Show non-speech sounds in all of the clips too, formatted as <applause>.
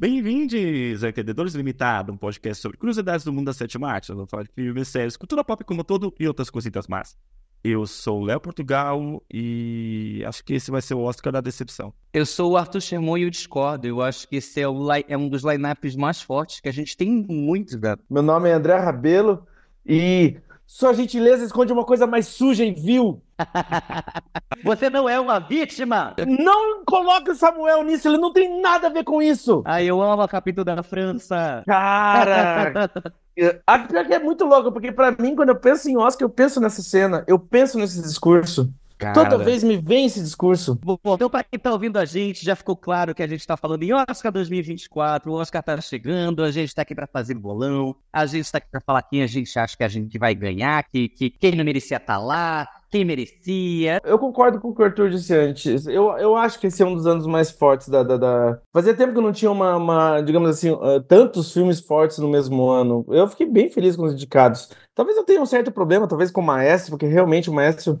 Bem-vindos a Entendedores Limitado, um podcast sobre curiosidades do mundo da sétima arte. Nós vamos de filmes, séries, cultura pop como todo e outras cositas más. Eu sou o Léo Portugal e acho que esse vai ser o Oscar da decepção. Eu sou o Arthur Sherman e eu discordo. Eu acho que esse é, o, é um dos lineups mais fortes que a gente tem muitos, velho. Meu nome é André Rabelo e sua gentileza esconde uma coisa mais suja e vil. <laughs> Você não é uma vítima! Não coloque o Samuel nisso, ele não tem nada a ver com isso! Ai, eu amo a capítulo da França! Cara! <laughs> a pior que é muito louco, porque pra mim, quando eu penso em Oscar, eu penso nessa cena, eu penso nesse discurso. Cara... Toda vez me vem esse discurso. Bom, então, para quem tá ouvindo a gente, já ficou claro que a gente tá falando em Oscar 2024, o Oscar tá chegando, a gente tá aqui para fazer bolão, a gente tá aqui pra falar quem a gente acha que a gente vai ganhar, que, que quem não merecia tá lá, quem merecia. Eu concordo com o que o Arthur disse antes. Eu, eu acho que esse é um dos anos mais fortes da. da, da... Fazia tempo que não tinha uma, uma digamos assim, uh, tantos filmes fortes no mesmo ano. Eu fiquei bem feliz com os indicados. Talvez eu tenha um certo problema, talvez com o Maestro, porque realmente o Maestro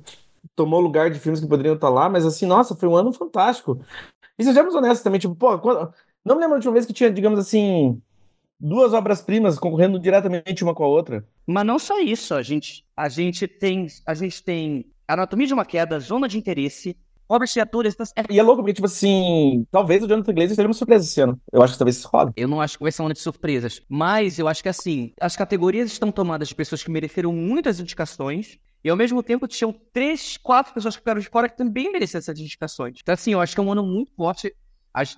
tomou lugar de filmes que poderiam estar lá, mas assim, nossa, foi um ano fantástico. E sejamos honestos também, tipo, pô, quando... não me lembro de última vez que tinha, digamos assim, duas obras-primas concorrendo diretamente uma com a outra. Mas não só isso, a gente, a gente tem, a gente tem Anatomia de uma Queda, Zona de Interesse, obras de atores. E é louco, porque, tipo assim, talvez o Jonathan Glazer seja uma surpresa esse ano. Eu acho que talvez isso roda. Eu não acho que vai ser uma de surpresas. Mas eu acho que, assim, as categorias estão tomadas de pessoas que mereceram muitas indicações. E ao mesmo tempo tinham três, quatro pessoas que ficaram de fora que também mereciam essas indicações. Então, assim, eu acho que é um ano muito forte.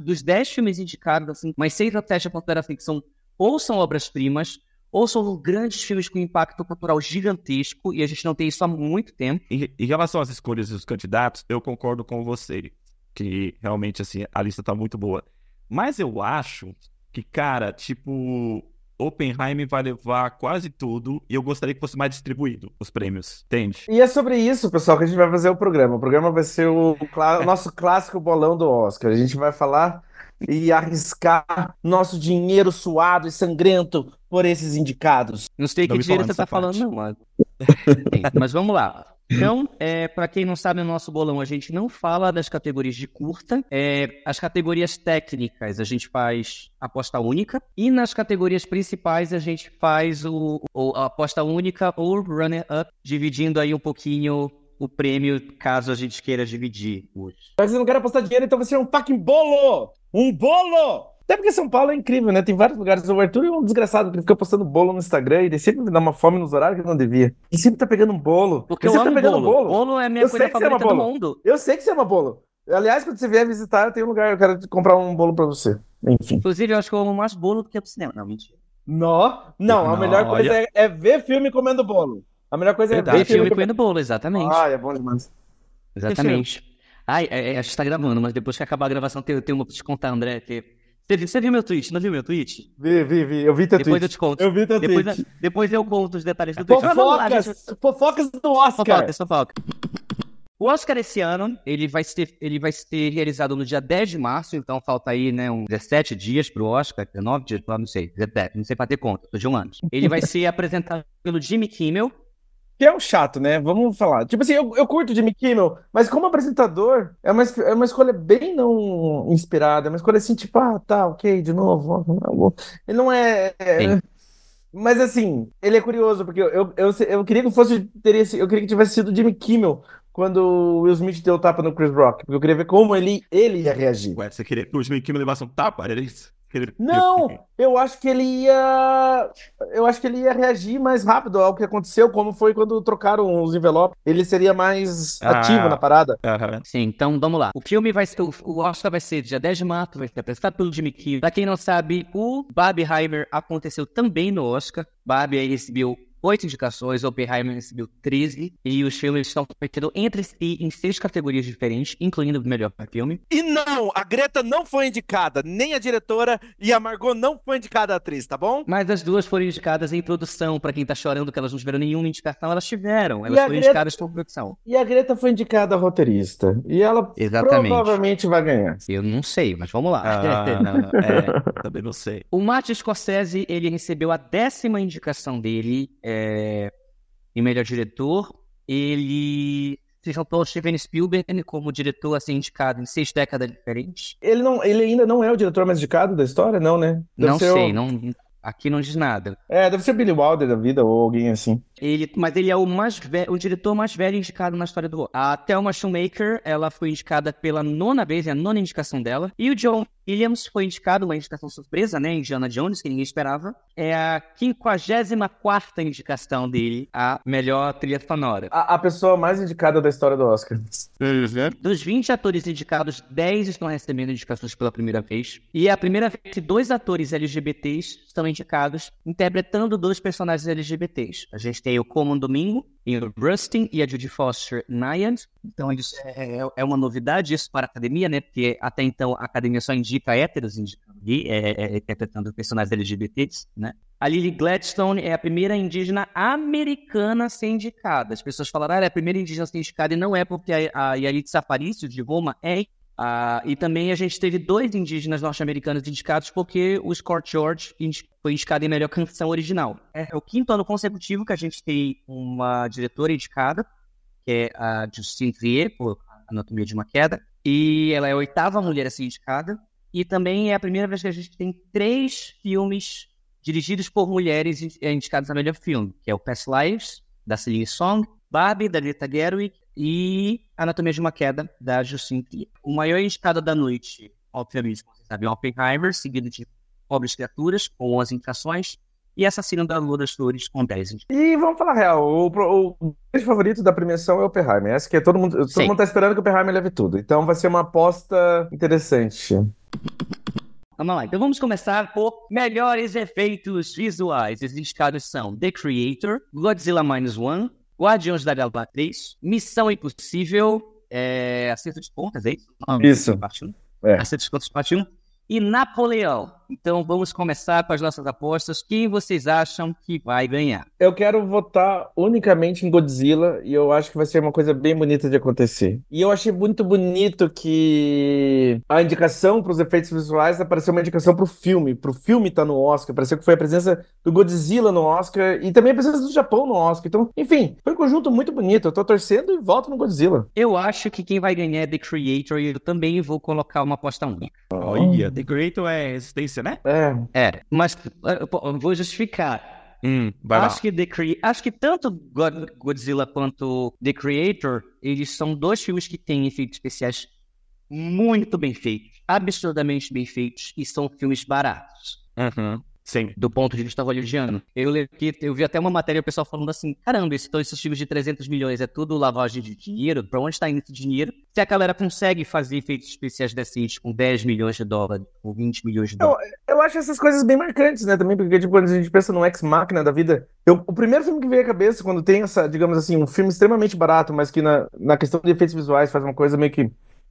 Dos dez filmes indicados, assim, mais seis até assim, que são ou são obras-primas, ou são grandes filmes com impacto cultural gigantesco, e a gente não tem isso há muito tempo. Em, em relação às escolhas dos candidatos, eu concordo com você, que realmente, assim, a lista tá muito boa. Mas eu acho que, cara, tipo, Oppenheimer vai levar quase tudo e eu gostaria que fosse mais distribuído os prêmios, entende? E é sobre isso, pessoal, que a gente vai fazer o programa. O programa vai ser o, <laughs> o nosso clássico bolão do Oscar. A gente vai falar e arriscar nosso dinheiro suado e sangrento por esses indicados. Não sei que dinheiro você tá parte. falando, não, mas... mas vamos lá. Então, é, para quem não sabe, no nosso bolão a gente não fala das categorias de curta. É, as categorias técnicas a gente faz aposta única. E nas categorias principais a gente faz o, o a aposta única ou runner-up, dividindo aí um pouquinho o prêmio caso a gente queira dividir hoje. Mas você não quer apostar dinheiro, então você é um fucking bolo! Um bolo! Até porque São Paulo é incrível, né? Tem vários lugares. O Arthur é um desgraçado que fica postando bolo no Instagram e ele sempre me dá uma fome nos horários que não devia. E sempre tá pegando um bolo. Porque eu, eu tá pegando bolo. bolo. Bolo é a minha eu coisa favorita do mundo. Eu sei que você ama bolo. Aliás, quando você vier visitar, eu tenho um lugar, eu quero comprar um bolo pra você. Enfim. Inclusive, eu acho que eu amo mais bolo do que pro cinema. Não, mentira. Não, não, a melhor coisa é, é, ver filme comendo bolo. A melhor coisa é ver filme comendo bolo, exatamente. Ah, é bom demais. Exatamente. Ai, é, é, a gente tá gravando, mas depois que acabar a gravação, eu tenho uma pra te contar, André, que você, você viu meu tweet? Não viu meu tweet? Vi, vi, vi. Eu vi teu depois tweet. eu te conto. Eu vi teu depois, tweet. Depois eu conto os detalhes do tweet. Fofocas, gente... fofocas do Oscar. Fofocas, fofocas. O Oscar esse ano, ele vai, ser, ele vai ser realizado no dia 10 de março, então falta aí, né, uns 17 dias pro Oscar, 19 dias, não sei, 17, não sei pra ter conta, tô de um ano. Ele vai ser apresentado pelo Jimmy Kimmel, que é um chato, né? Vamos falar. Tipo assim, eu, eu curto Jimmy Kimmel, mas como apresentador, é uma, é uma escolha bem não inspirada. É uma escolha assim, tipo, ah, tá, ok, de novo. Ele não é. é mas assim, ele é curioso, porque eu, eu, eu, eu queria que fosse. Teria, eu queria que tivesse sido Jimmy Kimmel quando o Will Smith deu o tapa no Chris Rock. Porque eu queria ver como ele, ele ia reagir. Ué, você queria que o Jimmy Kimmel levasse um tapa? Era isso? Não, eu acho que ele ia. Eu acho que ele ia reagir mais rápido ao que aconteceu, como foi quando trocaram os envelopes. Ele seria mais ah, ativo na parada. Uh -huh. Sim, então vamos lá. O filme vai ser. O Oscar vai ser dia 10 de março, vai ser apresentado pelo Jimmy Kimmel. Pra quem não sabe, o Heimer aconteceu também no Oscar. Barbie recebeu oito indicações, Oppenheimer recebeu 13, e os filmes estão competindo entre si em seis categorias diferentes, incluindo o melhor filme. E não, a Greta não foi indicada, nem a diretora, e a Margot não foi indicada a atriz, tá bom? Mas as duas foram indicadas em produção, para quem tá chorando que elas não tiveram nenhuma indicação, elas tiveram, elas foram Greta... indicadas por produção. E a Greta foi indicada a roteirista, e ela Exatamente. provavelmente vai ganhar. Eu não sei, mas vamos lá. Ah, <laughs> é, também não sei. O Martin Scorsese, ele recebeu a décima indicação dele, é, em melhor diretor, ele Vocês juntou o Steven Spielberg como diretor assim indicado em seis décadas diferentes? Ele, não, ele ainda não é o diretor mais indicado da história, não, né? Deve não sei, o... não, aqui não diz nada. É, deve ser Billy Wilder da vida ou alguém assim. Ele, mas ele é o mais velho, o diretor mais velho indicado na história do. A Thelma Shoemaker, ela foi indicada pela nona vez, é a nona indicação dela. E o John Williams foi indicado, uma indicação surpresa, né? Indiana Jones, que ninguém esperava. É a 54 indicação dele, a melhor trilha sonora. A, a, pessoa mais indicada da história do Oscar. Dos 20 atores indicados, 10 estão recebendo indicações pela primeira vez. E é a primeira vez que dois atores LGBTs estão indicados interpretando dois personagens LGBTs. A gente tem tem o Como um Domingo, em Rustin e a Judy Foster Nyand. Então, isso é, é, é, uma novidade isso para a academia, né? Porque até então a academia só indica héteros indicando é, é, interpretando personagens LGBTs, né? A Lily Gladstone é a primeira indígena americana a ser indicada. As pessoas falaram, ah, ela é a primeira indígena a ser indicada, e não é porque a, a Yalitza Aparicio, de Roma, é ah, e também a gente teve dois indígenas norte-americanos indicados porque o Scott George foi indicado em melhor canção original. É o quinto ano consecutivo que a gente tem uma diretora indicada, que é a Justine Trier, por Anatomia de uma Queda, e ela é a oitava mulher a ser indicada. E também é a primeira vez que a gente tem três filmes dirigidos por mulheres indicados a melhor filme, que é o Past Lives, da Celine Song, Barbie, da Greta Gerwig, e Anatomia de uma Queda, da Justine Trier. O maior indicado da noite, obviamente, como vocês sabem, é Oppenheimer, seguido de Pobres Criaturas, com 11 indicações, e Assassino da Lua das Flores, com 10 E vamos falar real, o, o grande favorito da premiação é o Oppenheimer. Essa que é todo mundo, todo Sim. mundo tá esperando que o Oppenheimer leve tudo. Então vai ser uma aposta interessante. Vamos lá, então vamos começar por melhores efeitos visuais. Os indicados são The Creator, Godzilla Minus One, Guardiões da Galáxia 3, Missão Impossível, é, Acerto de Contas, é isso? isso. Parte 1. É. Acerto de Contas, parte 1 e Napoleão. Então vamos começar com as nossas apostas. Quem vocês acham que vai ganhar? Eu quero votar unicamente em Godzilla e eu acho que vai ser uma coisa bem bonita de acontecer. E eu achei muito bonito que a indicação para os efeitos visuais apareceu uma indicação para o filme. Para o filme estar tá no Oscar. Pareceu que foi a presença do Godzilla no Oscar e também a presença do Japão no Oscar. Então, enfim, foi um conjunto muito bonito. Eu tô torcendo e voto no Godzilla. Eu acho que quem vai ganhar é The Creator e eu também vou colocar uma aposta única. Olha, The Creator é resistência, né? É. É, mas eu vou justificar. Hum, acho, que The Cre... acho que tanto Godzilla quanto The Creator, eles são dois filmes que têm efeitos especiais muito bem feitos, absurdamente bem feitos, e são filmes baratos. Uhum. Sim. Do ponto de vista hollywoodiano. Eu, eu vi até uma matéria o pessoal falando assim: caramba, esse, então, esses filmes de 300 milhões é tudo lavagem de dinheiro? Pra onde está indo esse dinheiro? Se a galera consegue fazer efeitos especiais decentes com 10 milhões de dólares, ou 20 milhões de dólares. Eu, eu acho essas coisas bem marcantes, né? Também, porque tipo, quando a gente pensa no ex-máquina da vida, eu, o primeiro filme que veio à cabeça, quando tem essa, digamos assim, um filme extremamente barato, mas que na, na questão de efeitos visuais faz uma coisa meio que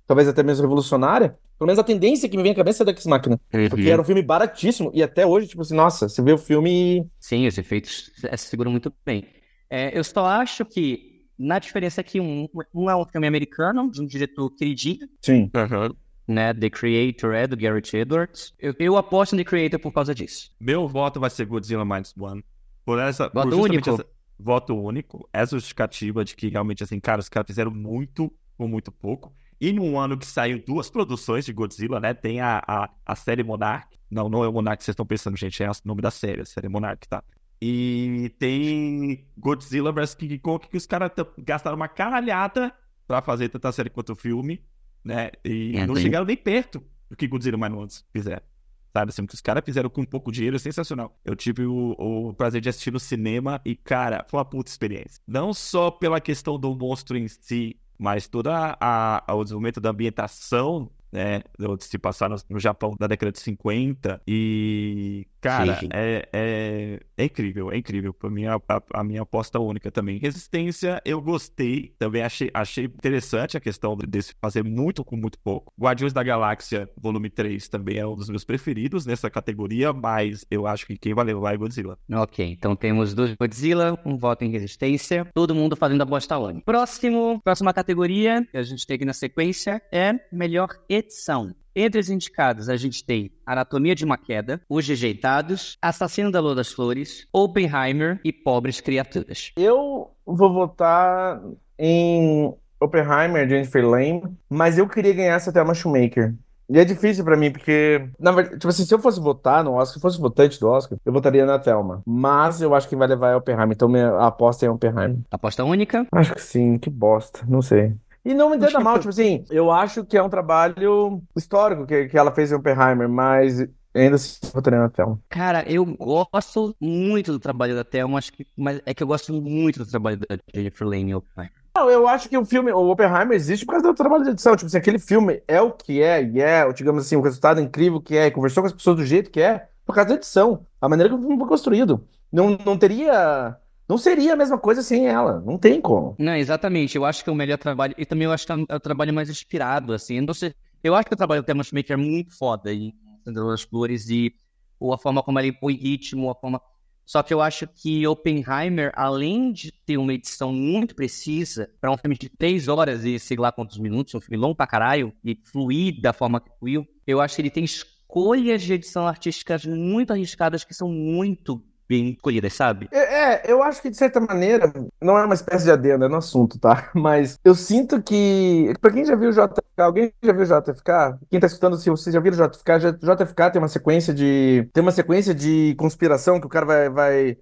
talvez até mesmo revolucionária, pelo menos a tendência que me vem à cabeça é da X-Máquina. Uhum. Porque era um filme baratíssimo, e até hoje, tipo assim, nossa, você vê o filme Sim, os efeitos se seguram muito bem. É, eu só acho que, na diferença é que um, um é um filme americano, de um diretor queridinho. Sim. Uhum. Né, The Creator é do Garrett Edwards. Eu, eu aposto no The Creator por causa disso. Meu voto vai ser Godzilla Minus One. Por essa, voto por único. Essa, voto único. Essa justificativa de que realmente, assim, cara, os caras fizeram muito com muito pouco. E num ano que saiu duas produções de Godzilla, né? Tem a, a, a série Monarch. Não, não é o Monarch que vocês estão pensando, gente. É o nome da série, a série Monarch, tá? E tem Godzilla vs King Kong, que os caras gastaram uma caralhada pra fazer tanta série quanto o filme, né? E é, não bem... chegaram nem perto do que Godzilla Minus fizeram. Sabe assim, o que os caras fizeram com pouco dinheiro é sensacional. Eu tive o, o, prazer de assistir no cinema e, cara, foi uma puta experiência. Não só pela questão do monstro em si, mas todo o desenvolvimento da ambientação né, se passar no, no, Japão da década de 50 e cara, é, é, é, incrível, é incrível, para mim a, a, minha aposta única também. Resistência, eu gostei, também achei, achei interessante a questão de fazer muito com muito pouco. Guardiões da Galáxia, volume 3, também é um dos meus preferidos nessa categoria, mas eu acho que quem vai levar é Godzilla. Ok, então temos dois Godzilla, um voto em Resistência, todo mundo fazendo a aposta única. Próximo, próxima categoria que a gente tem aqui na sequência é melhor edição. Entre os indicados, a gente tem Anatomia de uma Queda, Os Rejeitados, Assassino da Lua das Flores, Oppenheimer e Pobres Criaturas. Eu vou votar em Oppenheimer, Jennifer Lane, mas eu queria ganhar essa Thelma Shoemaker. E é difícil pra mim, porque, na verdade, tipo assim, se eu fosse votar no Oscar, se fosse votante do Oscar, eu votaria na Thelma. Mas eu acho que vai levar é Oppenheimer, então minha aposta é Oppenheimer. Aposta única? Acho que sim, que bosta, não sei. E não me entenda <laughs> mal, tipo assim, eu acho que é um trabalho histórico que, que ela fez em Oppenheimer, mas ainda assim votaria na Thelma. Cara, eu gosto muito do trabalho da Thelma, acho que, mas é que eu gosto muito do trabalho da Jennifer Lane em Oppenheimer. Não, eu acho que o filme, o Oppenheimer existe por causa do trabalho de edição. Tipo assim, aquele filme é o que é, e é, digamos assim, o resultado incrível que é, e conversou com as pessoas do jeito que é, por causa da edição. A maneira que o filme foi construído. Não, não teria. Não seria a mesma coisa sem ela. Não tem como. Não, exatamente. Eu acho que é o melhor trabalho. E também eu acho que é o trabalho mais inspirado, assim. Eu, não sei, eu acho que o trabalho do Tema Maker é muito foda em Sandra das Flores e ou a forma como ele põe ritmo, a forma só que eu acho que Oppenheimer, além de ter uma edição muito precisa, para um filme de três horas e sei lá quantos minutos, um filme longo pra caralho, e fluir da forma que fluiu, eu acho que ele tem escolhas de edição artísticas muito arriscadas que são muito bem escolhidas, sabe? É, é, eu acho que de certa maneira, não é uma espécie de adendo, é no assunto, tá? <laughs> Mas eu sinto que, pra quem já viu o JFK, alguém já viu o JFK? Quem tá escutando, se vocês já viram o JFK, JFK tem uma sequência de, tem uma sequência de conspiração que o cara vai, vai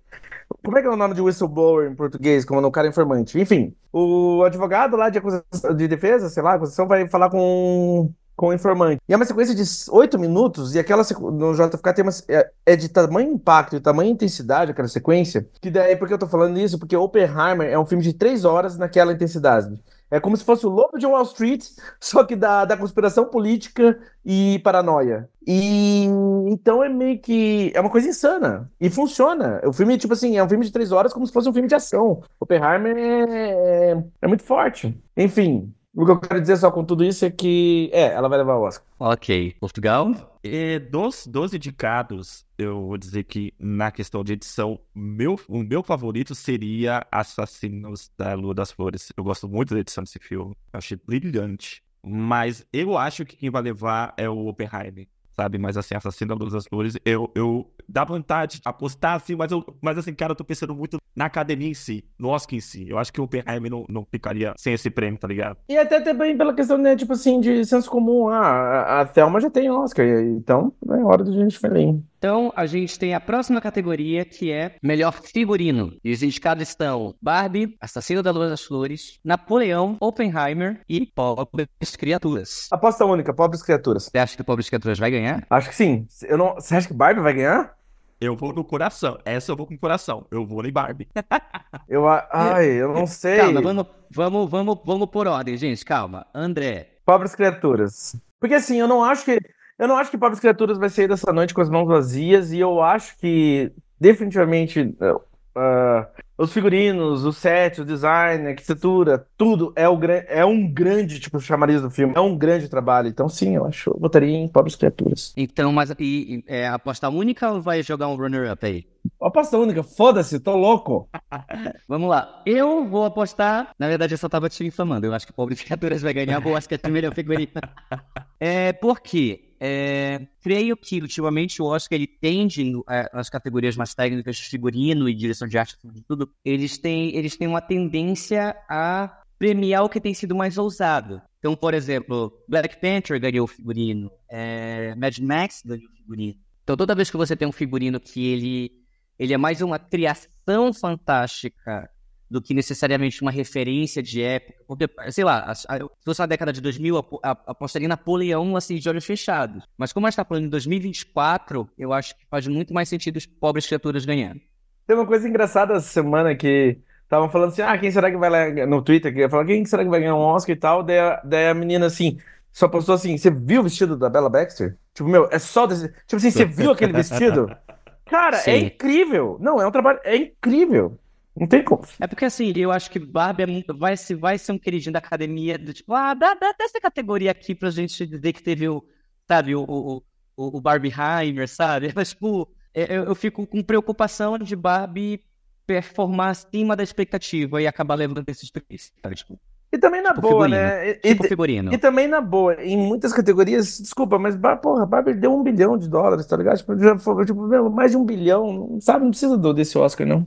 como é que é o nome de whistleblower em português, como no cara informante? Enfim, o advogado lá de, acusação, de defesa, sei lá, acusação vai falar com com o informante. E é uma sequência de oito minutos, e aquela no JFK tem uma, é, é, de tamanho impacto e tamanho intensidade aquela sequência, que daí, por que eu tô falando isso? Porque Oppenheimer é um filme de três horas naquela intensidade. É como se fosse o Lobo de Wall Street, <laughs> só que da, da conspiração política e paranoia. E então é meio que. É uma coisa insana. E funciona. O filme, tipo assim, é um filme de três horas como se fosse um filme de ação. Oppenheimer é, é, é muito forte. Enfim, o que eu quero dizer só com tudo isso é que, é, ela vai levar o Oscar. Ok. Portugal? E dos, dos indicados, eu vou dizer que na questão de edição, meu, o meu favorito seria Assassinos da Lua das Flores. Eu gosto muito da edição desse filme. Eu achei brilhante. Mas eu acho que quem vai levar é o Oppenheimer sabe? Mas assim, da Luz das Flores, eu, eu dá vontade de apostar assim, mas, eu, mas assim, cara, eu tô pensando muito na academia em si, no Oscar em si. Eu acho que o Oppenheimer não, não ficaria sem esse prêmio, tá ligado? E até também pela questão, né, tipo assim, de senso comum. Ah, a, Thelma já tem Oscar, então é hora de gente falar. Então, a gente tem a próxima categoria, que é Melhor Figurino. E os indicados estão Barbie, Assassino da Lua das Flores, Napoleão, Oppenheimer e Pobres Criaturas. Aposta única, Pobres Criaturas. Você acha que Pobres Criaturas vai ganhar? Acho que sim. Eu não... Você acha que Barbie vai ganhar? Eu vou no coração. Essa eu vou com o coração. Eu vou em Barbie. <laughs> eu, ai, eu não sei. Calma, vamos, vamos, vamos, vamos por ordem, gente. Calma. André. Pobres Criaturas. Porque assim, eu não acho que eu não acho que Pobres Criaturas vai sair dessa noite com as mãos vazias, e eu acho que definitivamente uh, os figurinos, o set, o design, a arquitetura, tudo é, o, é um grande tipo chamariz do filme, é um grande trabalho. Então, sim, eu acho eu votaria em Pobres Criaturas. Então, mas e, é aposta única ou vai jogar um runner-up aí? Aposta única, foda-se, tô louco. <laughs> Vamos lá. Eu vou apostar. Na verdade, eu só tava te infamando. Eu acho que Pobres Criaturas vai ganhar. Eu acho que é o melhor figurino. <laughs> é, por quê? É, creio que ultimamente o Oscar ele tende é, nas categorias mais técnicas de figurino e direção de arte tudo, eles têm eles têm uma tendência a premiar o que tem sido mais ousado. Então, por exemplo, Black Panther ganhou figurino, é, Mad Max ganhou figurino. Então, toda vez que você tem um figurino que ele ele é mais uma criação fantástica do que necessariamente uma referência de época. Porque, sei lá, se fosse na década de 2000, apostaria Napoleão assim, de olhos fechados. Mas como a gente está falando em 2024, eu acho que faz muito mais sentido os pobres criaturas ganhando. Tem uma coisa engraçada essa semana que estavam falando assim, ah, quem será que vai no Twitter, que falar quem será que vai ganhar um Oscar e tal, daí a, daí a menina assim, só postou assim, você viu o vestido da Bella Baxter? Tipo, meu, é só desse... Tipo assim, você viu aquele vestido? <laughs> Cara, é Sim. é incrível. Não, é um trabalho, é incrível. Não tem como. É porque assim, eu acho que Barbie é muito, vai, ser, vai ser um queridinho da academia, do tipo, ah, dá, dá dessa categoria aqui pra gente dizer que teve o, sabe, o, o, o, o Barbieheimer, sabe? <laughs> Mas, tipo, é, eu, eu fico com preocupação de Barbie performar acima da expectativa e acabar levando esses três, sabe? Tipo, e também na tipo boa, figurino. né? E, tipo figurino. E também na boa, em muitas categorias, desculpa, mas porra, Barbie deu um bilhão de dólares, tá ligado? Tipo, já foi, tipo, mais de um bilhão, sabe? Não precisa do, desse Oscar, não.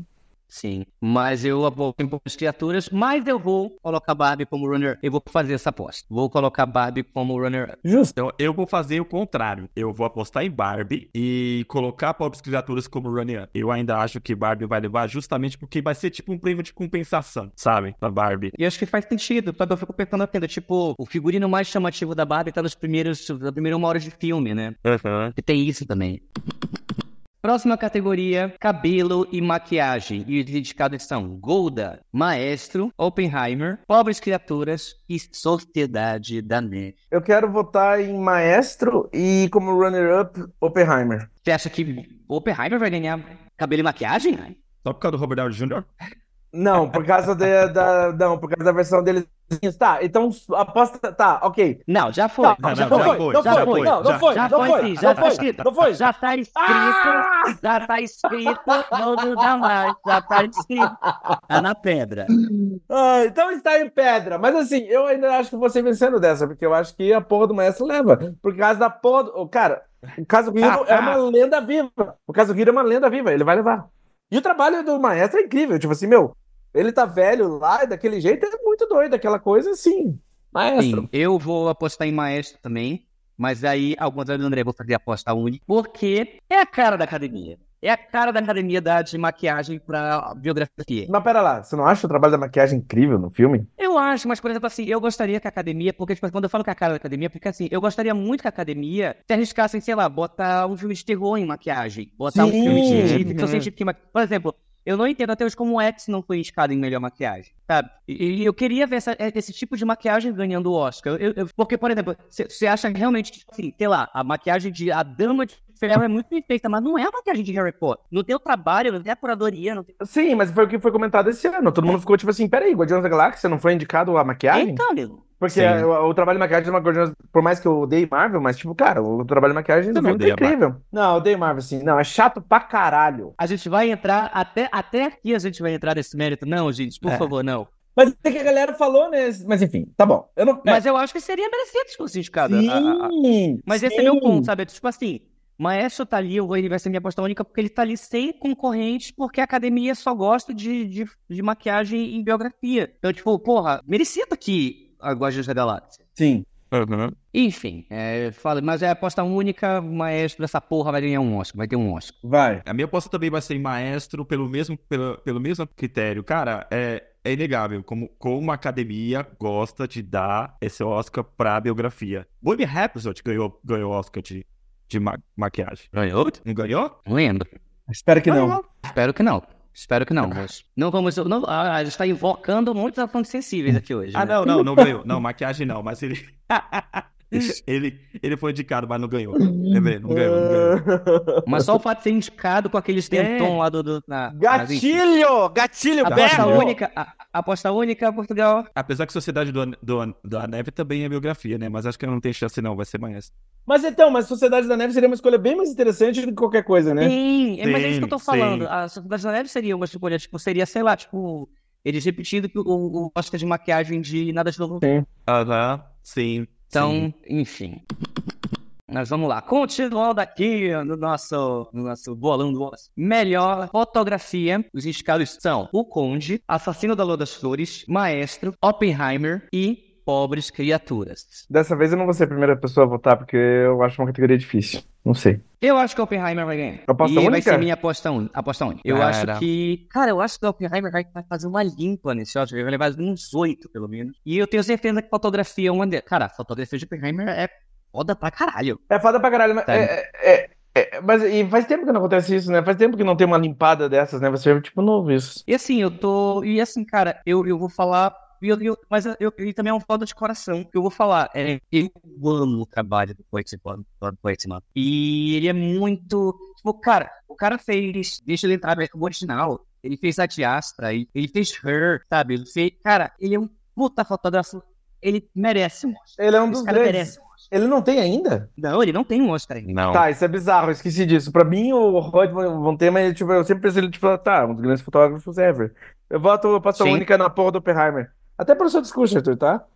Sim, mas eu aposto em poucas criaturas, mas eu vou colocar Barbie como runner. Eu vou fazer essa aposta. Vou colocar Barbie como runner. Justo. Então eu vou fazer o contrário. Eu vou apostar em Barbie e colocar Pobres Criaturas como runner. Eu ainda acho que Barbie vai levar justamente porque vai ser tipo um prêmio de compensação, sabe? Pra Barbie. E acho que faz sentido, que eu fico pensando aqui, tipo, o figurino mais chamativo da Barbie tá nos primeiros, na primeira uma hora de filme, né? Uhum. E tem isso também. Próxima categoria, cabelo e maquiagem. E os indicados são Golda, Maestro, Oppenheimer, Pobres Criaturas e Sociedade da Neve. Eu quero votar em Maestro e como runner-up, Oppenheimer. Você acha que Oppenheimer vai ganhar cabelo e maquiagem? Só por causa do Robert Downey Jr.? Não, por causa de- da. Não, por causa da versão deles. Tá, então aposta. Tá, ok. Não, já foi. Não, não, já, já foi. foi, não já foi, foi, não, não já- foi, Já não foi, foi, sim, já não tá foi, escrito. não foi. Já tá escrito. Já tá escrito. Não muda mais. Já tá escrito. Tá na pedra. Ah, então está em pedra. Mas assim, eu ainda acho que você vencendo dessa, porque eu acho que a porra do maestro leva. Por causa da porra. Do... Cara, o caso Hiro é uma <laughs> lenda viva. O caso Hiro é uma lenda viva, ele vai levar. E o trabalho do maestro é incrível. Tipo assim, meu, ele tá velho lá e daquele jeito é muito doido, aquela coisa assim. Maestro. Sim, eu vou apostar em maestro também. Mas aí, ao contrário do André, eu vou fazer aposta única. Porque é a cara da academia. É a cara da academia dar de maquiagem pra biografia. Mas pera lá, você não acha o trabalho da maquiagem incrível no filme? Eu acho, mas, por exemplo, assim, eu gostaria que a academia, porque, tipo, quando eu falo que é a cara da academia, porque assim, eu gostaria muito que a academia se arriscassem, sei lá, botar um filme de terror em maquiagem, botar um Sim. filme de ficção científica em maquiagem. Por exemplo, eu não entendo até hoje como o X não foi indicado em melhor maquiagem, sabe? E, e eu queria ver essa- esse tipo de maquiagem ganhando o Oscar. Eu- eu- porque, por exemplo, você acha realmente que, tipo assim, sei lá, a maquiagem de A Dama de Ferro é muito perfeita, mas não é a maquiagem de Harry Potter. Não tem o trabalho, não tem a curadoria, não tem. Sim, mas foi o que foi comentado esse ano. Todo mundo ficou tipo assim: peraí, Guardiões da Galáxia não foi indicado a maquiagem? Então, amigo. Porque Sim. o, o trabalho de maquiagem de uma Guardiões, por mais que eu odeie Marvel, mas tipo, cara, o trabalho de maquiagem do filme odeia incrível. Não, eu odeio Marvel, sim. Não, é chato pra caralho. A gente vai entrar, até, até aqui a gente vai entrar nesse mérito. Não, gente, por É. favor, não. Mas é que a galera falou, né? Mas enfim, tá bom. Eu não. Mas eu acho que seria merecido se fosse indicado. a- a- a- Sim, Mas esse é sim. meu ponto, sabe? Tipo assim, Maestro tá ali, eu vou- ele vai ser minha aposta única porque ele tá ali sem concorrentes, porque a academia só gosta de, de, de maquiagem em biografia. Então, tipo, porra, merecia tá aqui a Guardiões da Galáxia. Sim. Uhum. Enfim, é, fala, mas é aposta única, o Maestro dessa porra vai ganhar um Oscar, vai ter um Oscar. Vai. A minha aposta também vai ser em maestro pelo mesmo, pelo, pelo mesmo critério. Cara, é, é inegável como, como a academia gosta de dar esse Oscar pra biografia. Bohemian Rhapsody ganhou, ganhou Oscar de, de ma- maquiagem. Ganhou? Não ganhou? Não lembro. Espero que não. Ganhou. Espero que não. Espero que não, mas não vamos. Não, ah, a gente está invocando muitos assuntos sensíveis aqui hoje. Ah, né? não, não, não ganhou. Não, <laughs> maquiagem não, mas ele. <laughs> <laughs> ele, ele foi indicado, mas não ganhou. <laughs> Lembrei, não ganhou, não ganhou. Mas só o fato de ser indicado com aqueles É. dentão lá do. do na. Gatilho! Gatilho, Aposta única, a, aposta única, Portugal. Apesar que Sociedade do, do, da Neve também é biografia, né? Mas acho que não tem chance, não. Vai ser maestro. Mas então, mas Sociedade da Neve seria uma escolha bem mais interessante do que qualquer coisa, né? Sim, é, mas é isso que eu tô Sim, falando. sim. A Sociedade da Neve seria uma escolha, tipo, seria, sei lá, tipo, eles repetindo que o, o Oscar de maquiagem de Nada de Novo. Aham, sim. Então, sim. enfim. Mas vamos lá. Continuando aqui no nosso, no nosso bolão do Oscar. Melhor fotografia. Os indicados são O Conde, Assassino da Lua das Flores, Maestro, Oppenheimer e Pobres Criaturas. Dessa vez eu não vou ser a primeira pessoa a votar, porque eu acho uma categoria difícil. Não sei. Eu acho que o Oppenheimer vai ganhar. Aposta e vai única? ser minha aposta, un... aposta única. Eu Cara. acho que. Cara, eu acho que o Oppenheimer vai vai fazer uma limpa nesse Oscar. Ele vai levar uns oito, pelo menos. E eu tenho certeza que fotografia é uma delas. Cara, a fotografia de Oppenheimer é foda pra caralho. É foda pra caralho, mas. Sério. É, é- é- mas e faz tempo que não acontece isso, né? Faz tempo que não tem uma limpada dessas, né? Você é tipo novo isso. E assim, eu tô. E assim, cara, eu, eu vou falar. E Eu, eu- mas eu, e também é um foda de coração. que Eu vou falar. É, eu amo o trabalho do Poetsman. E ele é muito. Tipo, cara, o cara fez. Deixa ele entrar no original. Ele fez a Diastra, ele, ele fez Her, sabe? Ele fez. Cara, ele é um puta fotógrafo. Ele merece um Oscar. Ele é um dos grandes. merece um Oscar. Ele não tem ainda? Não, ele não tem um Oscar ainda. Não. Tá, isso é bizarro, eu esqueci disso. Pra mim, o Rod vão ter, mas tipo, eu sempre pensei, tipo, tá, um dos grandes fotógrafos ever. Eu voto a pasta Sim. única na porra do Oppenheimer. Até pelo seu discurso, Arthur, tá?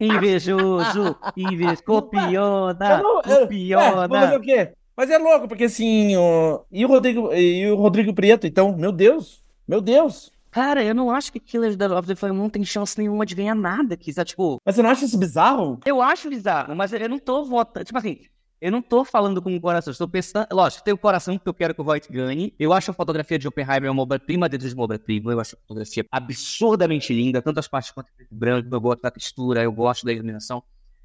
Invejoso, <laughs> invejoso, copiona, Eu não- eu- É, copiona. vou fazer o quê? Mas é louco, porque assim, o... E, o Rodrigo, e o Rodrigo Prieto, então, meu Deus. Meu Deus! Cara, eu não acho que Killers of the Flower Moon tem chance nenhuma de ganhar nada aqui, sabe? Tipo, Mas você não acha isso bizarro? eu acho bizarro, mas eu não tô votando. Tipo assim, eu não tô falando com o coração, estou pensando. Lógico, tem o coração que eu quero que o Voight ganhe. Eu acho a fotografia de Oppenheimer uma obra-prima dentro de uma obra-prima. Eu acho a fotografia absurdamente linda, tanto as partes quanto e branco. Eu gosto da textura, eu gosto da iluminação,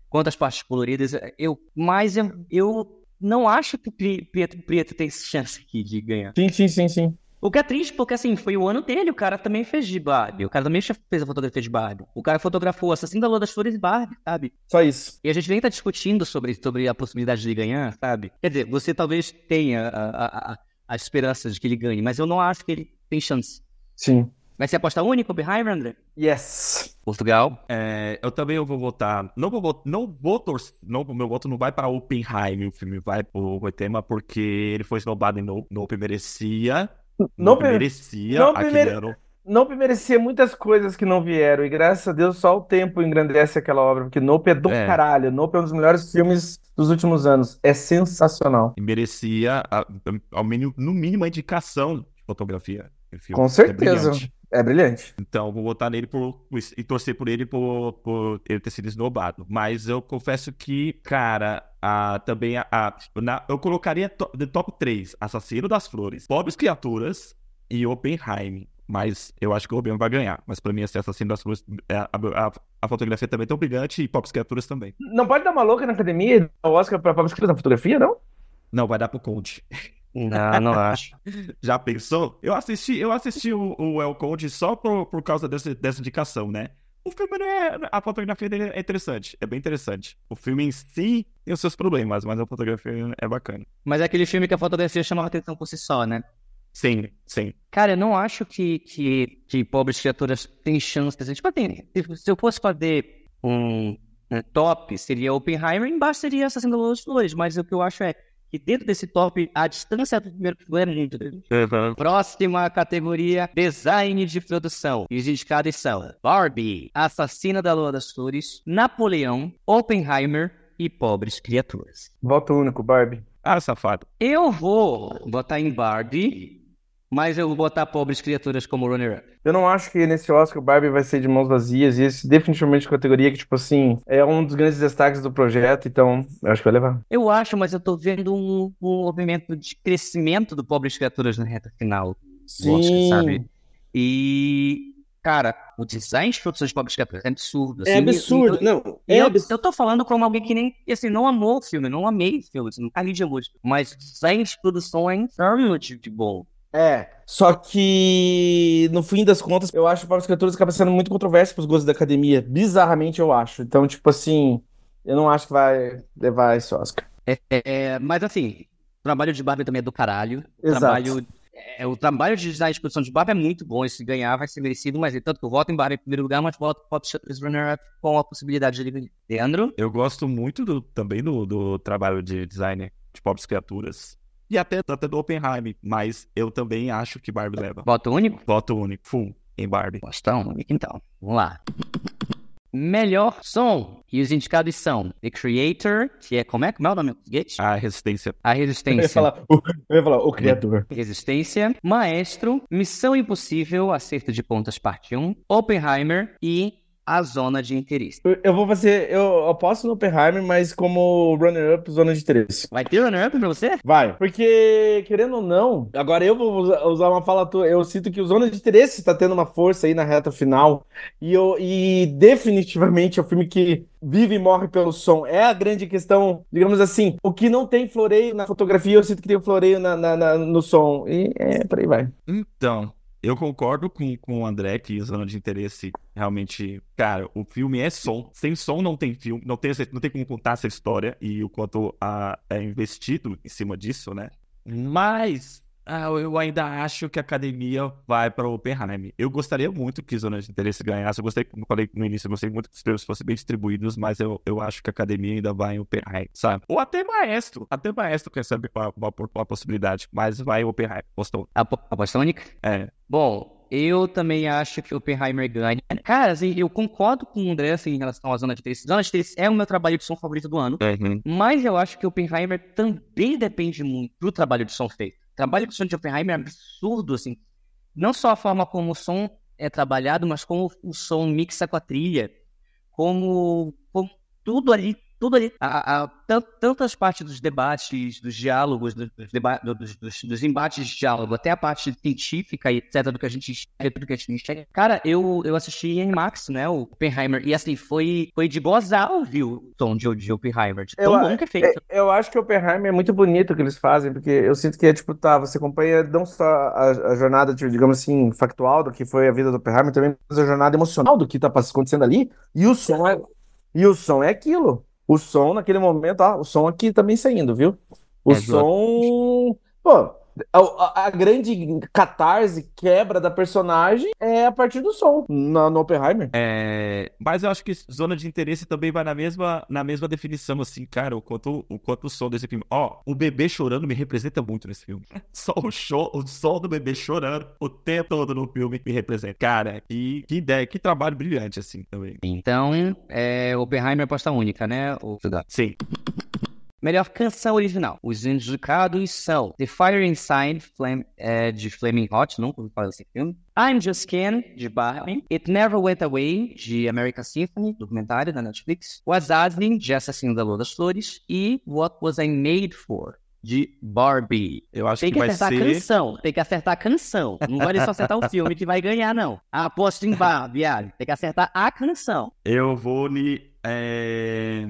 quanto as partes coloridas. Eu, mas eu, eu não acho que o Pietro Prieto tem chance aqui de ganhar. Sim, sim, sim, sim. O que é triste, porque assim, foi o ano dele, o cara também fez de Barbie. O cara também fez a fotografia de Barbie. O cara fotografou Assassino da Lua das Flores e Barbie, sabe? Só isso. E a gente nem tá discutindo sobre, sobre a possibilidade de ele ganhar, sabe? Quer dizer, você talvez tenha a, a, a, a esperança de que ele ganhe, mas eu não acho que ele tem chance. Sim. Vai ser aposta única, Oppenheimer, André? Yes. Portugal. É, eu também vou votar. Não vou votar. Não vou torcer. Não, meu voto não vai para Oppenheimer. O filme vai pro Roitema porque ele foi esnobado em No- Nope merecia. Não, pe- merecia. Mere- ano. Nope merecia muitas coisas que não vieram, e graças a Deus só o tempo engrandece aquela obra, porque Nope é do É. caralho. Nope é um dos melhores filmes dos últimos anos. É sensacional. E merecia, ao mínimo, no mínimo, a indicação de fotografia. Com É certeza. brilhante. É brilhante. Então, vou votar nele por, e torcer por ele por, por ele ter sido esnobado. Mas eu confesso que, cara, a, também a, a- na- eu colocaria to, de top 3 Assassino das Flores, Pobres Criaturas e Oppenheim. Mas eu acho que o Oppenheim vai ganhar. Mas pra mim, esse Assassino das Flores, é, a, a, a fotografia também é tão brilhante e Pobres Criaturas também. Não pode dar uma louca na academia e dar o Oscar pra Pablo Escrito na fotografia, não? Não, vai dar pro Conde. Não, não acho. <laughs> Já pensou? Eu assisti, eu assisti o, o El Conde só por, por causa desse, dessa indicação, né? O filme não é. A fotografia dele é interessante, é bem interessante. O filme em si tem os seus problemas, mas a fotografia é bacana. Mas é aquele filme que a fotografia chamava atenção por si só, né? Sim, sim. Cara, eu não acho que, que, que pobres criaturas têm chance. assim, Tipo, tem, se eu fosse fazer um, um top, seria Oppenheimer, embaixo seria Assassino da Lua Flores. Mas o que eu acho é que dentro desse top, a distância do primeiro filme é muito grande. Próxima categoria: Design de produção. E os indicados são Barbie, Assassina da Lua das Flores, Napoleão, Oppenheimer e Pobres Criaturas. Voto único, Barbie. Ah, safado. Eu vou botar em Barbie, mas eu vou botar Pobres Criaturas como runner-up. Eu não acho que nesse Oscar o Barbie vai ser de mãos vazias, e esse definitivamente é uma categoria que, tipo assim, é um dos grandes destaques do projeto, então eu acho que vai levar. Eu acho, mas eu tô vendo um, um movimento de crescimento do Pobres Criaturas na reta final. do Oscar, sabe? E, cara, o design de produção de Pobres Criaturas é absurdo. É assim, absurdo. e- Não, é eu, absurdo. eu tô falando como alguém que nem, assim, não amou o filme, não amei o filme, assim, não tá ali de música. Mas o design de produção é insanamente de bom. É, só que no fim das contas, eu acho que o Pablo Escrituras acaba sendo muito controverso pros gostos da academia. Bizarramente, eu acho. Então, tipo assim, eu não acho que vai levar esse Oscar. É, é, mas assim, o trabalho de Barbie também é do caralho. O Exato. trabalho, é, o trabalho de design de produção de Barbie é muito bom. E se ganhar, vai ser merecido. Mas tanto que eu voto em Barbie em primeiro lugar, mas voto em Pop Shutters Runner-Up com a possibilidade de ele ganhar. Leandro? Eu gosto muito do, também do, do trabalho de designer de Pobres Criaturas. E até, até do Oppenheim. Mas eu também acho que Barbie leva. Voto único? Voto único, full, em Barbie. Gostão? Então, vamos lá. Melhor som. E os indicados são The Creator, que é como é? Como é o nome? A resistência. A Eu ia Resistência. falar, o, eu ia falar, o criador. Resistência, Maestro, Missão Impossível, Acerto de Pontas, parte 1, Oppenheimer e A Zona de Interesse. Eu, eu vou fazer, eu aposto no Oppenheimer, mas como runner-up, zona de interesse. Vai ter runner-up pra você? Vai. Porque, querendo ou não, agora eu vou usa- usar uma fala tua. Eu sinto que o Zona de Interesse está tendo uma força aí na reta final. E, eu, e definitivamente é o filme que vive e morre pelo som. É a grande questão, digamos assim. O que não tem floreio na fotografia, eu sinto que tem o floreio na, na- na- no som. E é, por aí vai. Então, eu concordo com, com o André que zona de interesse realmente. Cara, o filme é som. Sem som não tem filme, não tem, não tem como contar essa história e o quanto a, é investido em cima disso, né? Mas ah, eu ainda acho que a academia vai para o Oppenheim. Eu gostaria muito que Zona de Interesse ganhasse. Eu gostei, como eu falei no início, eu gostei muito que os prêmios fossem bem distribuídos, mas eu, eu acho que a academia ainda vai em Oppenheim, sabe? Ou até Maestro. Até Maestro recebe uma, uma, uma possibilidade, mas vai em Oppenheim. Gostou? Apo- Aposta única? É. Bom, eu também acho que o Oppenheimer ganha. Cara, assim, eu concordo com o André assim, em relação à Zona de Interesse. Zona de Interesse é o meu trabalho de som favorito do ano. Uhum. Mas eu acho que o Oppenheimer também depende muito do trabalho de som feito. O trabalho de som de Oppenheimer é absurdo, assim. não só a forma como o som é trabalhado, mas como o som mixa com a trilha, como, como tudo ali tudo ali. A, a, tantas partes dos debates, dos diálogos, dos, deba dos, dos, dos, embates de diálogo, até a parte científica e etc., do que a gente enxerga, do que a gente enxerga. Cara, eu, eu assisti em Max, né, o Oppenheimer, e assim, foi, foi de gozar ouvir o tom de, de Oppenheimer, de tão eu, bom que é feito. É, eu acho que o Oppenheimer é muito bonito o que eles fazem, porque eu sinto que é tipo, tá, você acompanha não só a, a jornada, tipo, digamos assim, factual do que foi a vida do Oppenheimer, também a jornada emocional do que tá acontecendo ali, e o som é, e o som é aquilo. O som naquele momento, ó, o som aqui também saindo, viu? O é, som. Pô, a, a, grande catarse, quebra da personagem é a partir do som no, no Oppenheimer. É, mas eu acho que zona de interesse também vai na mesma, na mesma definição, assim, cara, o quanto, o quanto o som desse filme. Ó, o bebê chorando me representa muito nesse filme. <laughs> Só o show, o som do bebê chorando o tempo todo no filme me representa. Cara, que, que ideia, que trabalho brilhante, assim, também. Então, é, Oppenheimer é aposta única, né? O... Sim. Melhor canção original. Os indicados são The Fire Inside, é, de Flaming Hot, nunca ouvi falar desse filme. I'm Just Ken, de Barbie. It Never Went Away, de American Symphony, documentário da Netflix. Was Asling, de Assassino da Lua das Flores. E What Was I Made For, de Barbie. Eu acho tem que, que acertar ser... a canção. Tem que acertar a canção. Não vale só acertar o <laughs> filme que vai ganhar, não. Aposto em Barbie, Tem que acertar a canção. Eu vou ne... É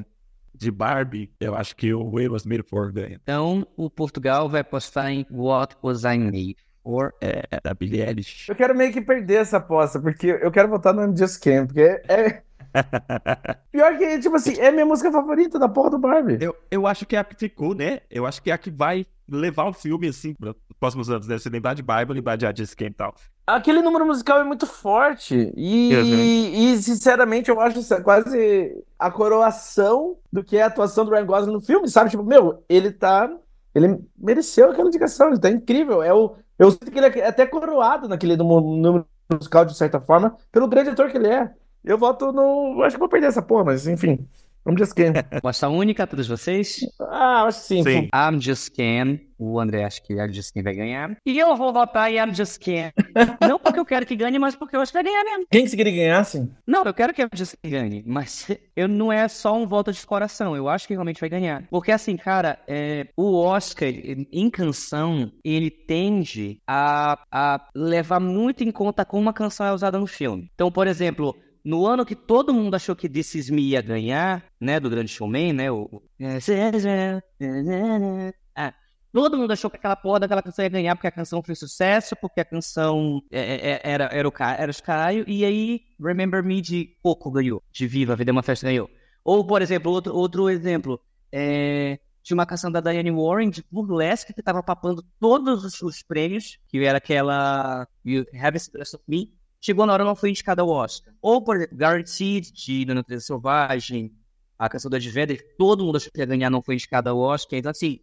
de Barbie, eu acho que o Way Was Made For ganha. Então, o Portugal vai apostar em What Was I Made For, é, da Billie Eilish. Eu quero meio que perder essa aposta, porque eu quero votar no Just Ken, porque é... <laughs> Pior que, tipo assim, é minha música favorita da porra do Barbie. Eu, eu acho que é a que ficou, né? Eu acho que é a que vai levar o filme, assim, para os próximos anos, né? Você lembrar de Bible, lembrar de Just Came e tal. Aquele número musical é muito forte. E, e, sinceramente, eu acho quase a coroação do que é a atuação do Ryan Gosling no filme, sabe? Tipo, meu, ele tá. Ele mereceu aquela indicação, ele tá incrível. É o, eu sinto que ele é até coroado naquele número musical, de certa forma, pelo grande ator que ele é. Eu voto no. Acho que vou perder essa porra, mas enfim. I'm just Ken. Aposta <laughs> única para todos vocês? Ah, acho sim. sim. I'm just Ken. O André acha que I'm just Ken vai ganhar. E eu vou votar em I'm just Ken. <laughs> Não porque eu quero que ganhe, mas porque eu acho que vai ganhar mesmo. Quem que você queria ganhar, sim? Não, eu quero que I'm just Ken ganhe. Mas eu não é só um voto de coração. Eu acho que realmente vai ganhar. Porque assim, cara, é, o Oscar em canção, ele tende a, a levar muito em conta como uma canção é usada no filme. Então, por exemplo, no ano que todo mundo achou que This Is Me ia ganhar, né, do Grande Showman, né, o... Ah, todo mundo achou que aquela porra daquela canção ia ganhar porque a canção fez sucesso, porque a canção é, é, é, era, era, o, era os caralho, e aí Remember Me de Coco ganhou, de Viva, Vida é uma Festa ganhou. Ou, por exemplo, outro, outro exemplo, é, tinha uma canção da Diane Warren de Burlesque que estava papando todos os, os, prêmios, que era aquela You Have a of Me, chegou na hora não foi indicada ao Oscar. Ou, por exemplo, Guaranteed, de Da Natureza Selvagem, a canção da Vedder, todo mundo achou que ia ganhar, não foi indicada ao Oscar. Então, assim,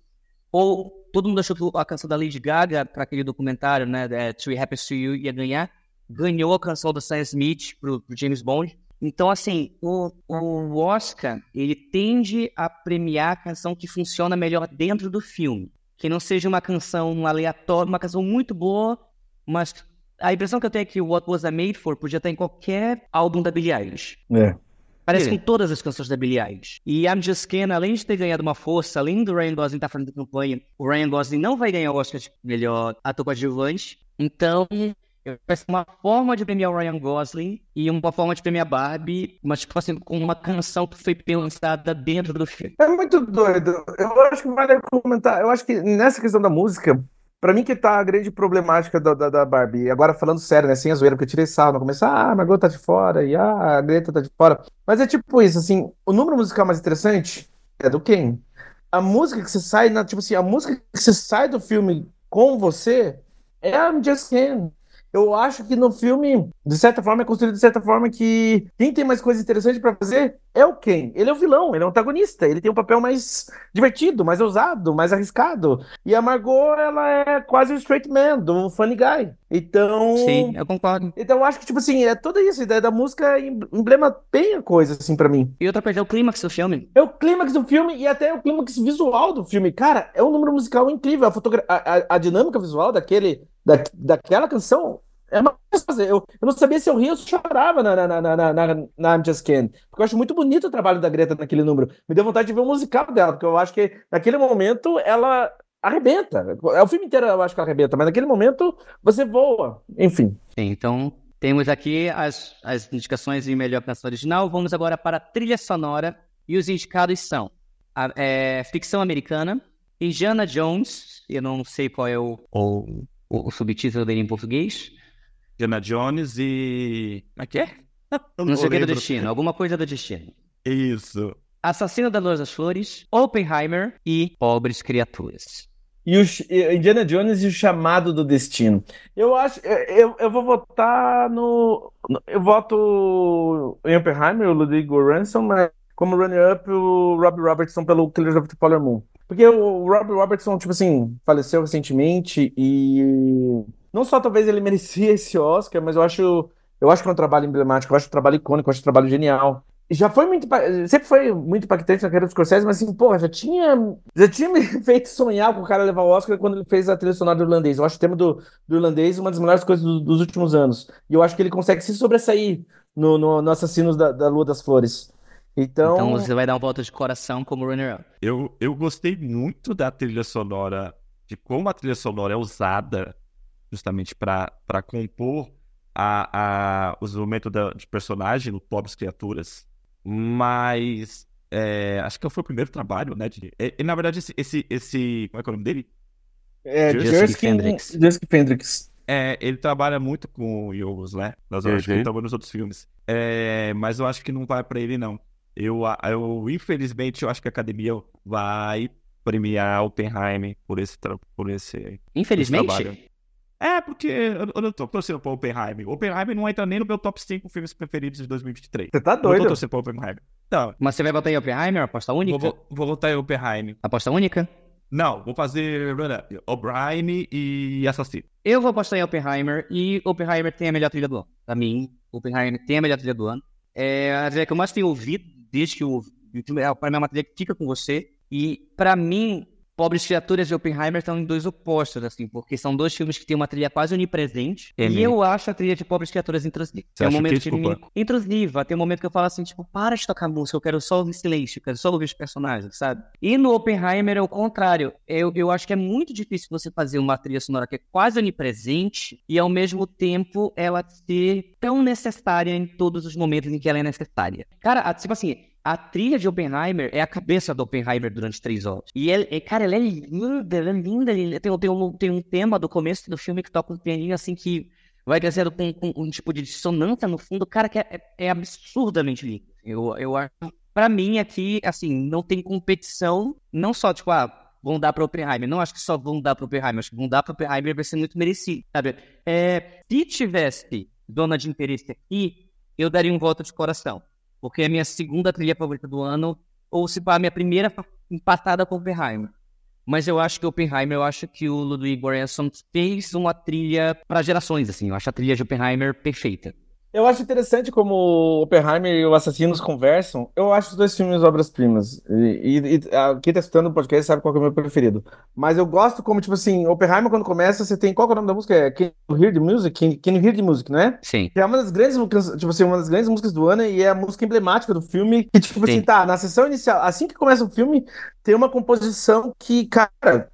ou todo mundo achou que a canção da Lady Gaga, para aquele documentário, né, é, To Be Happy To You, ia ganhar. Ganhou a canção da Sam Smith pro, pro James Bond. Então, assim, o, o Oscar, ele tende a premiar a canção que funciona melhor dentro do filme. Que não seja uma canção aleatória, uma canção muito boa, mas a impressão que eu tenho é que What Was I Made For podia estar em qualquer álbum da Billie Eilish. É. Parece com todas as canções da Billie Eilish. E I'm Just Ken, além de ter ganhado uma força, além do Ryan Gosling estar fazendo campanha, o Ryan Gosling não vai ganhar o Oscar de melhor ator coadjuvante. Então, parece uma forma de premiar o Ryan Gosling e uma forma de premiar Barbie, mas tipo assim, com uma canção que foi pensada dentro do filme. É muito doido. Eu acho que vale comentar. Eu acho que nessa questão da música, Pra mim que tá a grande problemática da, da, da Barbie. Agora falando sério, né? Sem a zoeira, porque eu tirei sarro no começo. Ah, a Margot tá de fora e ah, a Greta tá de fora. Mas é tipo isso, assim, o número musical mais interessante é do Ken. A música que você sai, na, tipo assim, a música que você sai do filme com você é I'm Just Ken eu acho que no filme, de certa forma, é construído de certa forma que quem tem mais coisa interessante para fazer é o Ken. Ele é o vilão, ele é o antagonista, ele tem um papel mais divertido, mais ousado, mais arriscado. E a Margot, ela é quase o straight man, do funny guy. Então. Sim, eu concordo. Então eu acho que, tipo assim, é toda isso, a ideia da música emblema bem a coisa, assim, para mim. E outra coisa é o clímax do filme. É o clímax do filme e até o clímax visual do filme. Cara, é um número musical incrível. A, fotogra a, a, a dinâmica visual daquele da, daquela canção é uma coisa fazer. Eu, eu não sabia se eu ria ou se chorava na, na, na, na, na, na I'm Just Ken. Porque eu acho muito bonito o trabalho da Greta naquele número. Me deu vontade de ver o musical dela, porque eu acho que naquele momento ela arrebenta. É o filme inteiro eu acho que ela arrebenta, mas naquele momento você voa. Enfim. Sim, então temos aqui as, as indicações de melhor canção original. Vamos agora para a trilha sonora. E os indicados são a, é, ficção americana, Indiana Jones, eu não sei qual é o, o, o, o subtítulo dele em português. Indiana Jones e. Como é que é? Não, não sei o que do destino, alguma coisa do destino. Isso. Assassino da Luz das Flores, Oppenheimer e Pobres Criaturas. E o Indiana Jones e o Chamado do Destino. Eu acho. Eu, eu vou votar no. Eu voto em Oppenheimer, o Ludwig Göransson, mas como runner-up o Robbie Robertson pelo Killers of the Polar Moon. Porque o Robbie Robertson, tipo assim, faleceu recentemente e não só talvez ele merecia esse Oscar, mas eu acho, eu acho que é um trabalho emblemático, eu acho um trabalho icônico, eu acho um trabalho genial. Já foi muito, sempre foi muito impactante na carreira dos Scorsese, mas assim, porra, já tinha, já tinha me <laughs> feito sonhar com o cara levar o Oscar quando ele fez a trilha sonora do Irlandês. Eu acho o tema do, do Irlandês uma das melhores coisas do, dos últimos anos. E eu acho que ele consegue se sobressair no, no, no Assassinos da, da Lua das Flores. Então... então você vai dar um voto de coração como runner-up. Eu, eu gostei muito da trilha sonora, de como a trilha sonora é usada justamente para compor a, a, o desenvolvimento da, de personagem no Pobres Criaturas. Mas é, acho que foi o primeiro trabalho, né? De, e, e, na verdade, esse, esse, esse. Como é que é o nome dele? É, Jersey Fendrix. É, ele trabalha muito com o Yogos, né? Nas horas uhum. que ele nos outros filmes. É, mas eu acho que não vai para ele, não. Eu, eu, infelizmente, eu acho que a academia vai premiar Oppenheimer por esse, por esse, infelizmente? Esse trabalho. É, porque eu não tô torcendo pro Oppenheimer. Oppenheimer não entra nem no meu top 5 filmes preferidos de 2023. Você tá doido? Eu tô torcendo pro Oppenheimer. Não. Mas você vai votar em Oppenheimer, aposta única? Vou, vou votar em Oppenheimer. Aposta única? Não, vou fazer O'Brien e Assassino. Eu vou apostar em Oppenheimer e Oppenheimer tem a melhor trilha do ano. Pra mim, Oppenheimer tem a melhor trilha do ano. É a trilha que eu mais tenho ouvido desde que o YouTube é para mim é uma trilha que fica com você. E para mim, Pobres Criaturas e Oppenheimer estão em dois opostos, assim, porque são dois filmes que têm uma trilha quase onipresente. É e eu acho a trilha de Pobres Criaturas intrusiva. Você tem um momento que, que me... intrusiva. Tem um momento que eu falo assim, tipo, para de tocar música, eu quero só ouvir silêncio, eu quero só ouvir os personagens, sabe? E no Oppenheimer é o contrário. Eu, eu acho que é muito difícil você fazer uma trilha sonora que é quase onipresente e ao mesmo tempo ela ser tão necessária em todos os momentos em que ela é necessária. Cara, tipo assim, a trilha de Oppenheimer é a cabeça do Oppenheimer durante três horas. E, ele, cara, ela é linda, ela é linda. Tem, tem, um, tem um tema do começo do filme que toca um pianinho assim que vai trazendo com, um tipo de dissonância no fundo. Cara, que é, é, é absurdamente lindo. Eu, eu acho. Pra mim, aqui, assim, não tem competição. Não só, tipo, ah, vão dar para Oppenheimer. Não acho que só vão dar para Oppenheimer. Acho que vão dar para Oppenheimer vai ser muito merecido, sabe? É, se tivesse dona de interesse aqui, eu daria um voto de coração porque é a minha segunda trilha favorita do ano, ou se para a minha primeira empatada com Oppenheimer. Mas eu acho que Oppenheimer, eu acho que o Ludwig Göransson fez uma trilha para gerações, assim. Eu acho a trilha de Oppenheimer perfeita. Eu acho interessante como Oppenheimer e o Assassinos conversam. Eu acho os dois filmes obras-primas. E, e, e quem tá escutando o podcast sabe qual é o meu preferido. Mas eu gosto como, tipo assim, Oppenheimer, quando começa, você tem. Qual é o nome da música? É Can You Hear the Music? Can, Can You Hear the Music, não é? Sim. Que é uma das grandes músicas, tipo assim, uma das grandes músicas do ano e é a música emblemática do filme. Que, tipo assim, Sim. assim, tá, na sessão inicial, assim que começa o filme, tem uma composição que, cara,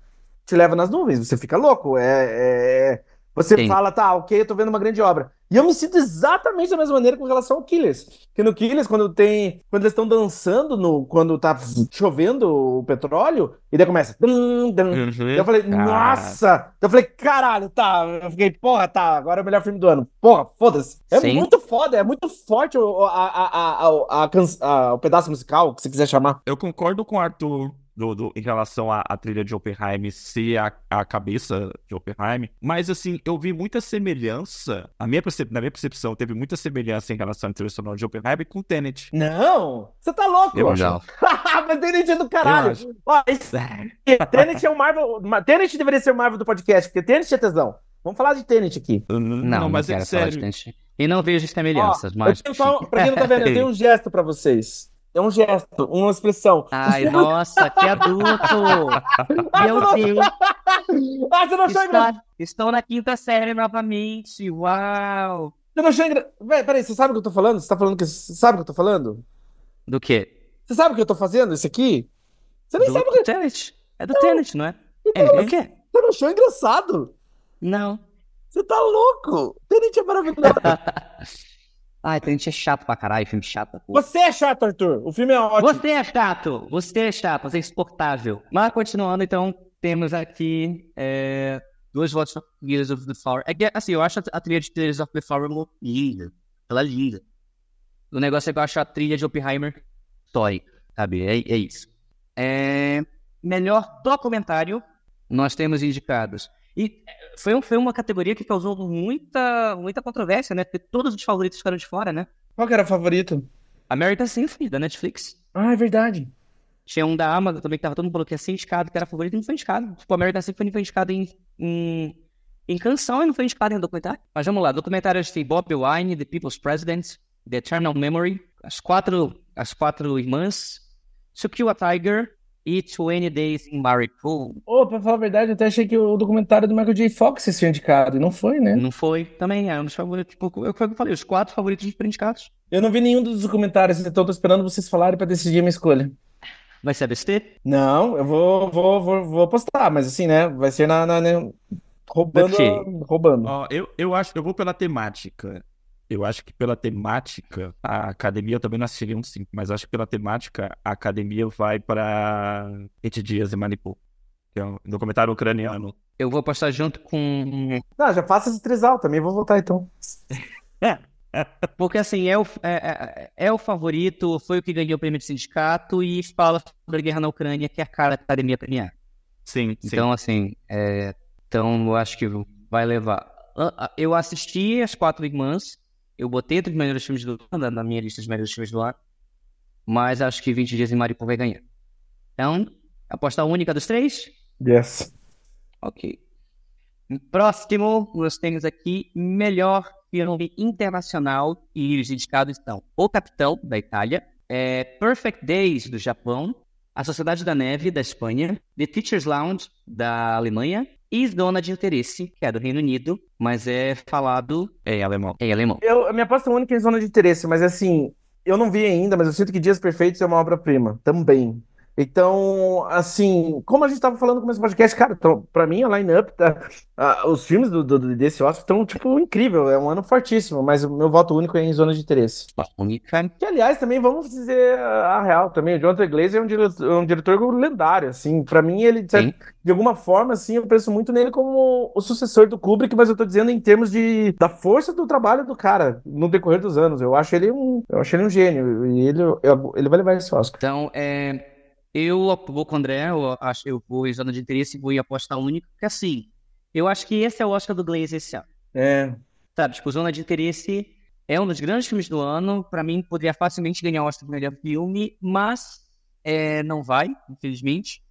te leva nas nuvens, você fica louco. É. é você Sim. fala, tá, ok, eu tô vendo uma grande obra. E eu me sinto exatamente da mesma maneira com relação ao Killers. Que no Killers, quando tem. Quando eles estão dançando, no, quando tá chovendo o petróleo, e daí começa. Dum, dum. Uhum. Eu falei, nossa! Eu falei, caralho, tá. Eu fiquei, porra, tá, agora é o melhor filme do ano. Porra, foda-se. É Sim. muito foda, é muito forte o, a, a, a, a, o pedaço musical, que você quiser chamar. Eu concordo com o Arthur do, do, em relação à, à, trilha de Oppenheim ser a, a cabeça de Oppenheim. Mas, assim, eu vi muita semelhança, a minha percep... na minha percepção, teve muita semelhança em relação à trilha sonora de Oppenheim com Tenet. Não! Você tá louco? Eu já. <laughs> Mas Tenet é do caralho. Ó, esse... <laughs> Tenet é o Marvel... Tenet deveria ser o Marvel do podcast, porque Tenet é tesão. Vamos falar de Tenet aqui. Não, não, mas é sério. E não vejo semelhanças, Ó, mas... Só, pra quem não tá vendo, eu tenho um <laughs> gesto pra vocês. É um gesto, uma expressão. Ai, nossa, que adulto! Meu Deus! <laughs> Ah, você não achou engraçado? Estou na quinta série novamente. Uau! Você não achou engraçado? Peraí, você sabe o que eu tô falando? Você tá falando que. Você sabe o que eu tô falando? Do quê? Você sabe o que eu tô fazendo? Isso aqui? Você nem Do, sabe o do que. Tenet. É do Tenet, não é? Então, É, é o quê? Você não achou engraçado? Não. Você tá louco? Tenet é maravilhoso. <laughs> Ai, Tenet é chato pra caralho, filme chato. porra. Você é chato, Arthur. O filme é ótimo. Você é chato! Você é chato, você é insuportável. Mas continuando, então, temos aqui é, dois votos para Gears of the Flower. É que, assim, eu acho a, a trilha de Gears of the Flower linda. Ela é linda. O negócio é que eu acho a trilha de Oppenheimer histórica, sabe? É, é isso. É, melhor documentário, nós temos indicados. E é, foi, um- foi uma categoria que causou muita, muita controvérsia, né? Porque todos os favoritos ficaram de fora, né? Qual que era o favorito? American Symphony, da Netflix. Ah, é verdade. Tinha um da Amazon também que tava todo mundo falando que ia ser indicado, que era favorito, e não foi indicado. Tipo, American Symphony foi indicado em, em, em canção e não foi indicado em documentário. Mas vamos lá, documentários tem Bob Wine, The People's President, The Eternal Memory, as quatro, as quatro irmãs, To Kill a Tiger e 20 Days in Maripool. Ô, pra falar a verdade, eu até achei que o documentário do Michael J. Fox ser indicado, e não foi, né? Não foi também, é um dos favoritos. Tipo, eu, que eu falei, os quatro favoritos foram indicados. Eu não vi nenhum dos documentários, então tô esperando vocês falarem pra decidir a minha escolha. Vai ser a besteira? Não, eu vou, vou, vou, vou postar, mas assim, né? Vai ser na, na, né, roubando, a- roubando. Ó, eu, eu acho, eu vou pela temática. Eu acho que pela temática, a academia eu também não assistiria um 5, mas acho que pela temática, a academia vai para 20 dias em Manipur, que é um documentário ucraniano. Eu vou apostar junto com Não, já faça esse trisal, também vou votar então. <laughs> Porque assim, é o, é, é- é o favorito, foi o que ganhou o prêmio de sindicato e fala sobre a guerra na Ucrânia, que é a cara da academia premiar. Sim, sim. Então, assim, é, então eu acho que vai levar. Eu assisti as quatro irmãs, eu botei entre os melhores filmes do ano, na- minha lista dos melhores filmes do ano, mas acho que 20 dias em Mariupol vai ganhar. Então, aposta única dos três? Yes. Ok. Próximo, nós temos aqui melhor filme internacional e os indicados estão O Capitão, da Itália, é, Perfect Days, do Japão, A Sociedade da Neve, da Espanha, The Teacher's Lounge, da Alemanha e Zona de Interesse, que é do Reino Unido, mas é falado É em alemão. em alemão. Eu, a minha aposta única é zona de interesse, mas assim, eu não vi ainda, mas eu sinto que Dias Perfeitos é uma obra-prima também. Então, assim, como a gente tava falando no começo do podcast, cara, então, pra mim a line-up, tá, os filmes do, do- desse Oscar estão, tipo, incrível, é um ano fortíssimo, mas o meu voto único é em zona de interesse. Que, aliás, também vamos dizer a real também, o Jonathan Glazer é um diretor, um diretor lendário, assim, pra mim ele, de alguma forma, assim, eu penso muito nele como o sucessor do Kubrick, mas eu tô dizendo em termos de, da força do trabalho do cara no decorrer dos anos, eu acho ele um, eu acho ele um gênio, e ele, eu- ele vai levar esse Oscar. Então, é, eu vou com o André, eu, acho, eu vou em Zona de Interesse e vou em Aposta Única, porque assim, eu acho que esse é o Oscar do Glazer esse ano. É, Sabe, tipo, Zona de Interesse é um dos grandes filmes do ano. Pra mim, poderia facilmente ganhar o Oscar do melhor filme, mas é, não vai, infelizmente.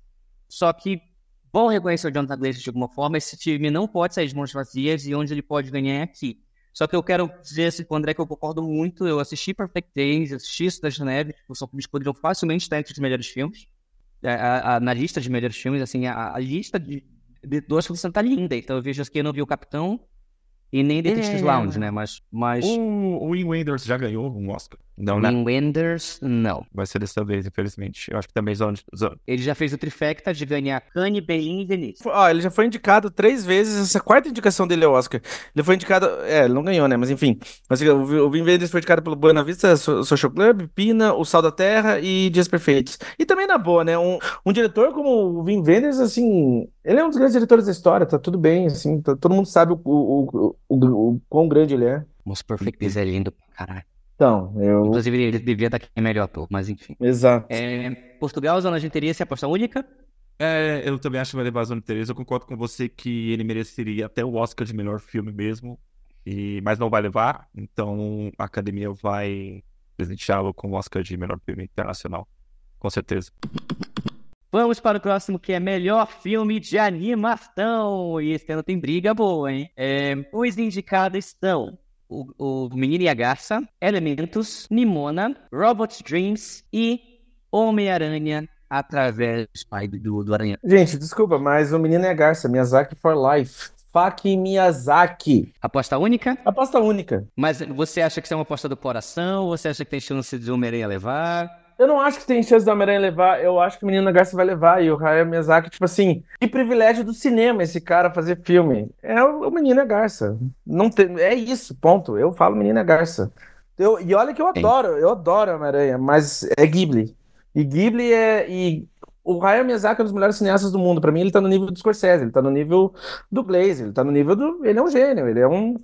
Só que, bom reconhecer o Jonathan Glazer de alguma forma, esse time não pode sair de mãos vazias e onde ele pode ganhar é aqui. Só que eu quero dizer assim, com o André que eu concordo muito. Eu assisti Perfect Days, assisti Cidade da Neve, tipo, são filmes que poderiam facilmente estar entre os melhores filmes. A- a- a- na lista de melhores filmes, assim, a, a lista de, de, do Oscar você tá linda. Então eu vejo que eu não vi o Capitão e nem The Teacher's É. Lounge, né? Mas, mas O, o Wim Wenders já ganhou um Oscar. Não, né? Wim Wenders, não. Vai ser dessa vez, infelizmente. Eu acho que também Zona de... Zona- Ele já fez o trifecta de ganhar Cannes, Berlim e Veneza. Ó, ele já foi indicado três vezes, essa quarta indicação dele ao Oscar. Ele foi indicado, é, ele não ganhou, né? Mas enfim. Mas, o o Wenders foi indicado pelo Buena Vista So- Social Club, Pina, O Sal da Terra e Dias Perfeitos. E também na boa, né? Um, um diretor como o Wim Wenders, assim, ele é um dos grandes diretores da história, tá tudo bem, assim, tá- todo mundo sabe o, o, o, o, o quão grande ele é. Moço Perfect Days é lindo pra caralho. Então, eu. Inclusive, ele devia estar aqui melhor ator, mas enfim. Exato. É, Portugal, zona de interesse, aposta única. É, eu também acho que vai levar a Zona de Teresa. Eu concordo com você que ele mereceria até o Oscar de melhor filme mesmo. E... Mas não vai levar. Então a academia vai presenteá-lo com o Oscar de melhor filme internacional. Com certeza. Vamos para o próximo, que é melhor filme de animação. E esse ano tem briga boa, hein? É, os indicados são o, o Menino e a Garça, Elementos, Nimona, Robot Dreams e Homem-Aranha através do, do Aranha. Gente, desculpa, mas o Menino e a Garça, Miyazaki for Life. Fuck Miyazaki. Aposta única? Aposta única. Mas você acha que isso é uma aposta do coração? Ou você acha que tem chance de Homem-Aranha levar? Eu não acho que tem chance do Homem-Aranha levar. Eu acho que o Menino Garça vai levar. E o Hayao Miyazaki, tipo assim, que privilégio do cinema esse cara fazer filme. É o, Menino Garça. Não tem, é isso, ponto. Eu falo Menino Garça. Eu, e olha que eu adoro, eu adoro Homem-Aranha, mas é Ghibli. E Ghibli é. E o Hayao Miyazaki é um dos melhores cineastas do mundo. Para mim, ele tá no nível do Scorsese, ele tá no nível do Glaze, ele tá no nível do. Ele é um gênio, ele é um.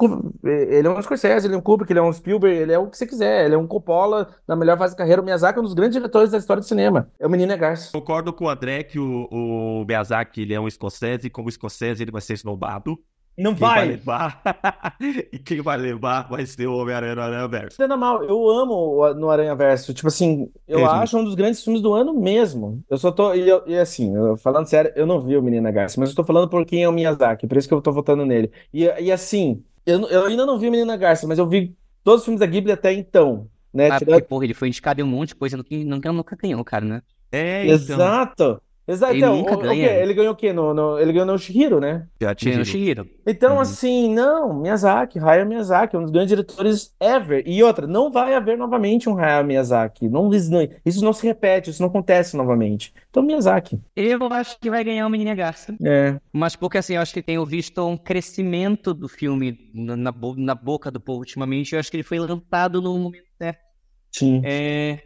Ele é um Scorsese, ele é um Kubrick, ele é um Spielberg, ele é o que você quiser. Ele é um Coppola na melhor fase da carreira. O Miyazaki é um dos grandes diretores da história do cinema. É o Menino é Garça. Concordo com o André que o, o Miyazaki ele é um escocese e como escocese ele vai ser esnobado. Não Quem vai vai. levar? e <laughs> quem vai levar vai ser o Homem-Aranha no Aranha Verso. Entenda mal, eu amo o- no Aranha Verso. Tipo assim, eu Mesmo. acho um dos grandes filmes do ano mesmo. Eu só tô. E, eu- e assim, eu- falando sério, eu não vi o Menina Garça, mas eu tô falando por quem é o Miyazaki, por isso que eu tô votando nele. E, e assim, eu, não- eu ainda não vi o Menina Garça, mas eu vi todos os filmes da Ghibli até então. Né? Ah, Tirando- porque, porra, ele foi indicado em um monte de coisa, nunca, nunca, nunca ganhou, cara, né? É, então. Exato. Exato. Ele Então, nunca o- o ganha. Ele ganhou o quê? No, no- ele ganhou no Shihiro, né? Já Ganhou atingiram. Shihiro. Então, Uhum. assim, não, Miyazaki, Hayao Miyazaki, um dos grandes diretores ever. E outra, não vai haver novamente um Hayao Miyazaki. Não, isso não- se repete, isso não acontece novamente. Então, Miyazaki. Eu acho que vai ganhar o Menino e a Garça. É. Mas porque assim, eu acho que tenho visto um crescimento do filme na, na bo- na boca do povo ultimamente. Eu acho que ele foi lançado no momento certo. Sim. É,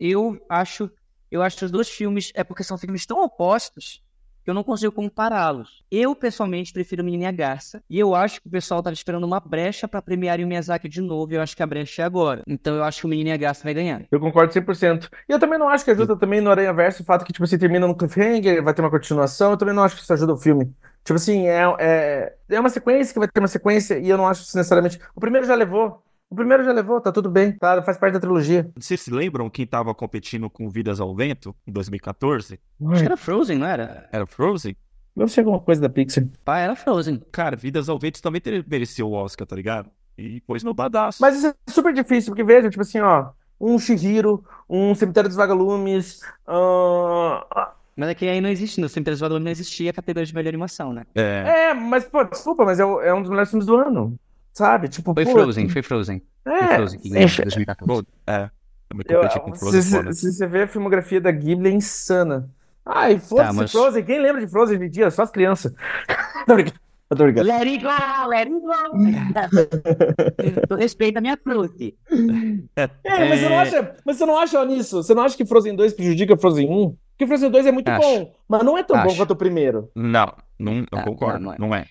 eu acho, eu acho que os dois filmes é porque são filmes tão opostos que eu não consigo compará-los. Eu pessoalmente prefiro Menina e a Garça e eu acho que o pessoal tava esperando uma brecha para premiar o Miyazaki de novo. E eu acho que a brecha é agora. Então eu acho que o Menina e a Garça vai ganhar. Eu concordo 100%. E eu também não acho que ajuda também no Aranha Verso o fato que, tipo assim, termina no cliffhanger, vai ter uma continuação. Eu também não acho que isso ajuda o filme. Tipo assim, é, é, é uma sequência que vai ter uma sequência e eu não acho isso necessariamente. O primeiro já levou. O primeiro já levou, tá tudo bem, tá? Faz parte da trilogia. Vocês se lembram quem tava competindo com Vidas ao Vento em 2014? Acho que era Frozen, não era? Era Frozen? Deve ser alguma coisa da Pixar. Pá, era Frozen. Cara, Vidas ao Vento também mereceu o Oscar, tá ligado? E pôs no badaço. Mas isso é super difícil, porque veja, tipo assim, ó, um Shihiro, um Cemitério dos Vagalumes, ah, Mas é que aí não existe, no Cemitério dos Vagalumes não existia a categoria de melhor animação, né? É. é, mas, pô, desculpa, mas é, o- é um dos melhores filmes do ano, sabe? Tipo, Foi pô, Frozen, foi Frozen. Foi É, Frozen que ganhou enfim, 2014. Pô, é. Eu- competi com Frozen se- se você vê a filmografia da Ghibli, é insana. Ai, foda-se Tá, mas- Frozen, quem lembra de Frozen em dia? Só as crianças. <laughs> Tô brincando, eu tô brincando. Let it go, let it go. Respeita a minha frute. É, mas você não É. acha, mas você não acha nisso? Você não acha que Frozen 2 prejudica Frozen 1? Porque Frozen 2 é muito Acho. bom, mas não é tão bom Acho. quanto o primeiro. Não, não, não Ah, concordo. não, Não, não é.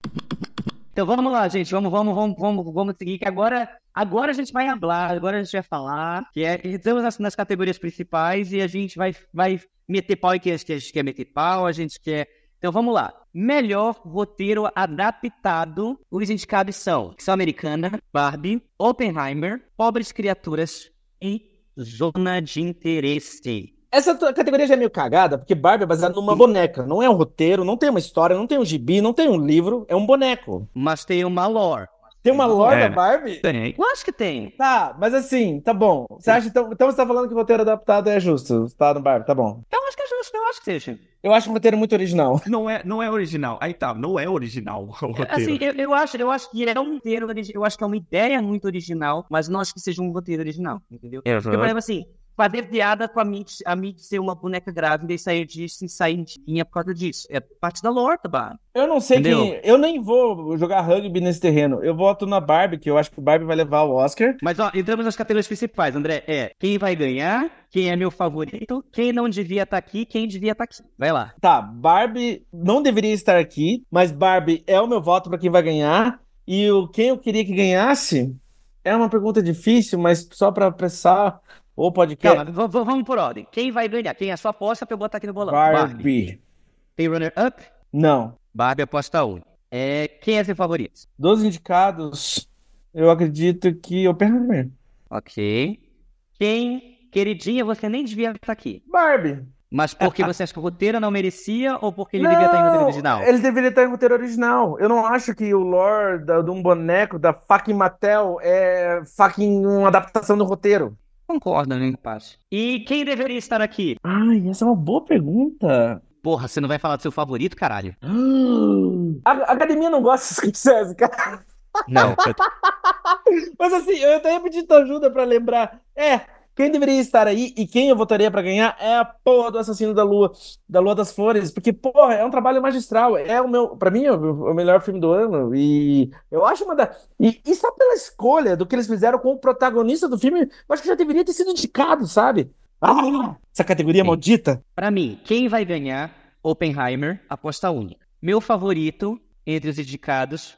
Então vamos lá, gente. Vamos, vamos, vamos, vamos, vamos seguir. Que agora, agora a gente vai falar, agora a gente vai falar. Que é, estamos nas, nas categorias principais e a gente vai, vai meter pau em quem a gente quer meter pau, a gente quer. Então vamos lá. Melhor roteiro adaptado. Os indicados são São Americana, Barbie, Oppenheimer, Pobres Criaturas e Zona de Interesse. Essa categoria já é meio cagada, porque Barbie é baseada numa boneca. Não é um roteiro, não tem uma história, não tem um gibi, não tem um livro, é um boneco. Mas tem uma lore. Tem uma lore É. da Barbie? Tem. Eu acho que tem. Tá, mas assim, tá bom. Você acha então, então você tá falando que o roteiro adaptado é justo, tá no Barbie, tá bom. Eu acho que é justo, eu acho que seja. Eu acho um roteiro muito original. <laughs> Não é, não é original. Aí tá, não é original o roteiro. Assim, eu, eu acho, eu acho que ele é um roteiro, origi- eu acho que é uma ideia muito original, mas não acho que seja um roteiro original, entendeu? Porque, por exemplo, assim, fazer piada com a Mitch, a Mitch ser uma boneca grávida e sair disso e sair de linha por causa disso. É parte da lore, tá bom? Eu não sei Entendeu? quem. Eu nem vou jogar rugby nesse terreno. Eu voto na Barbie, que eu acho que o Barbie vai levar o Oscar. Mas, ó, entramos nas categorias principais, André. É quem vai ganhar, quem é meu favorito, quem não devia estar aqui, quem devia estar aqui. Vai lá. Tá, Barbie não deveria estar aqui, mas Barbie é o meu voto pra quem vai ganhar. E o quem eu queria que ganhasse é uma pergunta difícil, mas só pra apressar o podcast. Calma, v- vamos por ordem. Quem vai ganhar? Quem é a sua aposta pra eu botar aqui no bolão? Barbie. Barbie. Tem runner-up? Não. Barbie aposta 1. É, quem é seu favorito? Dos indicados, eu acredito que Oppenheimer. Ok. Quem, queridinha, você nem devia estar aqui. Barbie. Mas porque você acha que o roteiro não merecia ou porque ele não, devia estar em roteiro original? Ele deveria estar em roteiro original. Eu não acho que o lore da, de um boneco da fucking Mattel é fucking uma adaptação do roteiro. Concordo, né, Paz? E quem deveria estar aqui? Ai, essa é uma boa pergunta. Porra, você não vai falar do seu favorito, caralho? <gasps> A, a academia não gosta de Scorsese, cara. Não. <laughs> Mas assim, eu até pedi tua ajuda pra lembrar. É, quem deveria estar aí e quem eu votaria para ganhar é a porra do Assassino da Lua, da Lua das Flores, porque, porra, é um trabalho magistral. É o meu, para mim, é o melhor filme do ano. E eu acho uma da. E, e só pela escolha do que eles fizeram com o protagonista do filme, eu acho que já deveria ter sido indicado, sabe? Ah, essa categoria Sim. maldita. Para mim, quem vai ganhar? Oppenheimer, aposta única. Meu favorito entre os indicados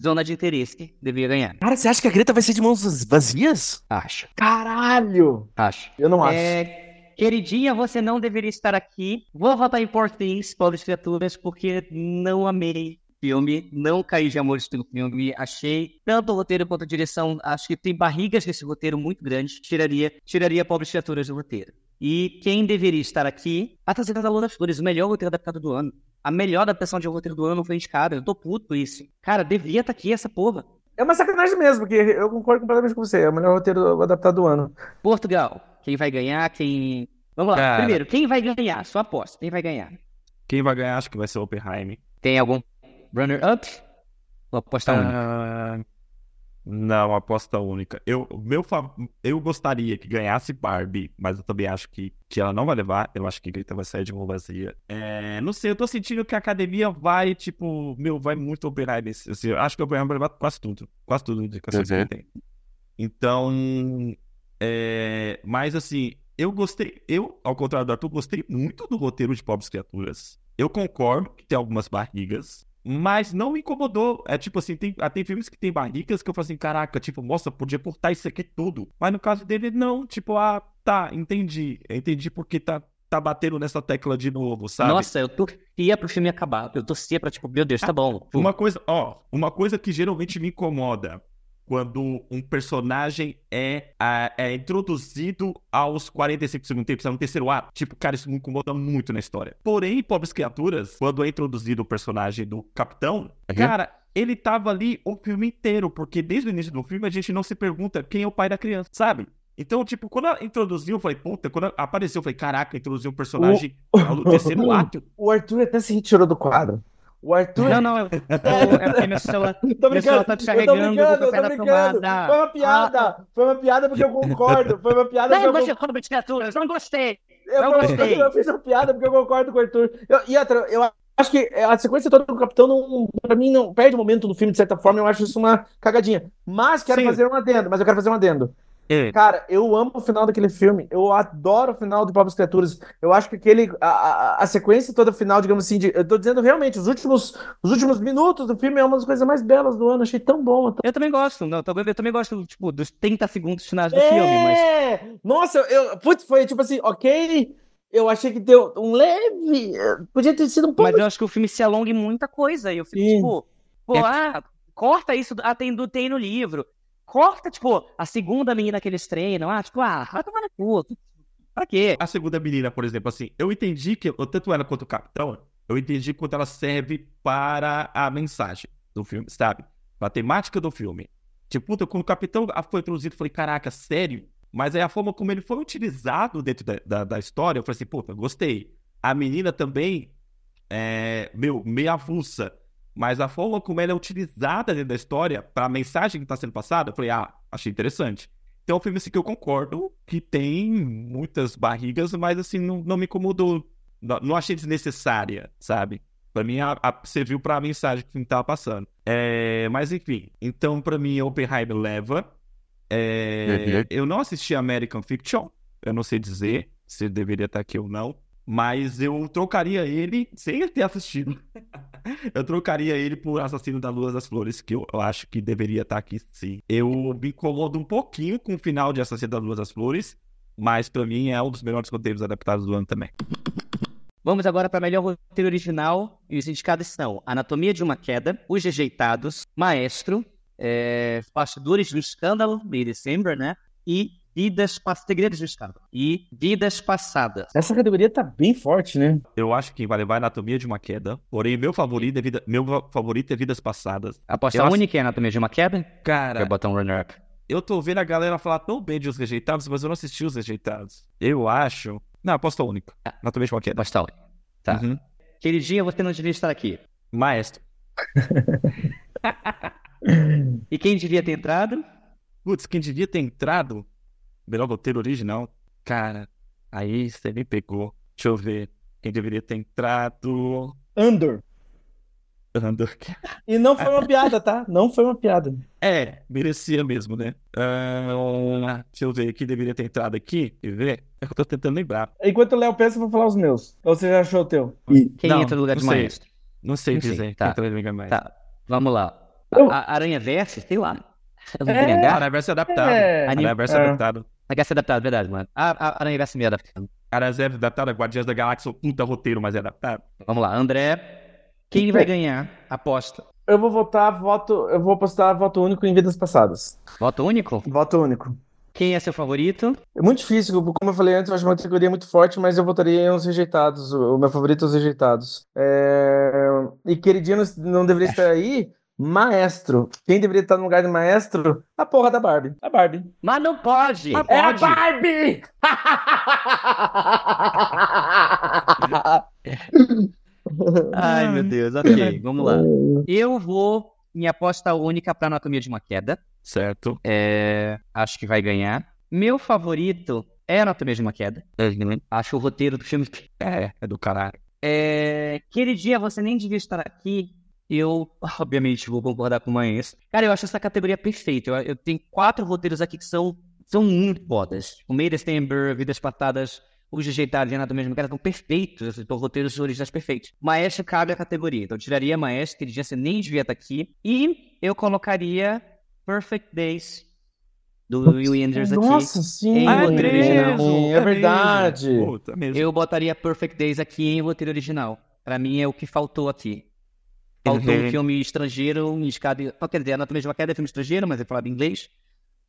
zona de interesse deveria ganhar. Cara, você acha que a Greta vai ser de mãos vazias? Acho. Caralho! Acho. Eu não acho. É... Queridinha, você não deveria estar aqui. Vou votar em Poor Things, Pobres Criaturas, porque não amei filme, não caí de amor pelo filme, achei tanto o roteiro quanto a direção, acho que tem barrigas nesse roteiro muito grandes, tiraria, tiraria Pobres Criaturas do roteiro. E quem deveria estar aqui? A Trazida da Lua das Flores, o melhor roteiro adaptado do ano. A melhor adaptação de roteiro do ano não foi indicada. Eu tô puto com isso. Cara, devia estar tá aqui essa porra. É uma sacanagem mesmo, porque eu concordo completamente com você. É o melhor roteiro adaptado do ano. Portugal, quem vai ganhar? Quem. Vamos lá. Cara, Primeiro, quem vai ganhar? Sua aposta. Quem vai ganhar? Quem vai ganhar, acho que vai ser o Oppenheimer. Tem algum runner-up? Ou aposta uh... única? Não, aposta única. Eu, meu, eu gostaria que ganhasse Barbie, mas eu também acho que, que ela não vai levar. Eu acho que Greta vai sair de mão vazia. É, não sei, eu tô sentindo que a academia vai, tipo, meu, vai muito operar nesse. Assim, eu acho que o Oppenheimer vai levar quase tudo. Quase tudo de uhum. que tem. Então, é, mas assim, eu gostei, eu, ao contrário do Arthur, gostei muito do roteiro de Pobres Criaturas. Eu concordo que tem algumas barrigas, mas não me incomodou. É tipo assim, tem, ah, tem filmes que tem barricas que eu falo assim, caraca, tipo, nossa, podia cortar isso aqui tudo. Mas no caso dele, não, tipo, ah, tá, entendi. Entendi porque tá, tá batendo nessa tecla de novo, sabe? Nossa, eu torcia pro filme acabar. Eu torcia pra, tipo, meu Deus, tá bom. Uma coisa, ó, uma coisa que geralmente me incomoda quando um personagem é, é, introduzido aos 45 segundos tempo, no terceiro ato. Tipo, cara, isso me incomoda muito na história. Porém, Pobres Criaturas, quando é introduzido o personagem do Capitão, uhum. cara, ele tava ali o filme inteiro, porque desde o início do filme a gente não se pergunta quem é o pai da criança, sabe? Então, tipo, quando introduziu, eu falei, puta, quando apareceu, eu falei, caraca, introduziu um personagem o... no terceiro <laughs> ato. O Arthur até se retirou do quadro. O Arthur. Não, não, é, <laughs> é, é porque meu celular, <laughs> tô meu celular tá descarregando. Eu tô brincando, eu tô brincando. Foi uma piada. Ah, foi uma piada porque eu concordo. Foi uma piada não, porque eu. Não, de criaturas, não gostei. Eu, não gostei. Eu fiz uma piada porque eu concordo com o Arthur. Eu, e outra, eu acho que a sequência toda do Capitão, não, pra mim, não perde o momento do filme, de certa forma. Eu acho isso uma cagadinha. Mas quero Sim. fazer um adendo. Mas eu quero fazer um adendo. É. Cara, eu amo o final daquele filme. Eu adoro o final de Pobres Criaturas. Eu acho que aquele. A, a, a, sequência toda final, digamos assim, de, eu tô dizendo realmente, os últimos, os últimos minutos do filme é uma das coisas mais belas do ano. Achei tão bom. Eu também gosto. Não, eu também gosto, tipo, dos 30 segundos finais do é... filme, mas. É! Nossa, eu. Putz, foi tipo assim, ok. Eu achei que deu um leve. Podia ter sido um pouco. Mas eu acho que o filme se alonga em muita coisa. E eu fico, Sim. tipo, pô, é... ah, corta isso. Ah, tem, tem no livro corta, tipo, a segunda menina que eles treinam. Ah, tipo, ah, vai tomar no cu. Pra quê? A segunda menina, por exemplo, assim, eu entendi que, tanto ela quanto o capitão, eu entendi quanto ela serve para a mensagem do filme, sabe? Para a temática do filme. Tipo, puta, quando o capitão foi introduzido, eu falei, caraca, sério? Mas aí a forma como ele foi utilizado dentro da, da, da história, eu falei assim, puta, gostei. A menina também, é, meu, meio avulsa mas a forma como ela é utilizada dentro da história, para a mensagem que está sendo passada, eu falei, ah, achei interessante. Então, é um filme assim que eu concordo que tem muitas barrigas, mas assim, não, não me incomodou. Não, não achei desnecessária, sabe? Pra mim, a, a, serviu pra mensagem que o filme tava passando. É, mas enfim, então pra mim, Oppenheimer leva. É, eu não assisti American Fiction, eu não sei dizer se deveria estar aqui ou não. Mas eu trocaria ele sem ter assistido. <laughs> <laughs> eu trocaria ele por Assassino da Lua das Flores, que eu, acho que deveria estar aqui sim. Eu me incomodo um pouquinho com o final de Assassino da Lua das Flores, mas para mim é um dos melhores roteiros adaptados do ano também. Vamos agora para melhor roteiro original. E os indicados são Anatomia de uma Queda, Os Rejeitados, Maestro, é, Bastidores do Escândalo, meio December, né? E Vidas Passadas. Segredos do Estado. E Vidas Passadas. Essa categoria tá bem forte, né? Eu acho que vai levar Anatomia de uma Queda. Porém, meu favorito é, vida... meu favorito é Vidas Passadas. Aposta Eu acho- única é Anatomia de uma Queda? Cara, Vai botar um runner-up. eu tô vendo a galera falar tão bem de Os Rejeitados, mas eu não assisti Os Rejeitados. Eu acho... Não, aposta única. Anatomia de uma Queda. Aposta única. Tá. Uhum. Aquele dia você não devia estar aqui. Maestro. <laughs> E quem devia ter entrado? Putz, quem devia ter entrado? Melhor roteiro original? Cara, aí você me pegou. Deixa eu ver. Quem deveria ter entrado? Andor. Andor. E não foi uma <laughs> piada, tá? Não foi uma piada. É, merecia mesmo, né? Ah, deixa eu ver. Quem deveria ter entrado aqui? Quer ver? É que eu tô tentando lembrar. Enquanto o Léo pensa, eu vou falar os meus. Ou você já achou o teu? Quem Não, entra no lugar de sei. maestro? Não sei Não sei, dizer. tá. Quem tá lembrando mais. Tá, vamos lá. Eu- A, a Aranha Versa, sei lá. Eu não É. vou negar. Aranha Verso é adaptado. É. Aranha Verso É. é adaptado. Quer ser adaptado, verdade, mano. A, a Aranha Versa me adaptando. Aranha Verso é adaptado. Guardiões da Galáxia, o puta roteiro, mas é adaptado. Vamos lá, André. Quem vai ganhar? Aposta. Eu vou votar voto. Eu vou postar voto único em vidas passadas. Voto único? Voto único. Quem é seu favorito? É muito difícil, como eu falei antes, eu acho uma categoria muito forte, mas eu votaria em Os Rejeitados. O meu favorito é Os Rejeitados. É, E queridinho não deveria estar aí. Maestro. Quem deveria estar no lugar de maestro? A porra da Barbie. A Barbie. Mas não pode! É a. Barbie! Ai, meu Deus, ok, vamos lá. Eu vou em aposta única pra Anatomia de uma Queda. Certo. É, acho que vai ganhar. Meu favorito é Anatomia de uma Queda. Acho o roteiro do filme. <laughs> É, é do caralho. É... Aquele dia você nem devia estar aqui. Eu, <laughs> obviamente, vou concordar com o Maestro. Cara, eu acho essa categoria perfeita. Eu, eu tenho quatro roteiros aqui que são, são muito fodas. O Meia Stember, Vidas Patadas, Os Rejeitados e Anatomia uma Queda são perfeitos. São roteiros originais perfeitos. Maestro cabe a categoria. Então, eu tiraria Maestro, aquele dia você nem devia estar aqui. E eu colocaria Perfect Days, do Will Anders aqui. Nossa, sim. Em roteiro original. Sim, é verdade. mesmo. Puta, mesmo. Eu botaria Perfect Days aqui em roteiro original. Pra mim é o que faltou aqui. Faltou Uhum. um filme estrangeiro, em escada. Quer dizer, Anatomia de uma Queda é filme estrangeiro, mas é falado em inglês.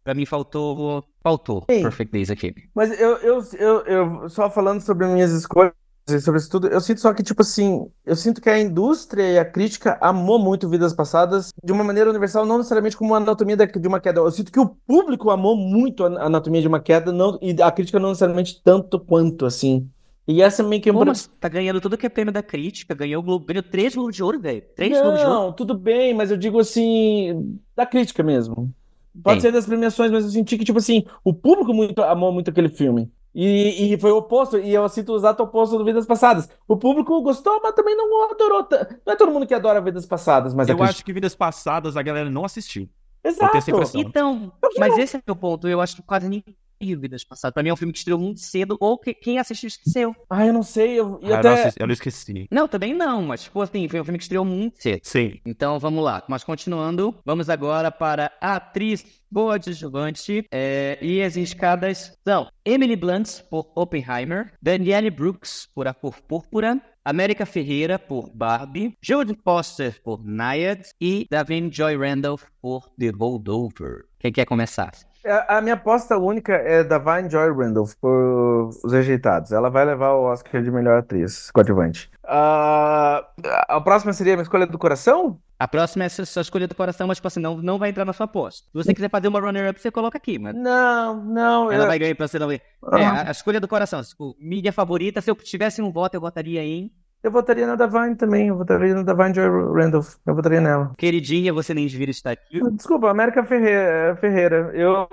Pra mim faltou. Faltou Ei. Perfect Days aqui. Mas eu, eu, eu, eu só falando sobre minhas escolhas, e sobre isso tudo, eu sinto só que, tipo assim, eu sinto que a indústria e a crítica amou muito Vidas Passadas de uma maneira universal, não necessariamente como a Anatomia de uma Queda. Eu sinto que o público amou muito a Anatomia de uma Queda não, e a crítica não necessariamente tanto quanto, assim. E essa é meio que... Pô, mas tá ganhando tudo que é prêmio da crítica. Ganhou o Globo. Ganhou três Globos de Ouro, velho. Três Globos de Ouro. Não, tudo bem, mas eu digo assim, da crítica mesmo. Pode Sim. ser das premiações, mas eu senti que, tipo assim, o público muito, amou muito aquele filme. E, e foi o oposto, e eu sinto o exato oposto do Vidas Passadas. O público gostou, mas também não adorou. Não é todo mundo que adora Vidas Passadas, mas Eu crítica. acho que vidas passadas a galera não assistiu. Exato. Então, mas esse é o meu ponto. Eu acho que quase ninguém Vidas Passadas. Pra mim é um filme que estreou muito cedo, ou que, quem assistiu esqueceu. Ah, eu não sei, eu, e Ah, eu, até... não assisti- eu não esqueci. Não, também não, mas, tipo assim, foi um filme que estreou muito cedo. Sim. Então vamos lá, mas continuando, vamos agora para a atriz coadjuvante é, e as escadas são Emily Blunt por Oppenheimer, Danielle Brooks por A Cor Púrpura, América Ferreira por Barbie, Jodie Foster por Naiad e Davine Joy Randolph por The Holdover. Quem quer começar? A, a minha aposta única é da Vine Joy Randolph por Os Rejeitados. Ela vai levar o Oscar de melhor atriz coadjuvante. Ah, a próxima seria a minha escolha do coração? A próxima é a sua escolha do coração, mas tipo assim, não, não vai entrar na sua aposta. Se você quiser fazer uma runner-up, você coloca aqui, mas Não, não. ela eu- vai ganhar pra você não ver. É, a, a escolha do coração. Tipo, mídia favorita, se eu tivesse um voto, eu votaria em Eu votaria na Davine também. Eu votaria na Davine Joy Randolph. Eu votaria nela. Queridinha, você nem devia estar aqui. Desculpa, América Ferreira. Ferreira. Eu,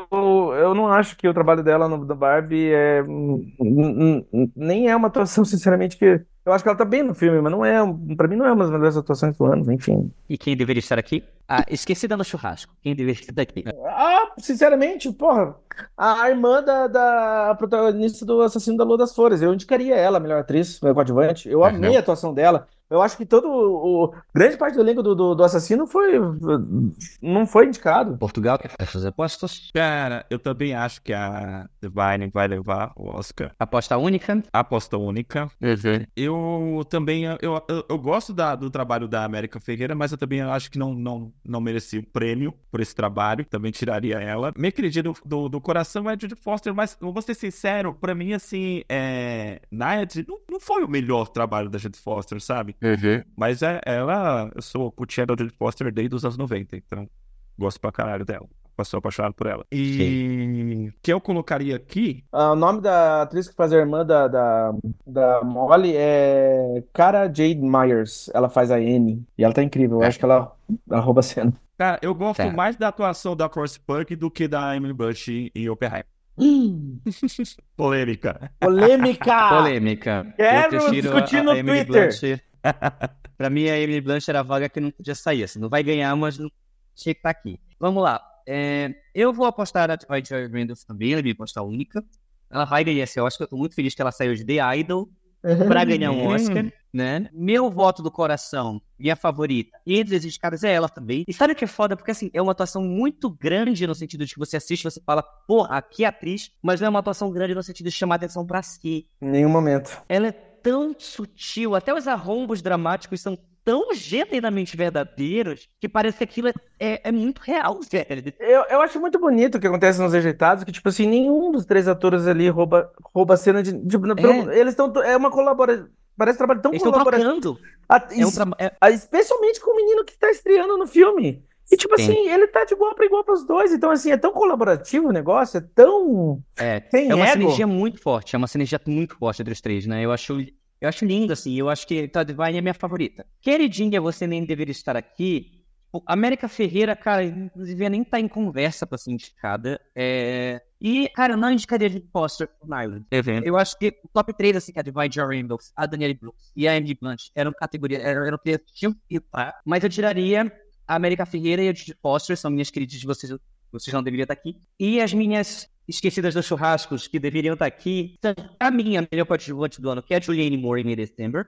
eu não acho que o trabalho dela no da Barbie é. Nem é uma atuação, sinceramente, que. Eu acho que ela tá bem no filme, mas não é. Pra mim, não é uma das melhores atuações do ano, enfim. E quem deveria estar aqui? Ah, esquecida no churrasco. Quem deveria estar aqui? Ah, sinceramente, porra. A irmã da, da protagonista do Assassino da Lua das Flores. Eu indicaria ela, a melhor atriz coadjuvante. Eu É, amei não. a atuação dela. Eu acho que todo o, grande parte do elenco do, do, do, Assassino foi não foi indicado. Portugal quer fazer apostas? Cara, eu também acho que a Divine vai levar o Oscar. Aposta única? Aposta única. Uhum. Eu também eu, eu, eu gosto da, do trabalho da América Ferreira, mas eu também acho que não, não, não merecia o prêmio por esse trabalho. Também tiraria ela. Minha queridinha do, do, do coração é a Judy Foster, mas vou ser sincero, pra mim, assim, é... Night não, não foi o melhor trabalho da Judy Foster, sabe? Uhum. Mas é, ela, eu sou putinha da Judy Foster desde os anos 90, então gosto pra caralho dela. Sou apaixonado por ela. E Sim. que eu colocaria aqui. Ah, o nome da atriz que faz a irmã da, da, da Molly é Cara Jade Myers. Ela faz a Anne. E ela tá incrível. Eu é. acho que ela, ela rouba a cena. Cara, eu gosto tá. mais da atuação da Cross Punk do que da Emily Blunt em Oppenheimer. <laughs> Polêmica. Polêmica! Polêmica. Quero discutir no a Twitter. <laughs> pra mim, a Emily Blunt era a vaga que não podia sair. Assim, não vai ganhar, mas não tinha que estar tá aqui. Vamos lá. É, eu vou apostar na Joy Randolph também, ela é minha aposta única. Ela vai ganhar esse Oscar. Eu tô muito feliz que ela saiu de The Idol para ganhar um Oscar, <laughs> né? Meu voto do coração, minha favorita, entre esses caras é ela também. E sabe o que é foda? Porque, assim, é uma atuação muito grande no sentido de que você assiste e você fala, porra, que atriz, mas não é uma atuação grande no sentido de chamar atenção pra si. Em nenhum momento. Ela é tão sutil, até os arrombos dramáticos são tão genuinamente verdadeiros que parece que aquilo é, é, é, muito real, velho. Eu, eu acho muito bonito o que acontece nos Rejeitados, que, tipo assim, nenhum dos três atores ali rouba, rouba a cena de. de é. Eles estão. É uma colaboração. Parece um trabalho tão colaborativo. É um tra... é... Especialmente com o menino que tá estreando no filme. E, tipo Sim. assim, ele tá de igual para igual pros dois. Então, assim, é tão colaborativo o negócio, é tão. É, é uma ego. sinergia muito forte, é uma sinergia muito forte entre os três, né? Eu acho eu acho lindo, assim. Eu acho que Todd Vine é minha favorita. Queridinha, você nem deveria estar aqui. América Ferreira, cara, não devia nem estar tá em conversa pra ser indicada. É... E, cara, eu não indicaria de Foster pro Nyland. Eu acho que o top 3, assim, que é a Divine Joe Rainbows, a Danielle Brooks e a Emily Blunt eram categorias, eram, eram que tinham que estar. Mas eu tiraria a América Ferreira e a Judy Foster, são minhas queridas, vocês, vocês não deveriam estar aqui. E as minhas esquecidas dos churrascos que deveriam estar aqui. A minha melhor coadjuvante do ano, que é a Julianne Moore em December.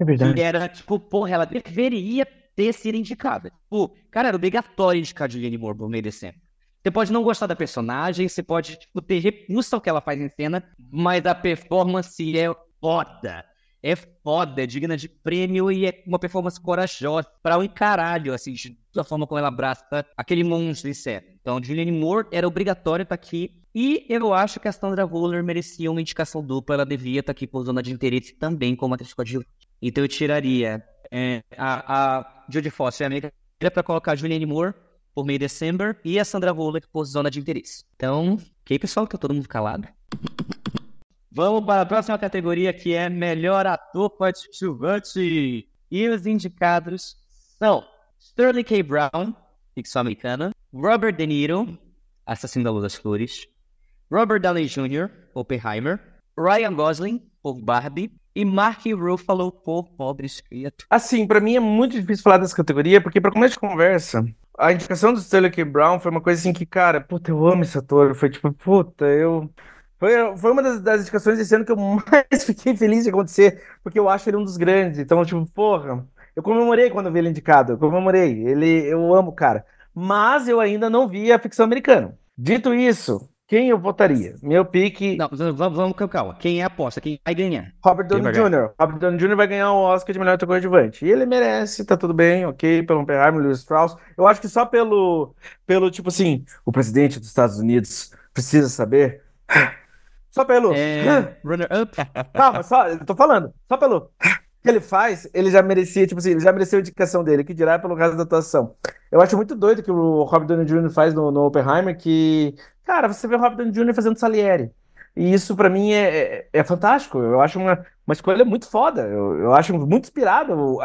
É verdade. Que era, tipo, porra, ela deveria ter sido indicada. Tipo, cara, era obrigatório indicar a Julianne Moore por meio December. Você pode não gostar da personagem, você pode, tipo, ter repulsa ao que ela faz em cena, mas a performance é foda. É foda, é digna de prêmio e é uma performance corajosa para um encaralho, assim, da forma como ela abraça aquele monstro em cena. Então, Julianne Moore era obrigatório estar aqui. E eu acho que a Sandra Waller merecia uma indicação dupla. Ela devia estar aqui por zona de interesse também como atriz coadjuvante. Então eu tiraria é, a, a Jodie Foster, a amiga, para colocar a Julianne Moore por meio de December e a Sandra Waller por zona de interesse. Então, ok, pessoal, tá todo mundo calado. Vamos para a próxima categoria que é melhor ator coadjuvante. E os indicados são Sterling K. Brown, ficção americana, Robert De Niro, Assassino da Luz das Flores, Robert Downey Jr., Oppenheimer, Ryan Gosling, por Barbie, e Mark Ruffalo por Pobres Criaturas. Assim, para mim é muito difícil falar dessa categoria, porque para começo de conversa, a indicação do Sterling K. Brown foi uma coisa assim que, cara, puta, eu amo esse ator. Foi tipo, puta, eu. Foi, foi uma das, das indicações desse ano que eu mais <laughs> fiquei feliz de acontecer, porque eu acho ele um dos grandes. Então, tipo, porra, eu comemorei quando vi ele indicado, eu comemorei. Ele, eu amo o cara mas eu ainda não vi a ficção americana. Dito isso, quem eu votaria? Meu pique. Não, vamos, vamos calma. Quem é a aposta? Quem vai ganhar? Robert Downey Jr. Robert Downey Jr. vai ganhar o Oscar de melhor ator coadjuvante. E ele merece, tá tudo bem, ok, pelo Oppenheimer, Lewis Strauss. Eu acho que só pelo, pelo tipo assim, o presidente dos Estados Unidos precisa saber. Só pelo. É... Runner up. Calma, só, eu tô falando. Só pelo que ele faz, ele já merecia, tipo assim, ele já mereceu a indicação dele, que dirá pelo resto da atuação. Eu acho muito doido que o Robert Downey Jr. faz no, no Oppenheimer, que, cara, você vê o Robert Downey Jr. fazendo Salieri. E isso para mim é, é, é, fantástico. Eu acho uma, uma escolha muito foda. Eu, eu acho muito inspirado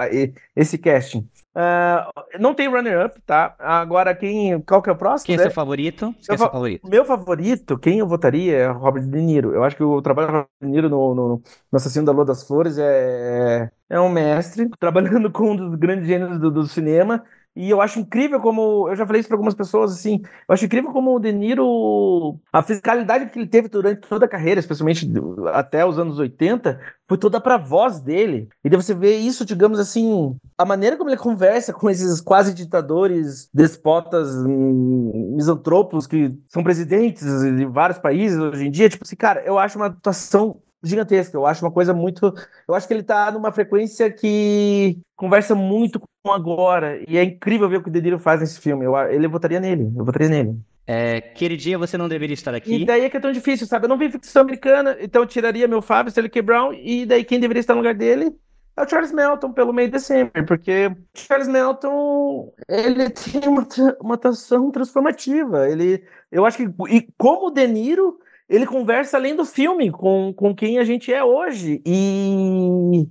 esse casting. Uh, não tem runner-up, tá? Agora, quem, qual que é o próximo? Quem é seu favorito? Quem é seu favorito? Meu favorito, quem eu votaria é Robert De Niro. Eu acho que o trabalho do Robert De Niro no, no, no Assassino da Lua das Flores é, é um mestre, trabalhando com um dos grandes gêneros do, do cinema E eu acho incrível como. Eu já falei isso para algumas pessoas, assim. Eu acho incrível como o De Niro. A fiscalidade que ele teve durante toda a carreira, especialmente até os anos 80, foi toda pra voz dele. E daí você vê isso, digamos assim. A maneira como ele conversa com esses quase ditadores, despotas, hum, misantropos que são presidentes de vários países hoje em dia. Tipo assim, cara, eu acho uma atuação gigantesca. Eu acho uma coisa muito. Eu acho que ele tá numa frequência que conversa muito com agora. E é incrível ver o que o Dediro faz nesse filme. Eu, ele votaria nele. Eu votaria nele. É, queridinha, você não deveria estar aqui. E daí é que é tão difícil, sabe? Eu não vi ficção americana, então eu tiraria meu Fábio, Stanley K. Brown, e daí quem deveria estar no lugar dele é o Charles Melton, pelo meio de sempre, porque o Charles Melton, ele tem uma, uma atuação transformativa. Ele, eu acho que, e como o De Niro, ele conversa além do filme com, com quem a gente é hoje. E,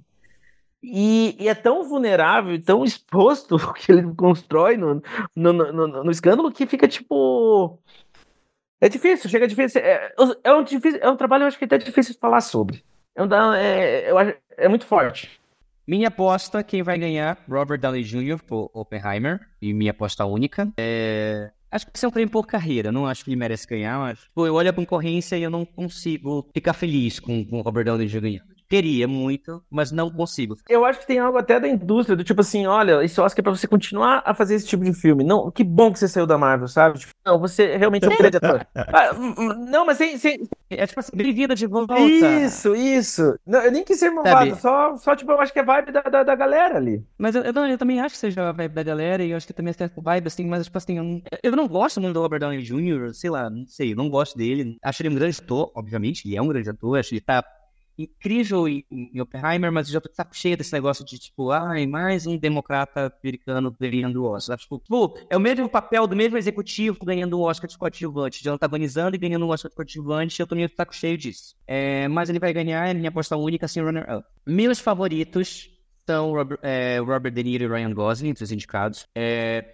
e, e é tão vulnerável tão exposto <laughs> que ele constrói no, no, no, no, escândalo que fica tipo. É difícil, chega difícil. É, é, um, difícil, é um trabalho, eu acho que é até difícil de falar sobre. É, é, é muito forte. Minha aposta, quem vai ganhar? Robert Downey Jr. por Oppenheimer. E minha aposta única. É... Acho que isso é um prêmio por carreira, não acho que ele merece ganhar, mas pô, eu olho a concorrência e eu não consigo ficar feliz com, com o Robert Downey Jr. ganhando. Queria muito, mas não consigo. Eu acho que tem algo até da indústria, do tipo assim, olha, esse Oscar é pra você continuar a fazer esse tipo de filme. Não, que bom que você saiu da Marvel, sabe? Tipo, não, você realmente é um grande ator. Ah, não, mas sem, sem... É tipo assim, bem-vinda de volta. Isso, isso. Não, eu nem quis ser malvado, só, só tipo, eu acho que é vibe da, da, da galera ali. Mas eu, eu, eu, também acho que seja a vibe da galera, e eu acho que também é certo vibe, assim, mas tipo assim, eu não, eu não gosto muito do Robert Downey Jr., sei lá, não sei, eu não gosto dele. Acho ele um grande ator, obviamente, ele é um grande ator, acho que ele tá incrível em, em Oppenheimer, mas eu já tô cheio desse negócio de, tipo, ai, mais um democrata americano ganhando o Oscar. Tipo, tipo, é o mesmo papel do mesmo executivo ganhando o Oscar de coadjuvante, de antagonizando e ganhando um Oscar de coadjuvante, eu tô meio saco cheio disso. É, mas ele vai ganhar, é minha aposta única, assim, runner-up. Meus favoritos são Robert, é, Robert De Niro e Ryan Gosling, entre os indicados. É,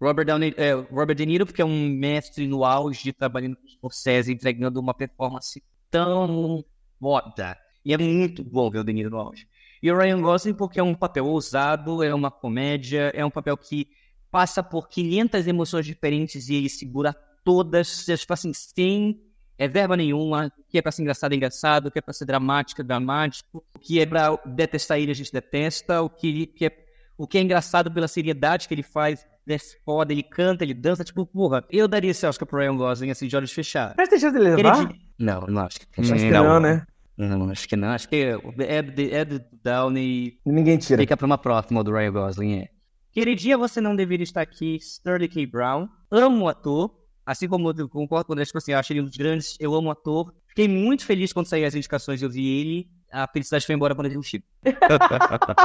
Robert, Downey, é, Robert De Niro, porque é um mestre no auge, trabalhando com Scorsese, entregando uma performance tão foda e é muito bom ver o De Niro no auge. E o Ryan Gosling porque é um papel ousado, é uma comédia, é um papel que passa por 500 emoções diferentes e ele segura todas, tipo assim, sem é verba nenhuma, o que é pra ser engraçado é engraçado, o que é pra ser dramático é dramático, o que é pra detestar ele a gente detesta, o que, que é, o que é engraçado pela seriedade que ele faz é foda, ele canta, ele dança, tipo, porra, eu daria esse Oscar pro Ryan Gosling assim, de olhos fechados. Mas tem chance dele levar? Não, não acho que tem chance. Acho que não, né? Não, acho que não. Acho que Ed, Ed Downey. Ninguém tira. Fica pra uma próxima do Ryan Gosling, é. Queridinha, você não deveria estar aqui. Sterling K. Brown. Amo o ator. Assim como eu concordo com ele, tipo assim, eu acho ele um dos grandes. Eu amo o ator. Fiquei muito feliz quando saí as indicações e eu vi ele. A felicidade foi embora quando ele viu o Chico.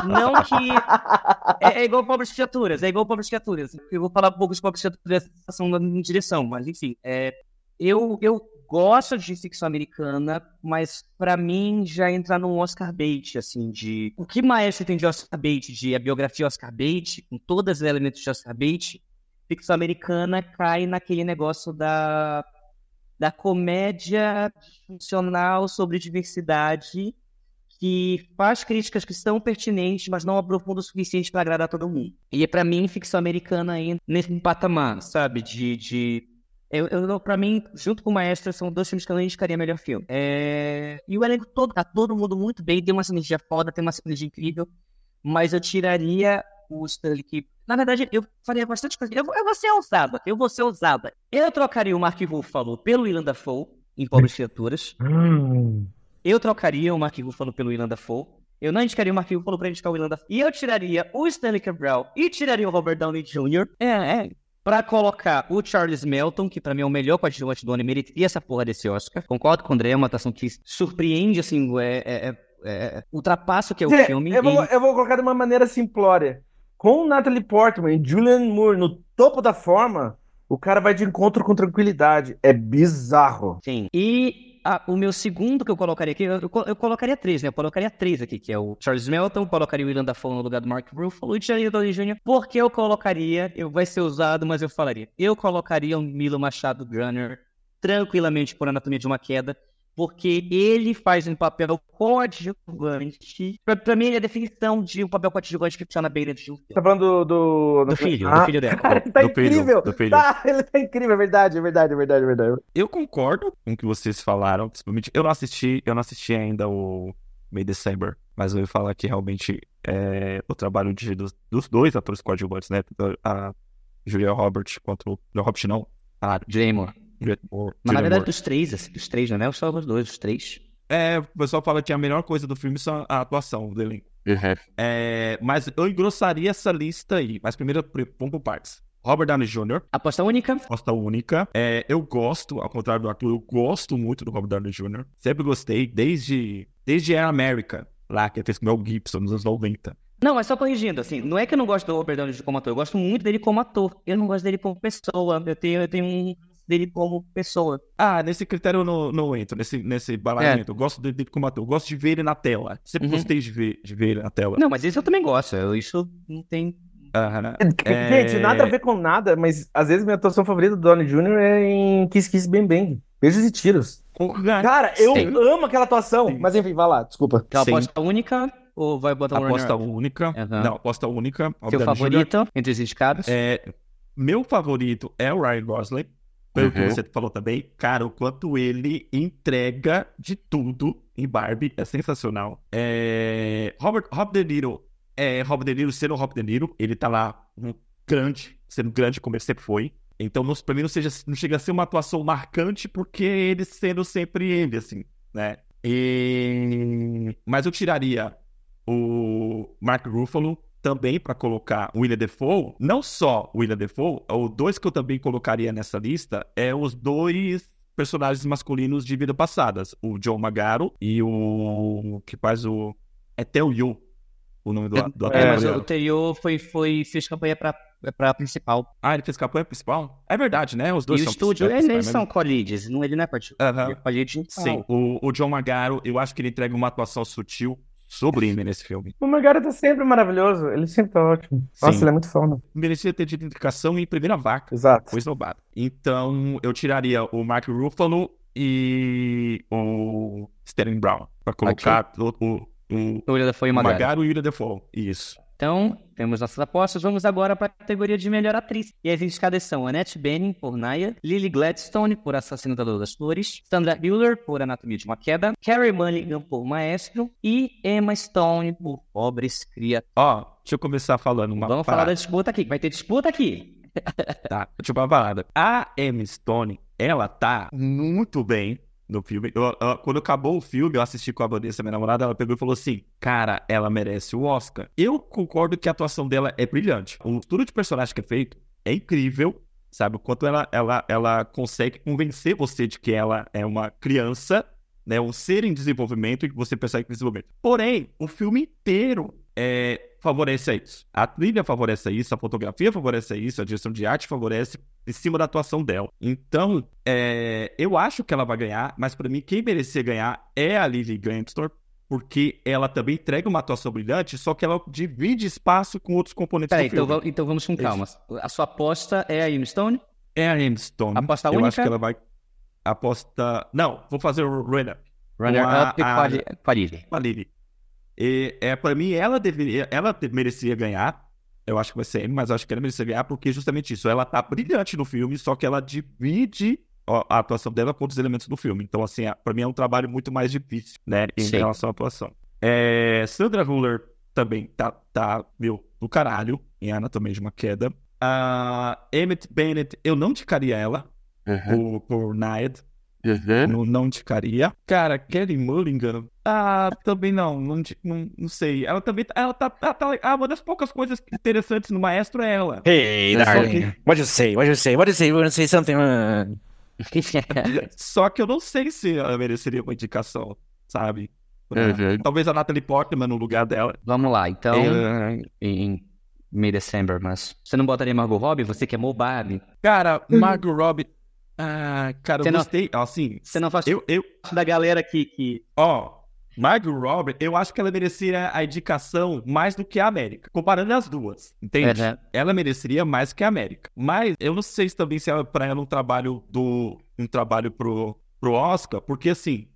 não que. É, é, igual pobres criaturas, é igual pobres criaturas. Eu vou falar um pouco de pobres criaturas em direção, mas enfim. É, eu, eu gosto de ficção americana, mas para mim já entra num Oscar bait, assim, de... O que Maestro tem de Oscar bait, de a biografia Oscar bait, com todos os elementos de Oscar bait, ficção americana cai naquele negócio da, da comédia funcional sobre diversidade que faz críticas que são pertinentes, mas não aprofunda o suficiente para agradar todo mundo. E para mim, ficção americana entra nesse patamar, sabe? De, de eu, eu, pra mim, junto com o Maestro, são dois filmes que eu não indicaria melhor filme. É... E o elenco todo, tá todo mundo muito bem, tem uma sinergia foda, tem uma sinergia incrível, mas eu tiraria o Stanley que Na verdade, eu faria bastante coisa. Eu, eu vou ser ousada, eu vou ser ousada. Eu trocaria o Mark Ruffalo pelo Willem Dafoe, em Pobres Criaturas. Hum. Eu trocaria o Mark Ruffalo pelo Willem Dafoe. Eu não indicaria o Mark Ruffalo pra indicar o Willem Dafoe. E eu tiraria o Stanley Cabral e tiraria o Robert Downey Jr. É, é Pra colocar o Charles Melton, que para mim é o melhor coadjuvante do ano, e essa porra desse Oscar. Concordo com o André, é uma atuação que surpreende, assim, é, é, é, é ultrapassa o que é o é, filme. Eu vou, eu vou colocar de uma maneira simplória. Com Natalie Portman e Julian Moore no topo da forma, o cara vai de encontro com tranquilidade. É bizarro. Sim. E o meu segundo que eu colocaria aqui, eu, eu, colocaria três, né? Eu colocaria três aqui, que é o Charles Melton, colocaria o William Dafoe no lugar do Mark Ruffalo e o Downey Jr. Porque eu colocaria, eu vai ser usado, mas eu falaria, eu colocaria o Milo Machado Gunner tranquilamente por Anatomia de uma Queda, porque ele faz um papel coadjuvante. Pra, pra mim, ele é a definição de um papel coadjuvante que funciona bem dentro de um filme. Tá falando do. Do filho, do Ah, filho dela. Cara, ele tá Do filho, incrível! do filho. Tá, ele tá incrível, é verdade, é verdade, é verdade, é verdade. Eu concordo com o que vocês falaram, principalmente. Eu não assisti, eu não assisti ainda o May December, mas eu ia falar que realmente é o trabalho de, dos, dos dois atores coadjuvantes, né? A Julia Roberts quanto o. Não, Roberts não. A Jaymore. Mas na verdade, dos três, assim, dos três, não é só os dois, os três. É, o pessoal fala que a melhor coisa do filme são a atuação do elenco. É, mas eu engrossaria essa lista aí. Mas primeiro, vamos por partes. Robert Downey Jr., Aposta única. Aposta única. É, eu gosto, ao contrário do Arthur, eu gosto muito do Robert Downey Jr. Sempre gostei, desde, desde Air America, lá que ele fez com o Mel Gibson, nos anos 90. Não, mas só corrigindo, assim, não é que eu não gosto do Robert Downey Jr. como ator, eu gosto muito dele como ator. Eu não gosto dele como pessoa. Eu tenho, eu tenho um dele como pessoa. Ah, nesse critério eu não, não entro, nesse, nesse balagamento. Eu gosto dele como ator, eu gosto de ver ele na tela. Sempre Uhum. gostei de ver, de ver ele na tela. Não, mas isso eu também gosto. Eu, isso não tem. Aham. É- Gente, nada a ver com nada, mas às vezes minha atuação favorita do Donnie Jr. é em Kiss Kiss Bang Bang. Beijos e tiros. Cara, eu Sim. amo aquela atuação. Sim. Mas enfim, vai lá, desculpa. Então, Sim. aposta única ou vai botar um Aposta única. Aham. Não, aposta única. Seu Downey Jr. favorito entre os indicados? É, meu favorito é o Ryan Gosling. Pelo que Uhum. você falou também, cara, o quanto ele entrega de tudo em Barbie é sensacional. É, Robert, Rob De Niro, é, Rob De Niro sendo o Rob De Niro, ele tá lá um grande, sendo grande como ele sempre foi. Então, não, pra mim, não, seja, não chega a ser uma atuação marcante, porque ele sendo sempre ele, assim, né? E... Mas eu tiraria o Mark Ruffalo também para colocar o William Defoe. Não só o William Defoe, o dois que eu também colocaria nessa lista é os dois personagens masculinos de vida passadas. O John Magaro e o que faz o... É Theo Yu, o nome do, do ator. É, mas o Terio foi, foi, fez campanha pra, pra principal. Ah, ele fez campanha principal? É verdade, né? Os dois e o são estúdio, principais, eles, eles mas- são colleagues, não, ele não é partido. Ele é Sim, o, o John Magaro, eu acho que ele entrega uma atuação sutil, sublime nesse filme. O Magara tá sempre maravilhoso. Ele sempre tá ótimo. Nossa, Sim. ele é muito foda. Merecia ter tido indicação em primeira vaca. Exato. Foi esnobado. Então, eu tiraria o Mark Ruffalo e o Sterling Brown pra colocar o, o, o, O William foi o uma Magara. Magaro e o Defoe. Isso. Então, temos nossas apostas. Vamos agora para a categoria de melhor atriz. E as indicadas são Annette Bening, por Naya, Lily Gladstone, por Assassino da Lua das Flores, Sandra Hüller, por Anatomia de uma Queda, Carrie Mulligan, por Maestro e Emma Stone, por Pobres Criaturas. Ó, deixa eu começar falando uma Vamos falar parada. da disputa aqui. Vai ter disputa aqui. <laughs> Tá, deixa eu falar uma parada. A Emma Stone, ela tá muito bem no filme. Eu- eu- quando acabou o filme, eu assisti com a Vanessa, minha namorada, ela pegou e falou assim: Cara, ela merece o Oscar. Eu concordo que a atuação dela é brilhante. O estudo de personagem que é feito é incrível. Sabe, o quanto ela, ela, ela consegue convencer você de que ela é uma criança, né? Um ser em desenvolvimento e que você percebe desenvolvimento. Porém, o filme inteiro é, favorece isso. A trilha favorece isso, a fotografia favorece isso, a direção de arte favorece em cima da atuação dela. Então, é, eu acho que ela vai ganhar, mas pra mim quem merecia ganhar é a Lily Gladstone, porque ela também entrega uma atuação brilhante, só que ela divide espaço com outros componentes Peraí, do então, filme. va- então vamos com calma. A sua aposta é a Stone? É a Stone. Aposta eu única? acho que ela vai aposta. Não, vou fazer o runner Runner-up Com a- a Lily. E, é, para mim, ela deveria, ela merecia ganhar. Eu acho que vai ser ele, mas acho que ela merecia ganhar porque justamente isso. Ela tá brilhante no filme, só que ela divide a atuação dela com outros elementos do filme. Então, assim, é- pra mim é um trabalho muito mais difícil, né, em Sim. relação à atuação. É, Sandra Huller também tá, tá, meu, do caralho em Anatomia de uma Queda. A Emmett Bennett, eu não indicaria ela por, por Nayad. Não, não indicaria. Cara, Kelly Mulligan. Ah, também não. Não, não, não sei. Ela também. tá- Ela tá, ela tá. Ah, uma das poucas coisas interessantes no Maestro é ela. Hey, Só darling. que, What you say? What you say? What you say? What you say something? uh, <laughs> só que eu não sei se ela mereceria uma indicação, sabe? Pra- Talvez a Natalie Portman no lugar dela. Vamos lá, então. É, Em May December, mas. Você não botaria Margot Robbie? Você que é Barbie? Cara, Margot Robbie. Ah, cara, eu Você não- gostei. Assim, Você não faz eu, eu, da galera que. que... Ó, Margot Robbie, eu acho que ela merecia a indicação mais do que a América. Comparando as duas, entende? Uhum. Ela mereceria mais que a América. Mas eu não sei se também se é pra ela um trabalho do. um trabalho pro, pro Oscar, porque assim,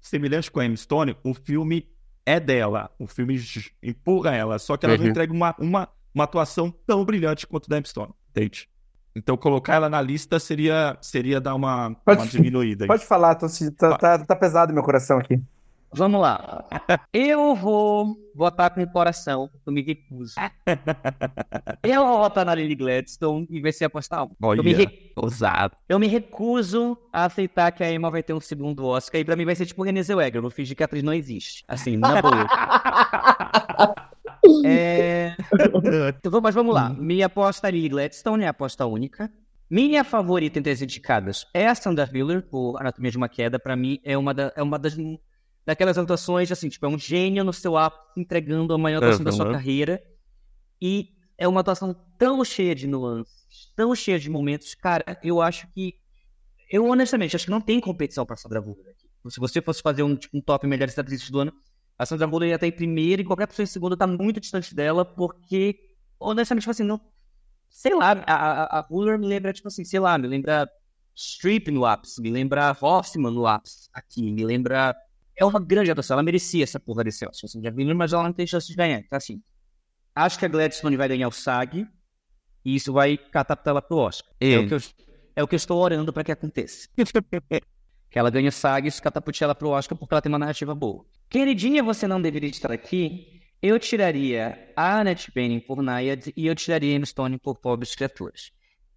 semelhante com a Emma Stone, o filme é dela. O filme empurra ela, só que ela não Uhum. entrega uma, uma, uma atuação tão brilhante quanto da Emma Stone, entende? Então colocar ela na lista seria, seria dar uma, Pode- uma diminuída. aí. Pode falar, tô, tá, tá, tá pesado meu coração aqui. Vamos lá. Eu vou votar com o coração. Eu me recuso. Eu vou votar na Lily Gladstone e ver se apostar um. Olha, Eu me, re- ousado. eu me recuso a aceitar que a Emma vai ter um segundo Oscar. E pra mim vai ser tipo Renée Zellweger. Eu vou fingir que a atriz não existe. Assim, na boa. <laughs> É... <laughs> Então, mas vamos lá. Minha aposta é Lily Gladstone é a aposta única. Minha favorita entre as indicadas é a Sandra por Anatomia de uma Queda. Pra mim, é uma, da- é uma das daquelas atuações, assim, tipo, é um gênio no seu ápice, entregando a maior atuação da sua Uhum. carreira. E é uma atuação tão cheia de nuances, tão cheia de momentos. Cara, eu acho que. Eu, honestamente, acho que não tem competição pra Sandra aqui. Se você fosse fazer um, tipo, um top melhores atrizes do ano, a Sandra Hüller ia estar em primeiro e qualquer pessoa em segundo tá muito distante dela, porque, honestamente, tipo assim, não. Sei lá, a, a, me lembra, tipo assim, sei lá, me lembra Streep no ápice, me lembra Hoffman no ápice aqui, me lembra. É uma grande atuação, ela merecia essa porra desse Oscar, assim, já vi, mas ela não tem chance de ganhar, então assim. Acho que a Gladstone vai ganhar o SAG e isso vai catapultar ela pro Oscar. É, o que eu, é o que eu estou orando pra que aconteça. <laughs> que ela ganhe o SAG isso catapulte ela pro Oscar porque ela tem uma narrativa boa. Queridinha, você não deveria estar aqui. Eu tiraria a Annette Bening por Naiad e eu tiraria a Emma Stone por Pobres Criaturas.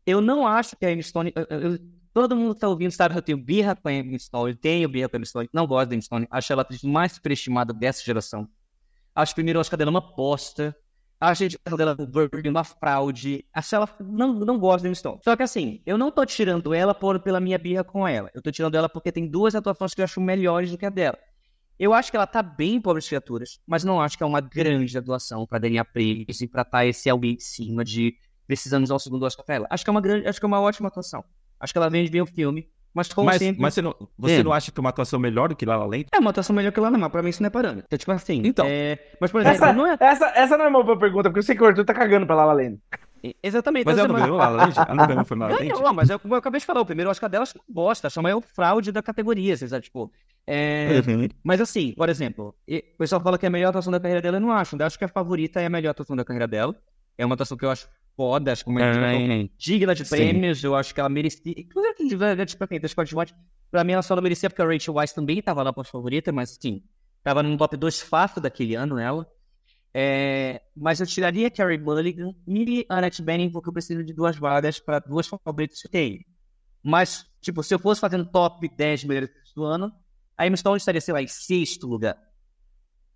Eu não acho que a Emma Stone... eu- eu- todo mundo que tá ouvindo sabe que eu tenho birra com a Emma Stone, tenho birra com a Emma Stone, não gosto da Emma Stone, acho ela a atriz mais superestimada dessa geração. Acho primeiro o Oscar dela uma bosta. A indicação dela do Bird uma fraude. Acho ela. Não, não da Emma Stone. Só que assim, eu não tô tirando ela por, pela minha birra com ela. Eu tô tirando ela porque tem duas atuações que eu acho melhores do que a dela. Eu acho que ela tá bem em Pobres Criaturas, mas não acho que é uma grande atuação pra ganhar prêmios e pra estar esse alguém em cima de precisamos um segundo Oscar pra ela. Acho que é uma grande, acho que é uma ótima atuação. Acho que ela vende bem o filme, mas como Mas, sempre, mas você, não, você É. não acha que uma atuação melhor do que La La Land? é uma atuação melhor que ela não, pra mim isso não é parâmetro. Então, tipo assim, Então. é... mas por exemplo, Essa, não é essa, essa não é uma boa pergunta, porque eu sei que o Arthur tá cagando pra Lala Land. exatamente. Mas então, ela não ganhou La La Land? Ela não ganhou foi La La Land? Ganhou, mas é como eu acabei de falar, o primeiro Oscar dela acho que é uma bosta, acho a maior fraude da categoria, você sabe, tipo... é, Uhum. Mas assim, por exemplo, o pessoal fala que é a melhor atuação da carreira dela, eu não acho. Eu acho que a favorita é a melhor atuação da carreira dela. É uma atuação que eu acho foda, acho que uma atuação digna de prêmios, eu acho que ela merecia. Inclusive, tipo, assim, da Scott White, pra mim ela só não merecia porque a Rachel Weisz também tava lá pra favorita, mas assim, tava no top 2 fácil daquele ano ela. É, mas eu tiraria Carrie Mulligan e Annette Bening porque eu preciso de duas vagas para duas favoritas que tem. Mas, tipo, se eu fosse fazendo top 10 melhores do ano, a Emma Stone estaria, sei lá, em sexto lugar.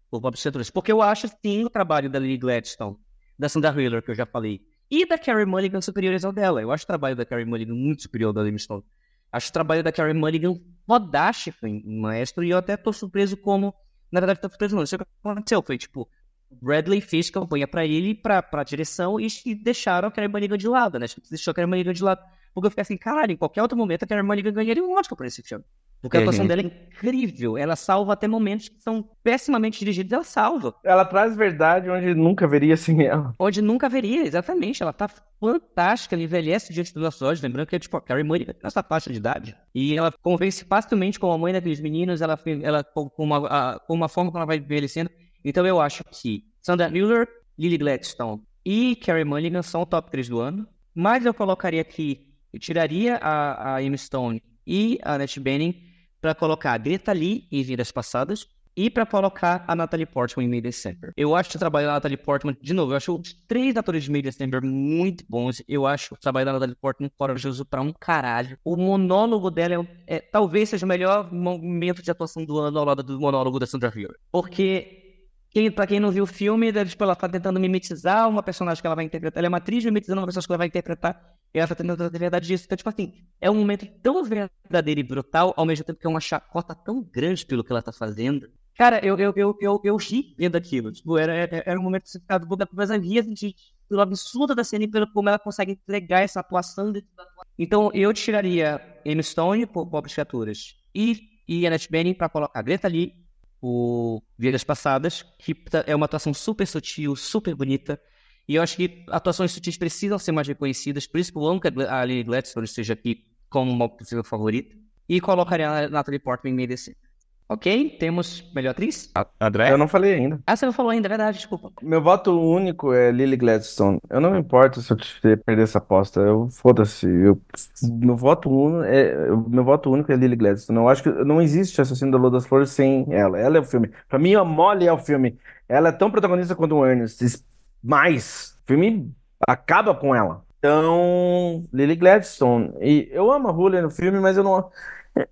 Por Bob. Porque eu acho, sim, o trabalho da Lily Gladstone, da Sandra Hüller, que eu já falei, e da Carrie Mulligan superiores ao dela. Eu acho o trabalho da Carrie Mulligan muito superior ao da Emma Stone. Acho o trabalho da Carrie Mulligan fodástico em Maestro, e eu até tô surpreso como... Na verdade, tô surpreso não, isso que aconteceu. Foi, tipo, Bradley fez campanha pra ele, pra, pra direção, e, e deixaram a Carrie Mulligan de lado, né? Deixou a Carrie Mulligan de lado. Porque eu fiquei assim, cara, em qualquer outro momento a Carrie Mulligan ganharia um Oscar por esse filme. Porque a atuação Uhum. dela é incrível. Ela salva até momentos que são pessimamente dirigidos, ela salva. Ela traz verdade onde nunca veria sem ela. Onde nunca veria, exatamente. Ela tá fantástica, ela envelhece diante dos nossos olhos. Lembrando que é tipo a Carrie Mulligan nessa faixa de idade. E ela convence facilmente como a mãe daqueles meninos, ela, ela com, com uma, a- com uma forma que ela vai envelhecendo. Então eu acho que Sandra Miller, Lily Gladstone e Carrie Mulligan são o top 3 do ano. Mas eu colocaria aqui, eu tiraria a, a Emma Stone e a Annette Bening para colocar a Greta Lee em Vidas Passadas e para colocar a Natalie Portman em May December. Eu acho o trabalho da Natalie Portman, de novo, eu acho os três atores de May December muito bons. Eu acho o trabalho da Natalie Portman corajoso pra um caralho. O monólogo dela é, é- talvez seja o melhor momento de atuação do ano ao lado do monólogo da Sandra Hüller. Porque quem, pra quem não viu o filme, tipo, ela tá tentando mimetizar uma personagem que ela vai interpretar. Ela é uma atriz mimetizando uma personagem que ela vai interpretar. E ela tá tentando trazer verdade disso. Então, tipo assim, é um momento tão verdadeiro e brutal, ao mesmo tempo que é uma chacota tão grande pelo que ela tá fazendo. Cara, eu, eu, eu, eu, eu ri vendo aquilo. Tipo, era, era, era um momento que você ficava boca mas ria de, pelo absurdo da cena e pelo como ela consegue entregar essa atuação dentro da atuação. Então, eu tiraria Emma Stone por Pobres Criaturas e, e Annette Bening pra colocar Greta Lee o Vidas Passadas, que tá- é uma atuação super sutil, super bonita. E eu acho que atuações sutis precisam ser mais reconhecidas, por isso que eu amo que a Lily Gladstone esteja aqui como uma possível favorita. E colocaria a Natalie Portman meio desse. Ok, temos melhor atriz? A- André? Eu não falei ainda. Ah, você não falou ainda, é verdade, desculpa. Meu voto único é Lily Gladstone. Eu não me importo se eu te- perder essa aposta. Eu foda-se. Eu, meu voto único é meu voto único é Lily Gladstone. Eu acho que não existe Assassino da Lua das Flores sem ela. Ela é o filme. Pra mim, a Molly é o filme. Ela é tão protagonista quanto o Ernest. Mas o filme acaba com ela. Então, Lily Gladstone. E eu amo a Julia no filme, mas eu não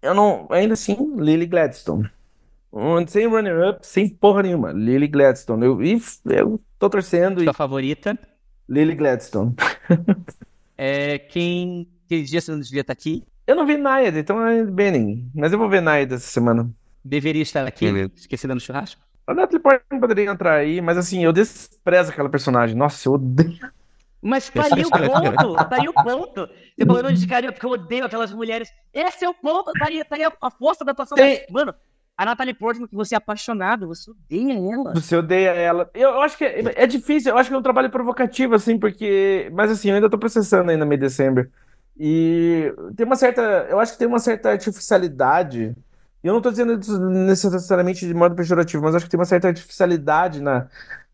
eu não ainda assim Lily Gladstone. Sem runner-up, sem porra nenhuma. Lily Gladstone. Eu, e eu tô torcendo e Sua favorita? Lily Gladstone. <laughs> É quem. Que dia você não devia estar aqui? Eu não vi Nayad, então é Benning. Mas eu vou ver Nayad essa semana. Deveria estar aqui, Beleza. esquecida no churrasco? A Natalie Portman poderia entrar aí, mas assim, eu desprezo aquela personagem. Nossa, eu odeio. Mas tá aí o ponto, tá aí o ponto. Você falou de cara, porque eu odeio aquelas mulheres. Esse é o ponto, tá aí, tá aí a, força da atuação. Tem- Mano, a Natalie Portman, que você é apaixonado, você odeia ela. Você odeia ela. Eu, eu acho que é, é difícil, eu acho que é um trabalho provocativo, assim, porque. Mas assim, eu ainda tô processando ainda meio December. E tem uma certa. Eu acho que tem uma certa artificialidade. E eu não tô dizendo isso necessariamente de modo pejorativo, mas acho que tem uma certa artificialidade na,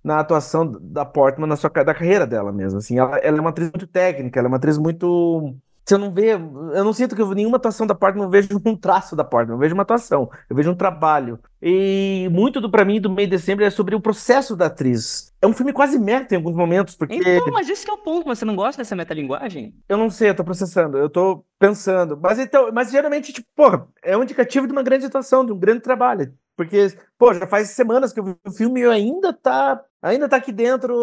na atuação da Portman, na sua, da carreira dela mesmo. Assim, ela, ela é uma atriz muito técnica, ela é uma atriz muito. Você não vê, eu não sinto que eu, nenhuma atuação da Portman, eu vejo um traço da Portman, eu vejo uma atuação, eu vejo um trabalho. E muito do, pra mim, do meio de dezembro é sobre o processo da atriz. É um filme quase meta em alguns momentos, porque Então, mas esse que é o ponto, você não gosta dessa metalinguagem? eu não sei, eu tô processando, eu tô pensando. Mas então, mas geralmente, tipo, porra, é um indicativo de uma grande atuação, de um grande trabalho. Porque, pô, já faz semanas que eu vi o filme e ainda tá, ainda tá aqui dentro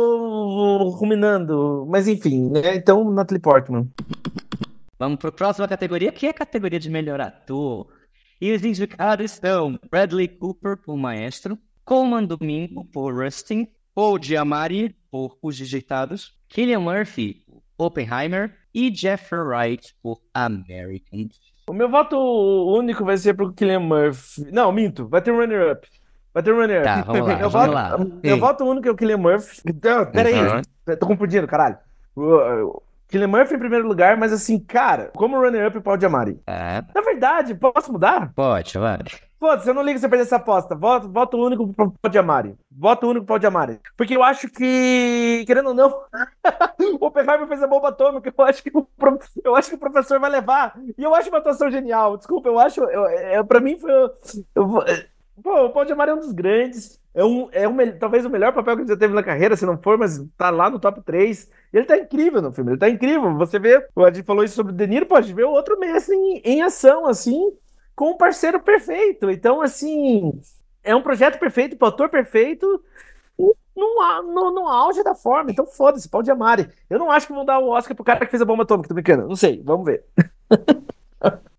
ruminando. Mas enfim, né? Então, Natalie Portman. Vamos para a próxima categoria, que é a categoria de melhor ator. E os indicados são Bradley Cooper por Maestro, Coleman Domingo por Rustin, Paul Giamatti por Os Digitados, Cillian Murphy por Oppenheimer e Jeffrey Wright por American. O meu voto único vai ser pro Cillian Murphy. Não, minto, vai ter um runner-up. Vai ter um runner-up. Tá, vamos lá, <laughs> Eu vamos voto, lá. Meu voto único é o Cillian Murphy. Não, peraí, Uhum. tô confundindo, caralho. Cillian Murphy em primeiro lugar, mas assim, cara, como runner-up o Paul Giamatti. É, Na verdade, posso mudar? pode, vai. Foda-se, eu não ligo se eu perder essa aposta. Voto, voto único pro Giamatti. Voto único pro Giamatti. Porque eu acho que, querendo ou não, <laughs> o Oppenheimer fez a bomba atômica. Eu acho que o, eu acho que o professor vai levar. E eu acho uma atuação genial. Desculpa, eu acho. Eu, é, pra mim foi. Eu, é, pô, o Paul Giamatti é um dos grandes. É um, é um, talvez o melhor papel que ele já teve na carreira, se não for, mas tá lá no top 3. E ele tá incrível no filme, ele tá incrível. Você vê, o Adi falou isso sobre o De Niro, pode ver o outro mestre em, em ação, assim, com um parceiro perfeito. Então, assim, é um projeto perfeito, pro ator perfeito, no, no, no auge da forma. Então, foda-se, Paul Giamatti. Eu não acho que vão dar o Oscar pro cara que fez a bomba atômica, tô brincando. Não sei, vamos ver.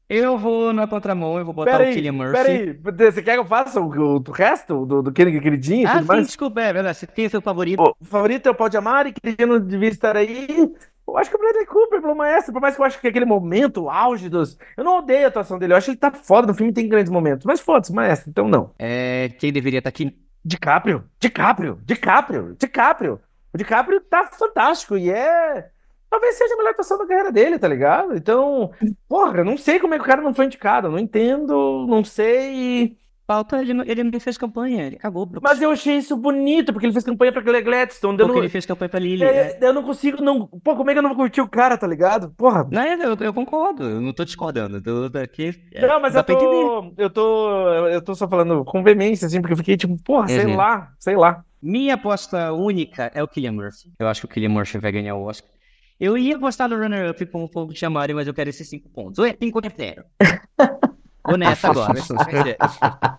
Eu vou na contramão, eu vou botar Pera o aí, Cillian Murphy. pera aí. Você quer que eu faça o, o, o resto do, do Kenny queridinho Ah, sim, mais? desculpa, é verdade. Você tem seu favorito? O favorito é o Paul Giamatti, que não devia estar aí. Eu acho que o Bradley Cooper, pelo maestro, por mais que eu acho que aquele momento, o auge dos. Eu não odeio a atuação dele, eu acho que ele tá foda no filme, tem grandes momentos. Mas foda-se, maestro, então não. É, quem deveria estar aqui? DiCaprio, DiCaprio, DiCaprio, DiCaprio. O DiCaprio tá fantástico e é. Talvez seja a melhor atuação da carreira dele, tá ligado? Então, porra, eu não sei como é que o cara não foi indicado, não entendo, não sei. Falta, ele, não- ele não fez campanha, ele cagou. Brooks. Mas eu achei isso bonito, porque ele fez campanha pra Gladstone. Porque não- ele fez campanha pra Lily. É, é. eu não consigo, não. Pô, como é que eu não vou curtir o cara, tá ligado? Porra. Não, eu, eu concordo, eu não tô discordando. Eu, tô aqui, é, Não, mas eu tô, eu tô. Eu tô só falando com veemência, assim, porque eu fiquei tipo, porra, sei Uhum. lá, sei lá. Minha aposta única é o Cillian Murphy. Eu acho que o Cillian Murphy vai ganhar o Oscar. Eu ia gostar do runner-up com o Fogo de Chamari, mas eu quero esses cinco pontos. Ou é cinco ou é zero. <laughs> Vou nessa <laughs> agora.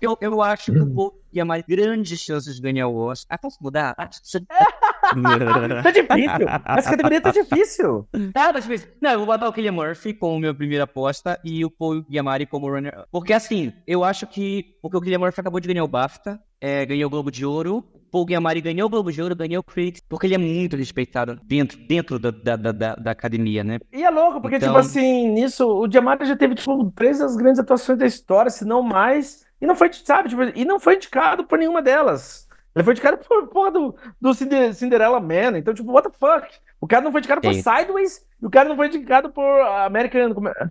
eu, eu acho que o Fogo tinha mais grandes chances de ganhar o Oscar. Ah, posso mudar? Ah, <laughs> Tá difícil. Essa categoria tá difícil. Ah, tá difícil. Não, eu vou botar o Cillian Murphy como minha primeira aposta e o Paul Giamatti como runner. Porque assim, eu acho que. Porque o Cillian Murphy acabou de ganhar o BAFTA, é, ganhou o Globo de Ouro. O Paul Giamatti ganhou o Globo de Ouro, ganhou o Critics, porque ele é muito respeitado dentro, dentro da, da, da, da- academia, né? E é louco, porque, Então- tipo assim, nisso, o Diamante já teve, tipo, três das grandes atuações da história, se não mais. E não foi, sabe, tipo, e não foi indicado por nenhuma delas. Ele foi indicado por porra do, do Cinder- Cinderella Man. Então, tipo, what the fuck? O cara não foi indicado por. Sideways e o cara não foi indicado por American. como é?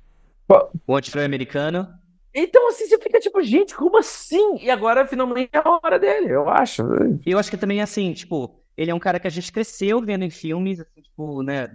O americano. Então, assim, você fica tipo, gente, como assim? E agora finalmente é a hora dele, eu acho. Eu acho que também, assim, tipo, ele é um cara que a gente cresceu vendo em filmes, assim, tipo, né?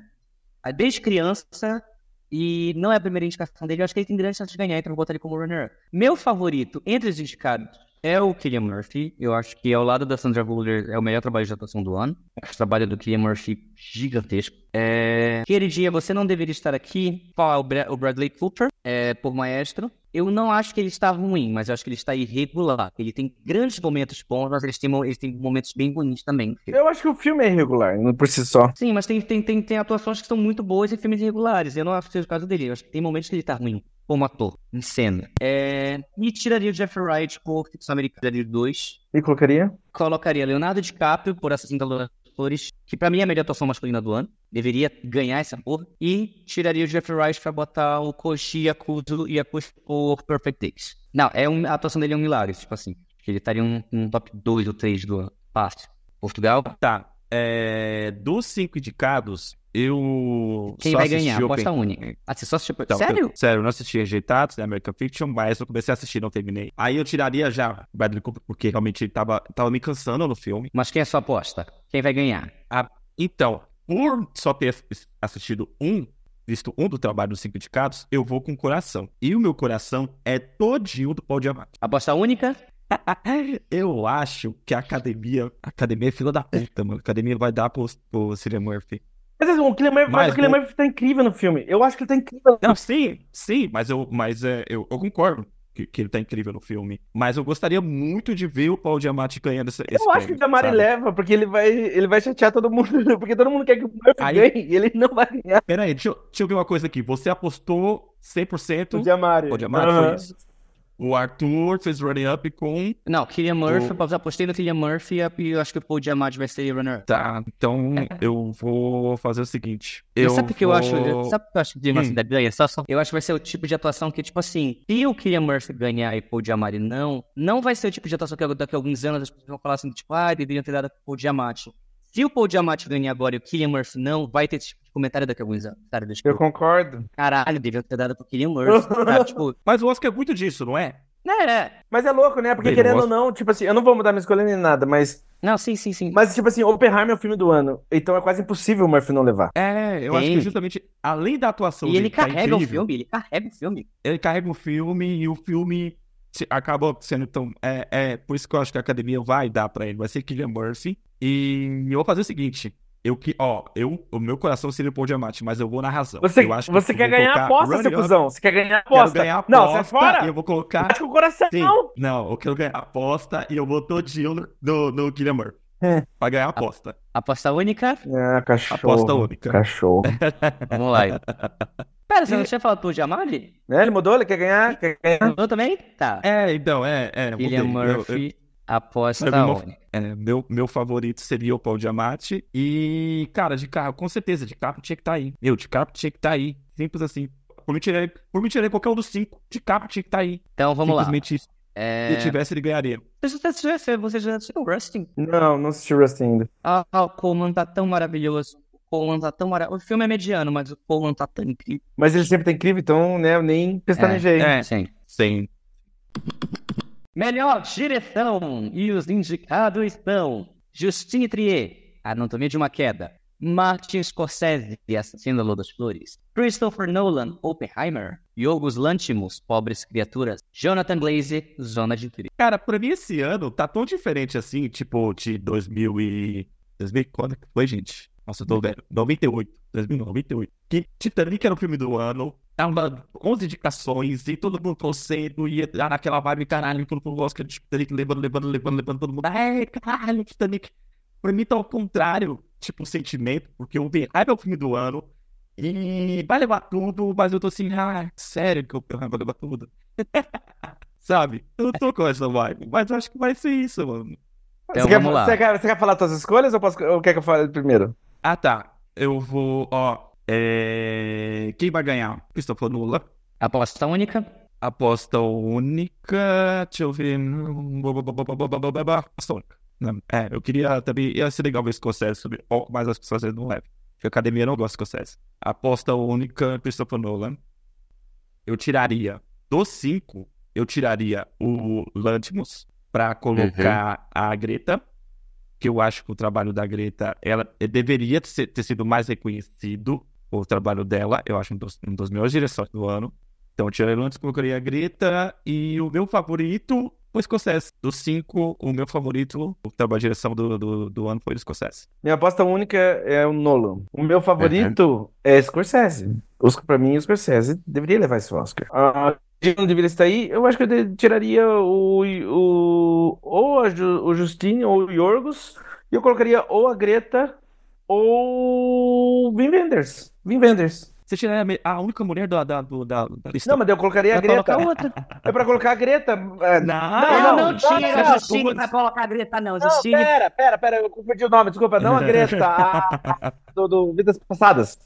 Desde criança, e não é a primeira indicação dele, eu acho que ele tem grande chance de ganhar, então eu vou botar ele como runner. Meu favorito entre os indicados é o Killian Murphy. Eu acho que ao lado da Sandra Bullock é o melhor trabalho de atuação do ano. O trabalho do Killian Murphy gigantesco. É... Queridinha, você não deveria estar aqui. Qual é o Bradley Cooper, é, por maestro. Eu não acho que ele está ruim, mas eu acho que ele está irregular. Ele tem grandes momentos bons, mas ele tem, ele tem momentos bem bonitos também. Eu acho que o filme é irregular, por si só. Sim, mas tem, tem, tem, tem atuações que são muito boas e filmes irregulares. Eu não acho que seja o caso dele. Eu acho que tem momentos que ele está ruim como ator, em cena. É... E tiraria o Jeffrey Wright por Ficção Americana 2. E colocaria? Colocaria Leonardo DiCaprio por Assassino da Lua Flores, que pra mim é a melhor atuação masculina do ano. Deveria ganhar essa porra. E tiraria o Jeffrey Wright pra botar o Koshi Yakuto e a por Perfect Days. Não, é um... a atuação dele é um milagre, tipo assim. Ele estaria um, um top 2 ou 3 do ano. Fácil. Portugal? Tá. É... Dos cinco indicados, eu. Quem vai ganhar? Aposta Open... única. Ah, você só assistiu. Então, sério? Eu, sério, eu não assisti Rejeitados, né? American Fiction, mas eu comecei a assistir não terminei. Aí eu tiraria já Bradley Cooper, porque realmente ele tava, tava me cansando no filme. Mas quem é a sua aposta? Quem vai ganhar? Ah, então, por só ter assistido um, visto um do trabalho dos cinco indicados, eu vou com o coração. E o meu coração é todinho do Paul Diamante. Aposta única? <laughs> eu acho que a academia. A academia é fila da puta, mano. A academia vai dar pro, pro Cillian Murphy. Mas assim, o Killian Murphy, mas, o Killian Murphy tá incrível no filme. Eu acho que ele tá incrível. Não, sim, sim, mas eu, mas, é, eu, eu concordo que, que, ele tá incrível no filme. Mas eu gostaria muito de ver o Paul Diamante ganhando esse, esse Eu acho que o Diamante leva, porque ele vai, ele vai chatear todo mundo. <laughs> Porque todo mundo quer que o Murphy Aí... ganhe e ele não vai ganhar. Pera aí, deixa, eu, deixa eu ver uma coisa aqui. Você apostou 100% o Diamante. O Diamante uhum. foi isso. O Arthur fez running up com. Não, Killian Murphy, o... apostei no Killian Murphy e eu acho que o Paul Diamante vai ser runner up. Tá, então é. eu vou fazer o seguinte. Eu sabe o que eu acho? Sabe o que eu acho que Diamante hum. ganha? Só, só, eu acho que vai ser o tipo de atuação que, tipo assim, se o Killian Murphy ganhar e o Paul Diamante não, não vai ser o tipo de atuação que daqui a alguns anos as pessoas vão falar assim, tipo, ah, deveriam ter dado pro Paul Diamante. Se o Paul Diamante ganhar agora e o Killian Murphy não, vai ter esse tipo de comentário daqui a alguns anos. Cara, eu concordo. Caralho, devia ter dado pro Killian Murphy. Tá, <laughs> tipo... Mas o Oscar é muito disso, não é? É. Mas é louco, né? Porque querendo ou não, tipo assim, eu não vou mudar minha escolha nem nada, mas. Não, sim, sim, sim. Mas, tipo assim, Oppenheimer é o filme do ano. Então é quase impossível o Murphy não levar. É, eu Sim. acho que justamente, além da atuação E dele, ele tá carrega tá o filme, ele carrega o filme. Ele carrega o filme e o filme acaba sendo tão. É, é por isso que eu acho que a academia vai dar pra ele. Vai ser Killian Murphy. E eu vou fazer o seguinte: eu que, ó, eu, o meu coração seria o Paul Diamante, mas eu vou na razão. Você, eu acho você quer ganhar a aposta, seu cuzão? Você quer ganhar a aposta? Quero ganhar a aposta. Não, você é fora? eu vou colocar. Acho que o coração Sim, não, eu quero ganhar a aposta e eu vou todinho no, no, no Murphy. É. Pra ganhar a aposta. Aposta única? É, cachorro. Aposta única. Cachorro. <laughs> Vamos lá. Pera, você não tinha falado pro Jamali? É, ele mudou? Ele quer ganhar? Quer ganhar? Mudou também? Tá. É, então, é. é William Murphy. Eu, eu... Aposta meu, é, meu, meu favorito seria o Paul Diamante. E, cara, de carro, com certeza, de carro tinha que estar tá aí. Meu, de carro tinha que estar tá aí. Simples assim. Por mim, tirei, por mim, tirei qualquer um dos cinco. De carro tinha que estar tá aí. Então, vamos Simplesmente lá. Isso. É... Se ele tivesse, ele ganharia. Você já assistiu Rusting? Não, não assisti Rusting ainda. Ah, o Coleman tá tão maravilhoso. O Coleman tá tão maravilhoso. O filme é mediano, mas o Coleman tá tão incrível. Mas ele sempre tá incrível, então, né, eu nem pestanejei. É, é, sim. Sim. Melhor direção e os indicados são Justine Trier, Anatomia de uma Queda, Martin Scorsese, Assassino da Lua das Flores, Christopher Nolan, Oppenheimer, Yorgos Lanthimos, Pobres Criaturas, Jonathan Glazer, Zona de Perigo. Cara, pra mim esse ano tá tão diferente assim, tipo de 2000 e... 2000 quando foi, gente? Nossa, eu tô velho. 98. 2098. Que Titanic era o filme do ano. Tava 11 indicações e todo mundo torcendo. E era naquela vibe, caralho, todo mundo gosta de Titanic, levando, levando, levando, levando todo mundo. Ai, caralho, Titanic. Pra mim tá ao contrário, tipo, o sentimento, porque o Verraio é o filme do ano. E vai levar tudo, mas eu tô assim, ah, sério que o Verraio vai levar tudo? <laughs> Sabe? Eu não tô com essa vibe, mas eu acho que vai ser isso, mano. Então, você, vamos quer, lá. Você, quer, você quer falar suas escolhas ou, posso, ou quer que eu fale primeiro? Ah, tá. Eu vou, ó. É... Quem vai ganhar? Christopher Nolan. Aposta única. Aposta única. Deixa eu ver. Aposta única. É, eu queria também. Ia ser legal ver Scorsese sobre pouco, mas as pessoas não levam. Porque a academia não gosta de Scorsese. Aposta única, Christopher Nolan. Eu tiraria dos cinco. eu tiraria o Lantimos para colocar uhum. a Greta, que eu acho que o trabalho da Greta ela deveria ter, ter sido mais reconhecido, o trabalho dela, eu acho um dos, um dos melhores direções do ano. Então, eu tiraria o Lantimos, colocaria a Greta, e o meu favorito o Scorsese. Dos cinco, o meu favorito, o trabalho de direção do, do, do, ano foi o Scorsese. Minha aposta única é o Nolan. O meu favorito uhum. é Scorsese. Oscar, pra mim, o Scorsese deveria levar esse Oscar. A não deveria estar aí, eu acho que eu tiraria o, o ou a, o Justine ou o Yorgos, e eu colocaria ou a Greta ou o Vin Wenders. Vin Wenders. Você tiraria a única mulher da, da, da, da lista. Não, mas eu colocaria a Greta. Outra. É pra colocar a Greta. É, não, não, não, não tira a Justine pra colocar a Greta, não. Não, Justine... pera, pera, pera, eu confundi o nome, desculpa. Não a Greta, a, do, do Vidas Passadas.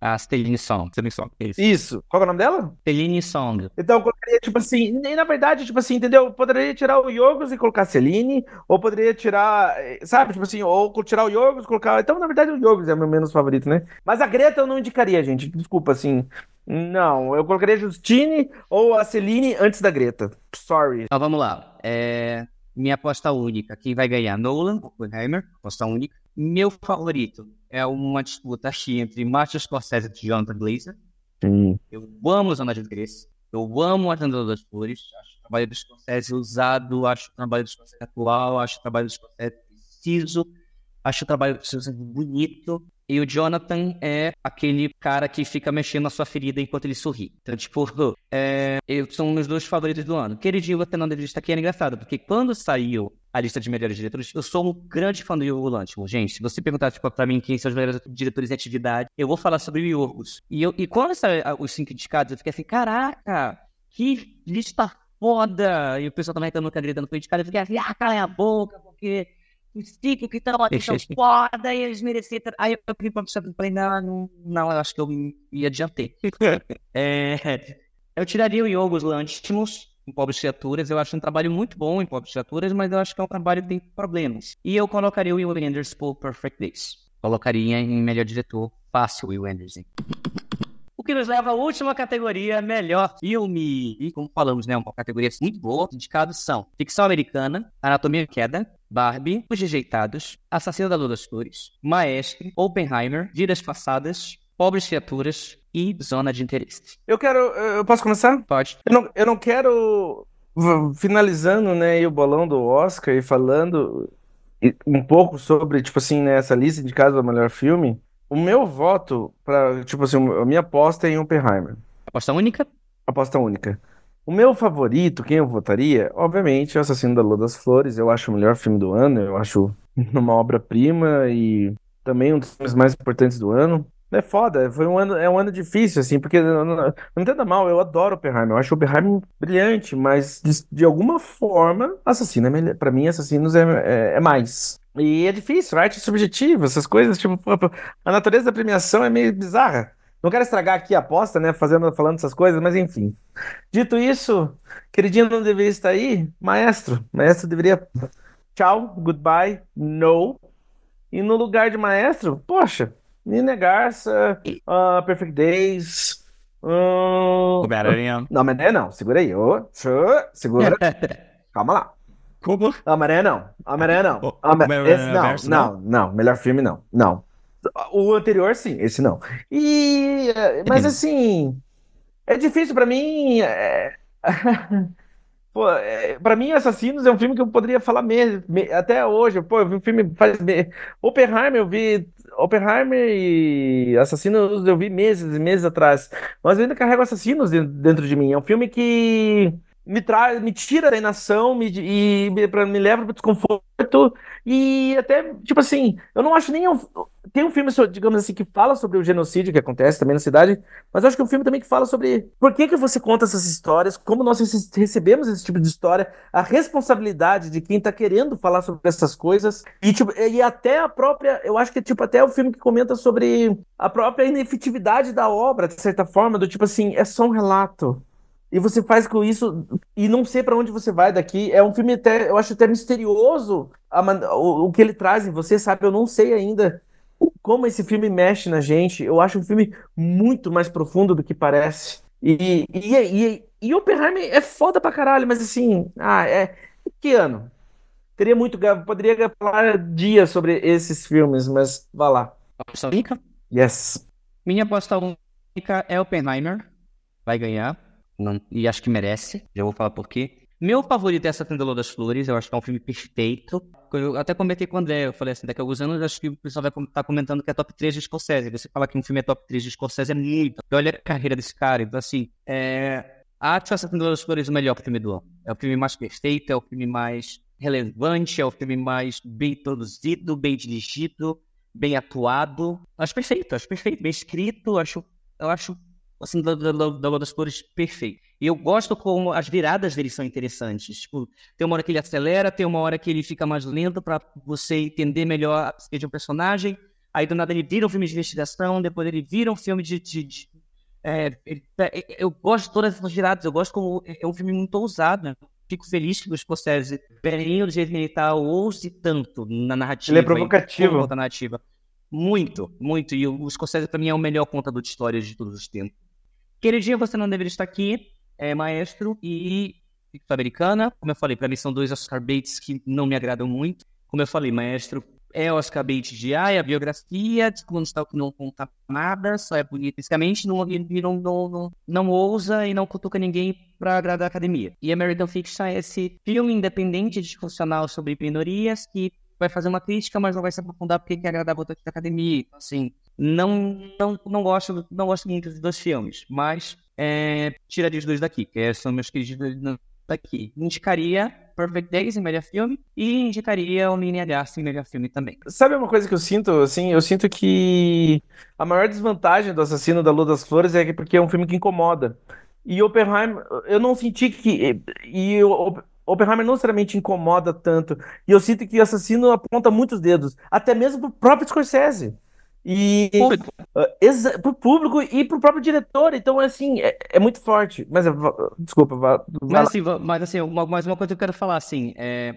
A Stellini Song. Stellini Song, isso. Isso. Qual é o nome dela? Stellini Song. Então eu colocaria, tipo assim, e na verdade, tipo assim, entendeu? poderia tirar o Yorgos e colocar a Celine, ou poderia tirar, sabe, tipo assim, ou tirar o Yorgos e colocar. Então, na verdade, o Yorgos é o meu menos favorito, né? Mas a Greta eu não indicaria, gente. Desculpa, assim. Não, eu colocaria a Justine ou a Celine antes da Greta. Sorry. Então vamos lá. É... Minha aposta única. Quem vai ganhar? Nolan, Oppenheimer, aposta única. Meu favorito é uma disputa aqui entre Martin Scorsese e Jonathan Glazer. Sim. Eu amo Zona de Grace. Eu amo A Janela das Flores. Acho o trabalho do Scorsese usado, acho o trabalho do Scorsese atual, acho o trabalho do Scorsese preciso, acho o trabalho do Scorsese bonito. E o Jonathan é aquele cara que fica mexendo na sua ferida enquanto ele sorri. Então, tipo, <laughs> é, eu, são meus dois favoritos do ano. Queridinho, você não deveria estar aqui, é engraçado, porque quando saiu a lista de melhores diretores, eu sou um grande fã do Yorgos Lanthimos. Gente, se você perguntar tipo, pra mim quem são os melhores diretores em atividade, eu vou falar sobre o Yorgos. E, eu, e quando saiu os cinco indicados, eu fiquei assim, caraca, que lista foda! E o pessoal também reclamando que a Greta não foi indicada, eu fiquei assim, ah, cala a boca, porque os cinco que estão aqui são <laughs> foda e eles mereciam. Aí eu fui pra pessoa falei, não, não, não, eu acho que eu me adiantei. <laughs> é, eu tiraria o Yorgos Lanthimos em Pobres Criaturas. Eu acho um trabalho muito bom em Pobres Criaturas, mas eu acho que é um trabalho que tem problemas. E eu colocaria o Will Anders por Perfect Days. Colocaria em melhor diretor fácil Will Anderson. O que nos leva à última categoria, melhor filme. E como falamos, né, uma categoria muito boa. Indicados são Ficção Americana, Anatomia Queda, Barbie, Os Rejeitados, Assassino da Lua das Flores, Maestre, Oppenheimer, Vidas Passadas, Pobres Criaturas e Zona de Interesse. Eu quero. Eu posso começar? Pode. Eu não, eu não quero. Finalizando, né, o bolão do Oscar e falando um pouco sobre, tipo assim, né, essa lista de casos do melhor filme. O meu voto para, tipo assim, a minha aposta é em Oppenheimer. Aposta única? Aposta única. O meu favorito, quem eu votaria, obviamente, é o Assassino da Lua das Flores. Eu acho o melhor filme do ano, eu acho uma obra-prima e também um dos filmes mais importantes do ano. É foda, foi um ano, é um ano difícil, assim, porque não, não, não entenda mal, eu adoro Oppenheimer, eu acho Oppenheimer brilhante, mas de, de alguma forma, Assassino é pra mim, Assassinos é, é, é, mais. E é difícil, arte é subjetiva, essas coisas, tipo, <laughs> a natureza da premiação é meio bizarra. Não quero estragar aqui a aposta, né, fazendo, falando essas coisas, mas enfim. Dito isso, queridinho não deveria estar aí, maestro, maestro deveria, tchau, goodbye, no, e no lugar de maestro, poxa... Nina Garça, uh, Perfect Days. Uh... Homem-Aranha. Não, Homem-Aranha não. Segura aí. Oh, segura. <laughs> Calma lá. Como? Homem-Aranha não. Homem-Aranha não. Homem esse não. Verso, não, não, não. Melhor filme não. Não. O anterior, sim. Esse não. E... Mas assim... É difícil pra mim... É... <laughs> Pô, é, pra mim, Assassinos é um filme que eu poderia falar mesmo, até hoje. Pô, eu vi um filme faz. Oppenheimer eu vi Oppenheimer e Assassinos eu vi meses e meses atrás. Mas eu ainda carrego Assassinos dentro de mim. É um filme que me traz, me tira da inação me, e me, pra, me leva para desconforto e até tipo assim, eu não acho nem tem um filme digamos assim que fala sobre o genocídio que acontece também na cidade, mas acho que é um filme também que fala sobre por que que você conta essas histórias, como nós recebemos esse tipo de história, a responsabilidade de quem tá querendo falar sobre essas coisas e tipo e até a própria, eu acho que tipo até o filme que comenta sobre a própria inefetividade da obra de certa forma, do tipo assim, é só um relato e você faz com isso e não sei para onde você vai daqui. É um filme até, eu acho até misterioso a, o, o, que ele traz em você, sabe? Eu não sei ainda como esse filme mexe na gente. Eu acho um filme muito mais profundo do que parece. E, e, e, e Oppenheimer é foda pra caralho, mas assim, ah, é. Que ano? Teria muito. Poderia falar dias sobre esses filmes, mas vá lá. Aposta única? Yes. Minha aposta única é Oppenheimer. Vai ganhar. Não, e acho que merece. Já vou falar por quê. Meu favorito é essa Tendalô das Flores, eu acho que é um filme perfeito. Eu até comentei com o André, eu falei assim, daqui a alguns anos acho que o pessoal vai estar tá comentando que é top 3 de Scorsese. Você fala que um filme é top 3 de Scorsese é muito. Olha a carreira desse cara, então assim, é... acho essa Tendalô das Flores o melhor filme do ano. É o filme mais perfeito, é o filme mais relevante, é o filme mais bem produzido, bem dirigido, bem atuado. Acho perfeito, acho perfeito, bem escrito, acho, eu acho assim, da, da, da das Flores perfeito. E eu gosto como as viradas dele são interessantes. Tipo, tem uma hora que ele acelera, tem uma hora que ele fica mais lento para você entender melhor a psique de um personagem. Aí do nada ele vira um filme de investigação, depois ele vira um filme de. de, de é, é, eu gosto de todas essas viradas, eu gosto como é um filme muito ousado. Né? Fico feliz que o Scorsese, bem do jeito que ele tá, ouse tanto na narrativa. Ele é provocativo. Na narrativa. Muito, muito. E o Scorsese, pra mim, é o melhor contador de histórias de todos os tempos. Queridinha, você não deveria estar aqui é Maestro e Ficção Americana. Como eu falei, para mim são dois Oscar Bates que não me agradam muito. Como eu falei, Maestro é Oscar Bates de ai, a biografia, de quando está que não conta nada, só é bonito fisicamente, não, não, não, não, ousa e não cutuca ninguém para agradar a academia. E American Fiction é esse filme independente disfuncional sobre minorias que vai fazer uma crítica, mas não vai se aprofundar porque quer agradar a da academia. Assim, não, não, não, gosto, não gosto muito dos dois filmes, mas é, tiraria os dois daqui, que são meus queridos daqui. Indicaria Perfect Days em melhor filme e indicaria o Mini Aliás em melhor filme também. Sabe uma coisa que eu sinto, assim, eu sinto que a maior desvantagem do Assassino da Lua das Flores é porque é um filme que incomoda. E Oppenheimer, eu não senti que e o Oppenheimer não necessariamente incomoda tanto. E eu sinto que o Assassino aponta muitos dedos, até mesmo pro próprio Scorsese. E público. Uh, pro público e pro próprio diretor. Então, assim, é, é muito forte. Mas, desculpa, vá, mas, assim, mas assim, uma, mais uma coisa que eu quero falar, assim, é...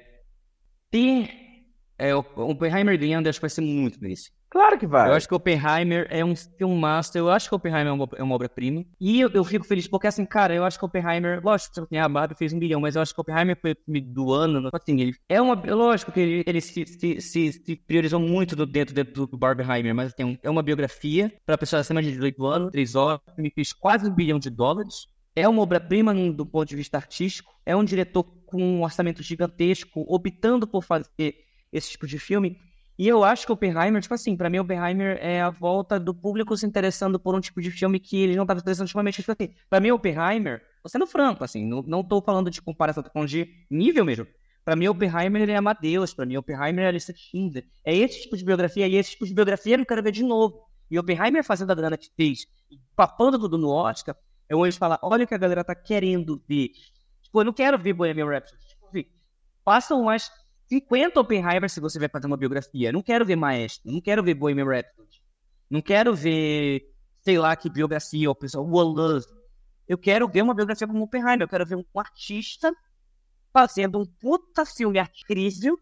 Ter é, o Oppenheimer ganhando, acho que vai ser muito desse. Claro que vai. Eu acho que Oppenheimer é um filmaster. Eu acho que Oppenheimer é uma, é uma obra-prima. E eu, eu, fico feliz porque, assim, cara, eu acho que Oppenheimer. Lógico que a Barbie fez um bilhão, mas eu acho que Oppenheimer foi do ano. Assim, ele é uma. Lógico que ele, ele se, se, se, se, priorizou muito do, dentro, dentro do Barbenheimer, mas tem é uma biografia para pessoas acima de 18 anos, 3 horas, me fez quase um bilhão de dólares. É uma obra-prima do ponto de vista artístico. É um diretor com um orçamento gigantesco, optando por fazer esse tipo de filme. E eu acho que Oppenheimer, tipo assim, pra mim Oppenheimer é a volta do público se interessando por um tipo de filme que ele não estava interessando ultimamente. Tipo assim, pra mim Oppenheimer, sendo franco, assim, não, não tô falando de comparação, tô falando de nível mesmo. Pra mim Oppenheimer é Amadeus, pra mim Oppenheimer é Alice Schindler. É esse tipo de biografia, e esse tipo de biografia eu não quero ver de novo. E Oppenheimer fazendo a grana que fez, papando tudo no Oscar, eu hoje falar, olha o que a galera tá querendo ver. Tipo, eu não quero ver Bohemian Rhapsody. Tipo, assim, façam mais 50 Oppenheimer se você vai fazer uma biografia. Não quero ver Maestro, não quero ver Bohemian Rhapsody. Não quero ver, sei lá, que biografia, o pessoal, One Love. Eu quero ver uma biografia como Oppenheimer. Eu quero ver um artista fazendo um puta filme incrível,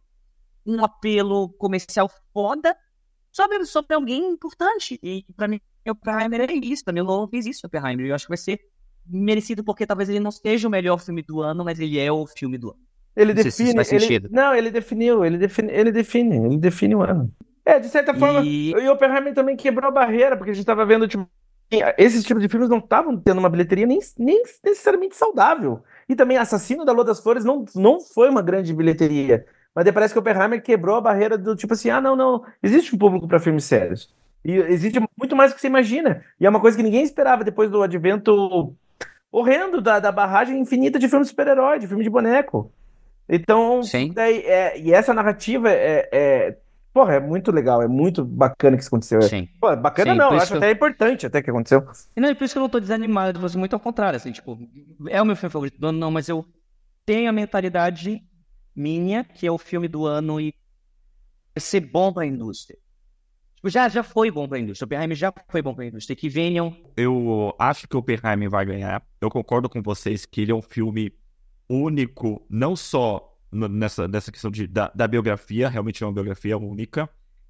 um apelo comercial foda, sobre, sobre alguém importante. E pra mim, Oppenheimer é isso. Pra mim, o Nolan fez isso, Oppenheimer. Eu acho que vai ser merecido porque talvez ele não seja o melhor filme do ano, mas ele é o filme do ano. Ele não define. Se ele, não, ele definiu, ele define, ele define, ele define o ano. É, de certa forma, e, o Oppenheimer também quebrou a barreira, porque a gente estava vendo, tipo, esses tipos de filmes não estavam tendo uma bilheteria nem, nem necessariamente saudável. E também Assassino da Lua das Flores não, não foi uma grande bilheteria. Mas parece que o Oppenheimer quebrou a barreira do tipo assim, ah, não, não, existe um público para filmes sérios. E existe muito mais do que você imagina. E é uma coisa que ninguém esperava depois do advento horrendo da, da barragem infinita de filmes super-herói, de filme de boneco. Então, Sim. Daí, é, e essa narrativa é, é, porra, é muito legal, é muito bacana que isso aconteceu. Sim. Pô, bacana Sim, não, eu acho eu... até importante até que aconteceu. E não, é por isso que eu não tô desanimado, mas muito ao contrário, assim, tipo, é o meu filme favorito do ano, não, mas eu tenho a mentalidade minha, que é o filme do ano e ser bom pra indústria. Tipo, já, já foi bom pra indústria. O Oppenheimer já foi bom pra indústria. Que venham. Eu acho que o Oppenheimer vai ganhar. Eu concordo com vocês que ele é um filme único, não só nessa, nessa questão de, da, da biografia, realmente é uma biografia única.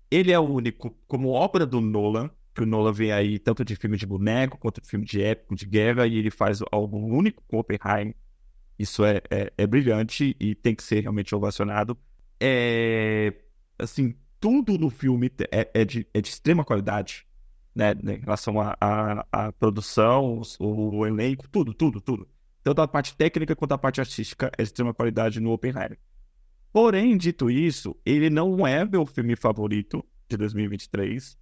Ele é único como obra do Nolan, que o Nolan vem aí tanto de filme de boneco quanto de filme de épico, de guerra, e ele faz algo único com Oppenheimer. Isso é, é, é brilhante e tem que ser realmente ovacionado. É, assim, tudo no filme é, é, de, é de extrema qualidade, né? Em relação à produção, o, o, elenco, tudo, tudo, tudo. Tanto a parte técnica quanto a parte artística é de extrema qualidade no Oppenheimer. Porém, dito isso, ele não é meu filme favorito de 2023.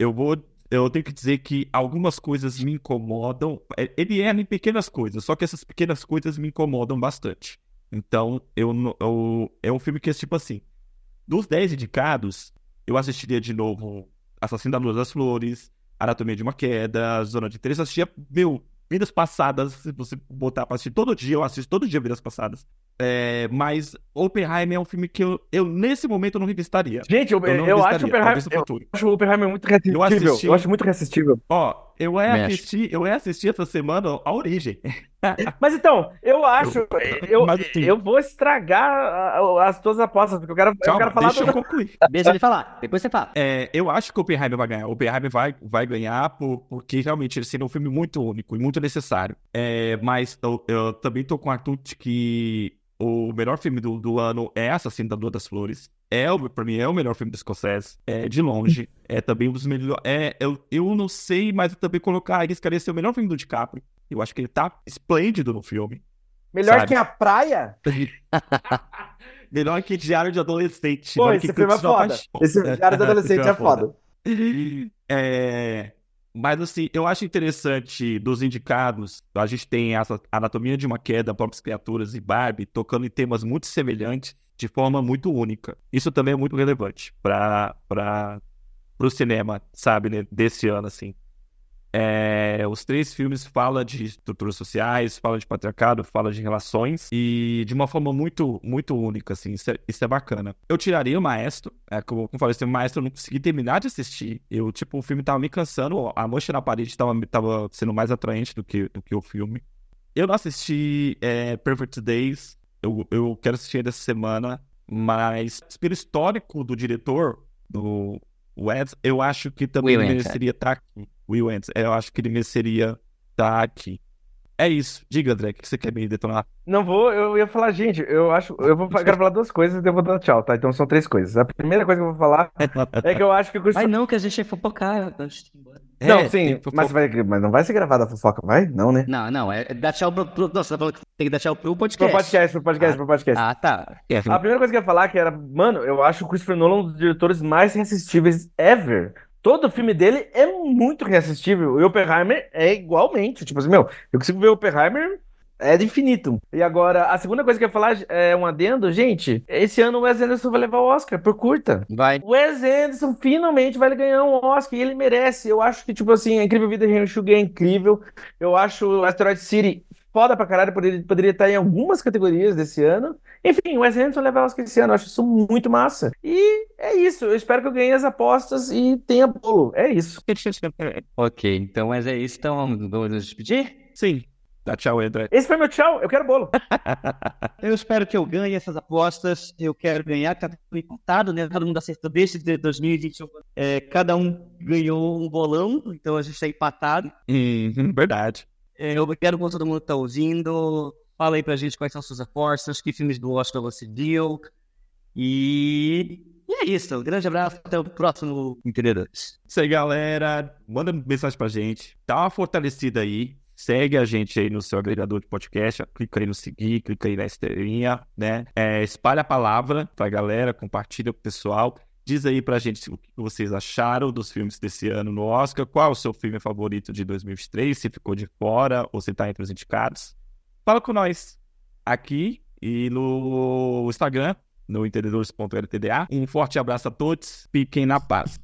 Eu vou. Eu tenho que dizer que algumas coisas me incomodam. É, ele é em pequenas coisas, só que essas pequenas coisas me incomodam bastante. Então, eu, eu, é um filme que é tipo assim. Dos 10 indicados, eu assistiria de novo Assassino da Luz das Flores, Anatomia de uma Queda, Zona de. Eu assistia, meu, vidas passadas. Se você botar pra assistir todo dia, eu assisto todo dia vidas passadas. É, mas Oppenheimer é um filme que eu, eu nesse momento não revistaria. Gente, eu, eu, eu acho Oppenheimer, eu acho o Oppenheimer muito reassistível. Eu, assisti, eu acho muito reassistível. Ó, eu é assisti, eu é assisti essa semana a origem. <laughs> Mas então, eu acho, eu, eu, assim, eu vou estragar as tuas apostas, porque eu quero, Calma, eu quero falar. Deixa do... eu concluir. <laughs> Deixa ele falar, depois você fala. É, eu acho que o Oppenheimer vai ganhar. O Oppenheimer vai, vai ganhar por, porque realmente ele seria um filme muito único e muito necessário. É, mas eu, eu também tô com a Tut que o melhor filme do, do ano é Assassino da Lua das Flores. É, pra mim, é o melhor filme do Scorsese. É, de longe. <laughs> É também um dos melhores. É, eu, eu não sei, mas eu também colocar, arriscaria ser o melhor filme do DiCaprio. Eu acho que ele tá esplêndido no filme. Melhor sabe? que a praia? <laughs> melhor que Diário de Adolescente. Pô, <laughs> esse filme é foda. Esse Diário de Adolescente é, é foda. É. Mas, assim, eu acho interessante dos indicados, a gente tem essa Anatomia de uma Queda, Próprias Criaturas e Barbie tocando em temas muito semelhantes de forma muito única. Isso também é muito relevante para o cinema, sabe, né, desse ano, assim. É, os três filmes falam de estruturas sociais, falam de patriarcado, falam de relações e de uma forma muito, muito única, assim. Isso é, isso é bacana. Eu tiraria o Maestro, é, como, como falei, esse Maestro eu não consegui terminar de assistir. Eu, tipo, o filme tava me cansando, a mancha na parede tava, tava sendo mais atraente do que, do que o filme. Eu não assisti é, Perfect Days, eu, eu quero assistir dessa semana, mas pelo histórico do diretor, do Wes, eu acho que também Will mereceria estar tá aqui. Will Ends. Eu acho que ele mereceria estar tá aqui. É isso. Diga, André, o que você quer me detonar? Não vou, eu ia falar, gente, eu acho, eu vou eu quero falar duas coisas e eu vou dar tchau, tá? Então são três coisas. A primeira coisa que eu vou falar é que eu acho que o curso. Ai, não, que a gente é fofocar antes de ir embora. Não, é, sim, mas, vai, mas não vai ser gravada a fofoca, vai? Não, né? Não, não, é, é dar tchau pro. pro nossa, tá tem que dar tchau pro podcast. Pro podcast, pro podcast, ah, pro podcast. Ah, tá. É, a primeira coisa que eu ia falar que era, mano, eu acho o Christopher Nolan um dos diretores mais irresistíveis ever. Todo filme dele é muito reassistível. E Oppenheimer é igualmente. Tipo assim, meu, eu consigo ver Oppenheimer é de infinito. E agora, a segunda coisa que eu ia falar é um adendo. Gente, esse ano o Wes Anderson vai levar o Oscar por curta. Vai. O Wes Anderson finalmente vai ganhar um Oscar e ele merece. Eu acho que, tipo assim, a Incrível Vida de Henry é incrível. Eu acho o Asteroid City foda pra caralho, poderia, poderia estar em algumas categorias desse ano. Enfim, o Wes Anderson leva Oscar esse ano, eu acho isso muito massa. E é isso, eu espero que eu ganhe as apostas e tenha bolo. É isso. <laughs> ok, então, mas é isso. Então, vamos nos despedir? Sim. Dá tchau, André. Esse foi meu tchau, eu quero bolo. <laughs> eu espero que eu ganhe essas apostas. Eu quero ganhar, cada um empatado, né? Todo mundo acertou desde 2021. É, cada um ganhou um bolão, então a gente está empatado. Hum, verdade. É, eu quero que todo mundo está ouvindo. Fala aí pra gente quais são suas apostas, que filmes do Oscar você viu. E... e é isso. Um grande abraço. Até o próximo Entendedores. Isso aí, galera. Manda mensagem pra gente. Dá uma fortalecida aí. Segue a gente aí no seu agregador de podcast, clica aí no seguir, clica aí na estrelinha, né? É, espalha a palavra pra galera, compartilha com o pessoal. Diz aí pra gente o que vocês acharam dos filmes desse ano no Oscar, qual o seu filme favorito de 2023, se ficou de fora ou se tá entre os indicados. Fala com nós aqui e no Instagram, no entendedores.ltda. Um forte abraço a todos, fiquem na paz.